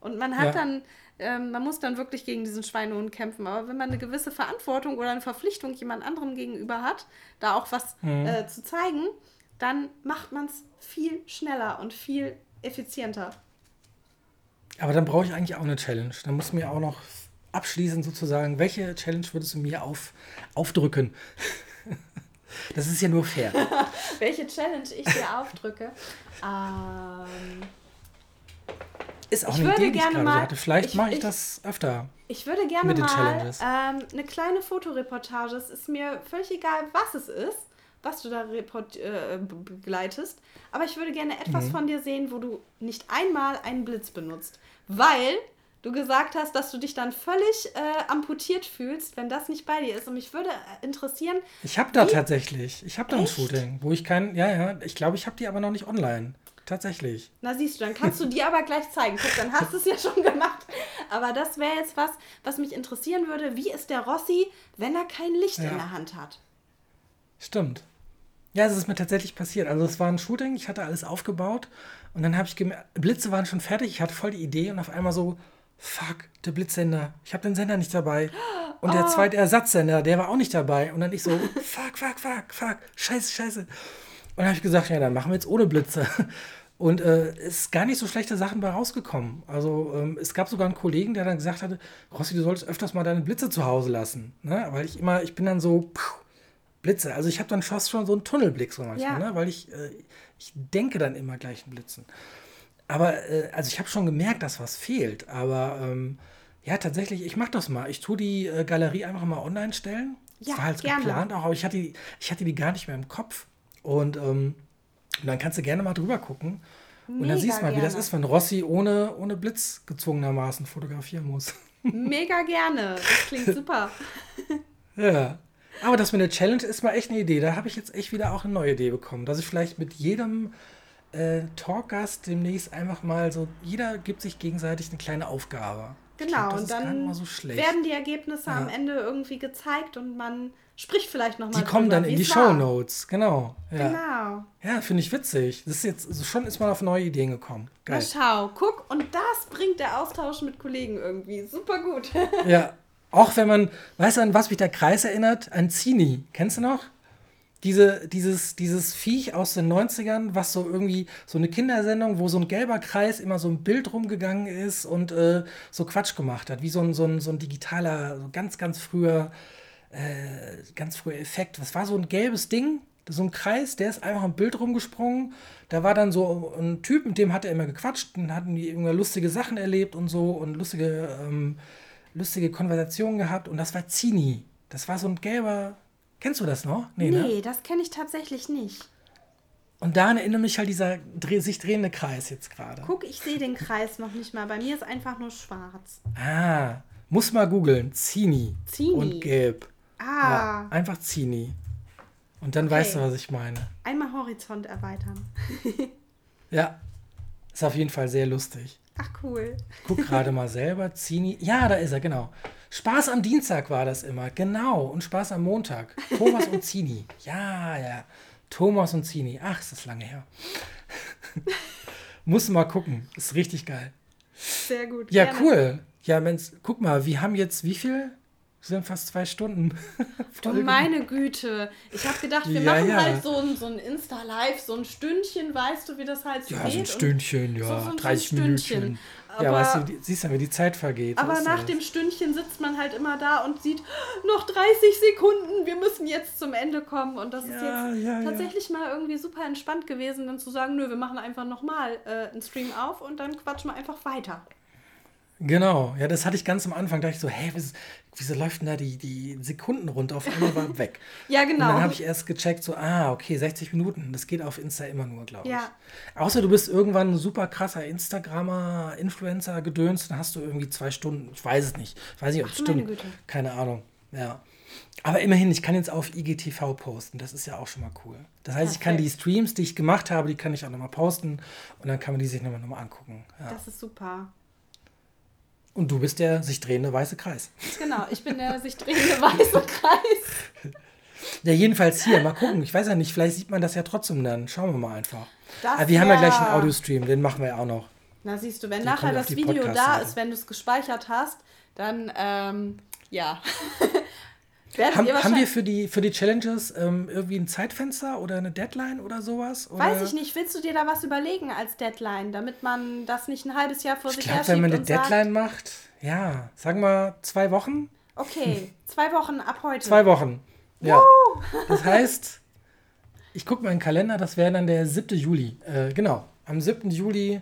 Und man hat Ja. dann, ähm, man muss dann wirklich gegen diesen Schweinehund kämpfen. Aber wenn man eine gewisse Verantwortung oder eine Verpflichtung jemand anderem gegenüber hat, da auch was Mhm. äh, zu zeigen, dann macht man es viel schneller und viel effizienter. Aber dann brauche ich eigentlich auch eine Challenge. Dann muss mir auch noch abschließend sozusagen, welche Challenge würdest du mir auf, aufdrücken? <laughs> Das ist ja nur fair. <laughs> Welche Challenge ich dir aufdrücke? Ähm, Ist auch Ich eine würde Idee, die ich gerade mal- hatte. Vielleicht ich- mache ich, ich- das öfter. Ich würde gerne Mit den mal Challenges. ähm, eine kleine Fotoreportage. Es ist mir völlig egal, was es ist, was du da report äh, be- begleitest. Aber ich würde gerne etwas Mhm. von dir sehen, wo du nicht einmal einen Blitz benutzt. Weil du gesagt hast, dass du dich dann völlig äh, amputiert fühlst, wenn das nicht bei dir ist. Und mich würde äh, interessieren, Ich habe da tatsächlich, ich habe da ein? Shooting, wo ich kein, ja, ja, ich glaube, ich habe die aber noch nicht online. Tatsächlich. na siehst du, dann kannst du dir aber gleich zeigen. Guck, dann hast du es ja schon gemacht. Aber das wäre jetzt was, was mich interessieren würde. Wie ist der Rossi, wenn er kein Licht Ja. in der Hand hat? Stimmt. Ja, es ist mir tatsächlich passiert. Also es war ein Shooting, ich hatte alles aufgebaut und dann habe ich gemerkt, Blitze waren schon fertig, ich hatte voll die Idee und auf einmal so, fuck, der Blitzsender. Ich habe den Sender nicht dabei. Und Oh. der zweite Ersatzsender, der war auch nicht dabei. Und dann ich so, fuck, fuck, fuck, fuck, scheiße, scheiße. Und dann habe ich gesagt, ja, dann machen wir jetzt ohne Blitze. Und äh, es ist gar nicht so schlechte Sachen bei rausgekommen. Also ähm, es gab sogar einen Kollegen, der dann gesagt hatte, Rossi, du solltest öfters mal deine Blitze zu Hause lassen. Ne? Weil ich immer, ich bin dann so, puh, Blitze. Also ich habe dann fast schon so einen Tunnelblick so manchmal, Ja. ne? weil ich, äh, ich denke dann immer gleich in Blitzen. Aber äh, also ich habe schon gemerkt, dass was fehlt. Aber ähm, ja, tatsächlich, ich mache das mal. Ich tue die äh, Galerie einfach mal online stellen. Das Ja, war halt gerne. geplant auch, aber ich hatte, die, ich hatte die gar nicht mehr im Kopf. Und, ähm, und dann kannst du gerne mal drüber gucken. Und Mega dann siehst du mal, wie das ist, wenn Rossi ohne, ohne Blitz gezwungenermaßen fotografieren muss. Mega gerne. Das klingt <laughs> super. Ja. Aber das mit der Challenge ist mal echt eine Idee. Da habe ich jetzt echt wieder auch eine neue Idee bekommen. Dass ich vielleicht mit jedem äh, Talkgast demnächst einfach mal so, jeder gibt sich gegenseitig eine kleine Aufgabe. Genau, das und dann so werden die Ergebnisse am Ja. Ende irgendwie gezeigt und man spricht vielleicht nochmal Die kommen dann in die Show Notes, genau. Ja, Genau. ja finde ich witzig. Das ist jetzt also schon ist man auf neue Ideen gekommen. Na Geil. schau, guck, und das bringt der Austausch mit Kollegen irgendwie. Super gut. Ja, <laughs> auch wenn man, weißt du, an was mich der Kreis erinnert? An Zini. Kennst du noch? Diese, dieses, dieses Viech aus den 90ern, was so irgendwie, so eine Kindersendung, wo so ein gelber Kreis immer so ein Bild rumgegangen ist und äh, so Quatsch gemacht hat, wie so ein, so ein, so ein digitaler, so ganz, ganz früher, äh, ganz früher Effekt. Was war so ein gelbes Ding? So ein Kreis, der ist einfach im Bild rumgesprungen. Da war dann so ein Typ, mit dem hat er immer gequatscht und hatten die irgendwie lustige Sachen erlebt und so und lustige, ähm, lustige Konversationen gehabt. Und das war Zini. Das war so ein gelber. Kennst du das noch? Nee, ne? das kenne ich tatsächlich nicht. Und daran erinnert mich halt dieser dreh, sich drehende Kreis jetzt gerade. Guck, ich sehe den Kreis noch nicht mal. Bei mir ist einfach nur schwarz. Ah, muss mal googeln. Zini. Zini. Und gelb. Ah, Ja, einfach Zini. Und dann weißt du, was ich meine. einmal Horizont erweitern. <laughs> Ja. Ist auf jeden Fall sehr lustig. Ach cool. Guck gerade mal selber. Zini. Ja, da ist er, genau. Spaß am Dienstag war das immer. Genau. Und Spaß am Montag. Thomas und Zini. Ja, ja. Thomas und Zini. Ach, ist das lange her. <laughs> Muss mal gucken. Ist richtig geil. Sehr gut. Ja, Gerne. cool. Ja, Mensch, guck mal, wir haben jetzt wie viel? Wir sind fast zwei Stunden. <laughs> Du meine Güte. Ich habe gedacht, wir Ja, machen ja. halt so ein, so ein Insta-Live, so ein Stündchen, weißt du, wie das halt so Ja, geht. so ein Stündchen, ja, so- so ein 30 Stündchen. Minuten. Aber- ja, weißt du, siehst du, wie die Zeit vergeht. Aber ist nach das. dem Stündchen sitzt man halt immer da und sieht, noch 30 Sekunden, wir müssen jetzt zum Ende kommen. Und das ist Ja, jetzt ja, ja. tatsächlich mal irgendwie super entspannt gewesen, dann zu sagen, nö, wir machen einfach nochmal äh, einen Stream auf und dann quatschen wir einfach weiter. Genau, ja, das hatte ich ganz am Anfang. Da dachte ich so, hä, wieso, läuft denn da die, die Sekunden runter? Auf einmal war <laughs> weg. Ja, Und genau. dann habe ich erst gecheckt, so, ah, okay, 60 Minuten. Das geht auf Insta immer nur, glaube ich. Ja. Außer du bist irgendwann ein super krasser Instagrammer, Influencer, gedöns, dann hast du irgendwie zwei Stunden. Ich weiß es nicht. Ich weiß nicht, ob es stimmt. Güte. Keine Ahnung. Ja. Aber immerhin, ich kann jetzt auf IGTV posten. Das ist ja auch schon mal cool. Das heißt, ich kann die. Streams, die ich gemacht habe, die kann ich auch nochmal posten. Und dann kann man die sich nochmal noch mal angucken. Ja. Das ist super. Und du bist der sich drehende weiße Kreis. Genau, ich bin der sich drehende weiße Kreis. <laughs> Ja, jedenfalls hier, mal gucken. Ich weiß ja nicht, vielleicht sieht man das ja trotzdem dann. Schauen wir mal einfach. Das Aber wir haben ja gleich einen Audiostream, den machen wir ja auch noch. Na, siehst du, wenn Die nachher das Video da ist, wenn du es gespeichert hast, dann, ähm, ja. <laughs> Haben, haben wir für die, für die Challenges ähm, irgendwie ein Zeitfenster oder eine Deadline oder sowas? Oder? Weiß ich nicht, willst du dir da was überlegen als Deadline, damit man das nicht ein halbes Jahr vor Ich sich glaube, herschiebt wenn man eine und sagt, Deadline macht, ja, sagen wir zwei Wochen? okay, <laughs> zwei Wochen ab heute. Zwei Wochen. Ja. Das heißt, ich gucke mal in den Kalender, das wäre dann der 7. Juli. Äh, genau, am 7. Juli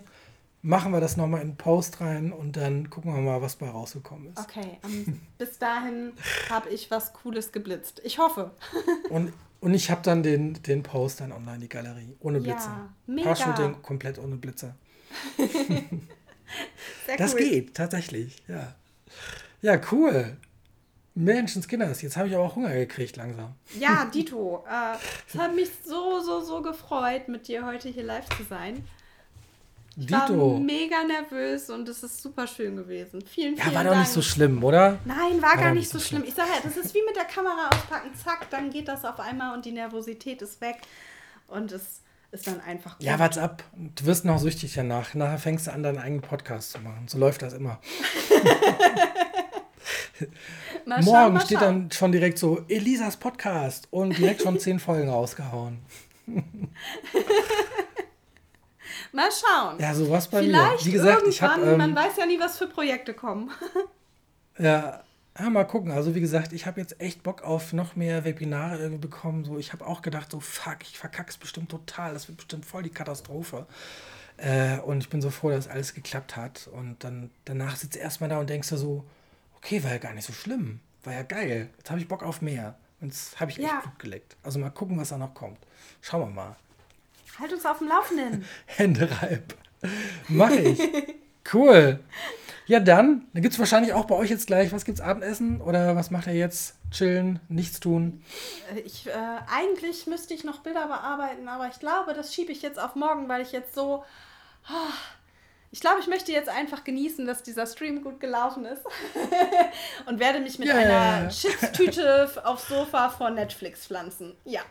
machen wir das nochmal in den Post rein und dann gucken wir mal, was bei rausgekommen ist. Okay, ähm, bis dahin habe ich was Cooles geblitzt. Ich hoffe. <laughs> Und, und ich habe dann den, den Post dann online, die Galerie, ohne Ja, Blitze. mega. Paar-Shooting komplett ohne Blitze. <laughs> Sehr Das cool. geht, tatsächlich, ja. Ja, cool. Menschenskinders, jetzt habe ich aber auch Hunger gekriegt langsam. Ja, Dito, äh, es hat mich so, so, so gefreut, mit dir heute hier live zu sein. Ich war Dito. mega nervös und es ist super schön gewesen. Vielen, Ja, vielen war Dank. doch nicht so schlimm, oder? Nein, war doch gar nicht so schlimm. Ich sage ja, das ist wie mit der Kamera auspacken, zack, dann geht das auf einmal und die Nervosität ist weg und es ist dann einfach gut. Ja, what's ab. Du wirst noch süchtig danach. Nachher fängst du an, deinen eigenen Podcast zu machen. So läuft das immer. <laughs> Morgen schauen, mal steht schauen. dann schon direkt so Elisas Podcast und direkt schon zehn <laughs> Folgen rausgehauen. <laughs> Mal schauen. Ja, sowas bei Vielleicht mir. Wie gesagt, ich irgendwann, habe man ähm, weiß ja nie, was für Projekte kommen. <laughs> ja, ja, mal gucken. Also wie gesagt, ich habe jetzt echt Bock auf noch mehr Webinare irgendwie bekommen. So, ich habe auch gedacht, so fuck, ich verkack's bestimmt total. Das wird bestimmt voll die Katastrophe. Äh, und ich bin so froh, dass alles geklappt hat. Und dann danach sitzt du erstmal da und denkst du so, okay, war ja gar nicht so schlimm. War ja geil. Jetzt habe ich Bock auf mehr. Und jetzt habe ich echt Ja. Blut geleckt. Also mal gucken, was da noch kommt. Schauen wir mal. Halt uns auf dem Laufenden. <laughs> Hände reib. Mach ich. Cool. Ja, dann, dann gibt es wahrscheinlich auch bei euch jetzt gleich, was gibt's Abendessen oder was macht ihr jetzt? Chillen, nichts tun. Äh, Ich, äh, eigentlich müsste ich noch Bilder bearbeiten, aber ich glaube, das schiebe ich jetzt auf morgen, weil ich jetzt so ah, Ich glaube, ich möchte jetzt einfach genießen, dass dieser Stream gut gelaufen ist. <laughs> und werde mich mit Ja, einer. Chipstüte <laughs> aufs Sofa vor Netflix pflanzen. Ja.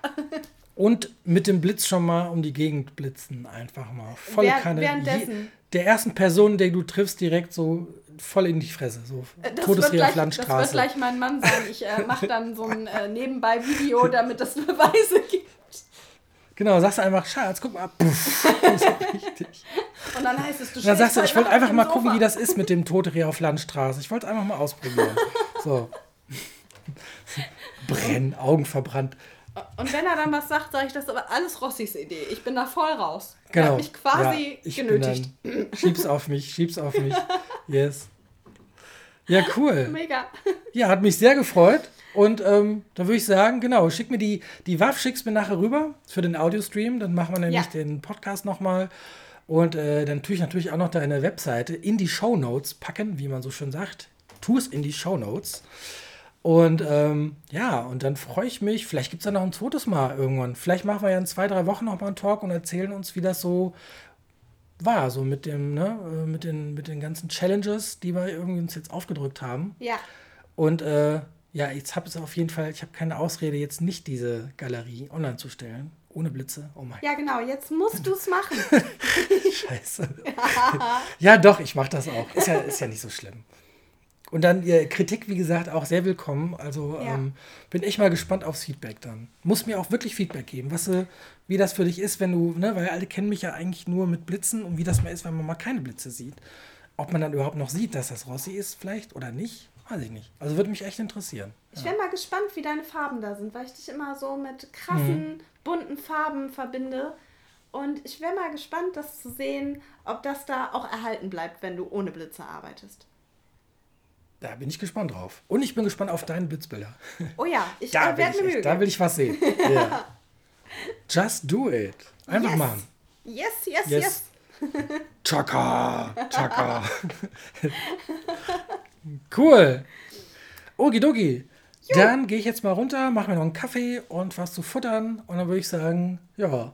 Und mit dem Blitz schon mal um die Gegend blitzen. Einfach mal. Volle Während- Kanne. währenddessen. Je, der ersten Person, die du triffst, direkt so voll in die Fresse. So Äh, Das gleich, auf das wird gleich mein Mann sein. Ich äh, mache dann so ein äh, Nebenbei-Video, <laughs> damit es Beweise gibt. Genau, sagst einfach, Schatz, guck mal. Puff. So richtig. Und dann heißt es, du dann sagst du, stehst ich wollte einfach mal gucken, Sofa. wie das ist mit dem Todesrehe auf Landstraße. Ich wollte es einfach mal ausprobieren. <laughs> So. Brennen, Augen verbrannt. Und wenn er dann was sagt, sage ich, das ist aber alles Rossis Idee. Ich bin da voll raus. Er Genau. hat mich quasi ja, ich genötigt. Dann, schieb's auf mich, schieb's auf mich. <laughs> Yes. Ja, cool. Mega. Ja, hat mich sehr gefreut. Und ähm, dann würde ich sagen, genau, schick mir die, die WAF, schick's mir nachher rüber für den Audiostream. Dann machen wir nämlich Ja. den Podcast nochmal. Und äh, dann tue ich natürlich auch noch deine Webseite in die Show Notes packen, wie man so schön sagt. Tu es in die Show Notes. Und ähm, ja, und dann freue ich mich. Vielleicht gibt es da noch ein zweites Mal irgendwann. Vielleicht machen wir ja in zwei, drei Wochen noch mal einen Talk und erzählen uns, wie das so war, so mit dem, ne, äh, mit den, mit den ganzen Challenges, die wir irgendwie uns jetzt aufgedrückt haben. Ja. Und äh, ja, jetzt habe ich auf jeden Fall, ich habe keine Ausrede, jetzt nicht diese Galerie online zu stellen. Ohne Blitze. Oh mein Ja, genau. Jetzt musst du es machen. <laughs> Scheiße. <laughs> ja, doch, ich mache das auch. Ist ja, ist ja nicht so schlimm. Und dann äh, Kritik, wie gesagt, auch sehr willkommen. Also Ja. ähm, bin ich mal gespannt aufs Feedback dann. Muss mir auch wirklich Feedback geben, was, äh, wie das für dich ist, wenn du, ne, weil alle kennen mich ja eigentlich nur mit Blitzen und wie das mal ist, wenn man mal keine Blitze sieht. Ob man dann überhaupt noch sieht, dass das Rossi ist, vielleicht oder nicht, weiß ich nicht. Also würde mich echt interessieren. Ich wäre mal gespannt, wie deine Farben da sind, weil ich dich immer so mit krassen, Mhm. Bunten Farben verbinde. Und ich wäre mal gespannt, das zu sehen, ob das da auch erhalten bleibt, wenn du ohne Blitze arbeitest. Da bin ich gespannt drauf. Und ich bin gespannt auf deine Blitzbilder. Oh ja, <laughs> ich Da äh, will, werde ich Mühe da will ich was sehen. <laughs> Ja. Just do it. Einfach Yes. machen. Yes, yes, Yes. yes. <laughs> Chaka, chaka. cool. Okidoki. Dann gehe ich jetzt mal runter, mache mir noch einen Kaffee und was zu futtern. Und dann würde ich sagen, ja,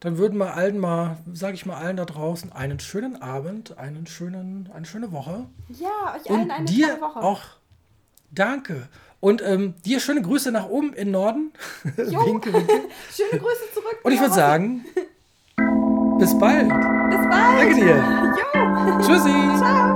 dann würden wir allen mal, sage ich mal allen da draußen, einen schönen Abend, einen schönen, eine schöne Woche. Ja, euch allen eine dir tolle Woche. auch danke. Und ähm, dir schöne Grüße nach oben in Norden. <laughs> Jo. winke, winke. <laughs> Schöne Grüße zurück. Und ich würde sagen, bis bald. Bis bald. Danke dir. Jo. Tschüssi. <laughs> Ciao.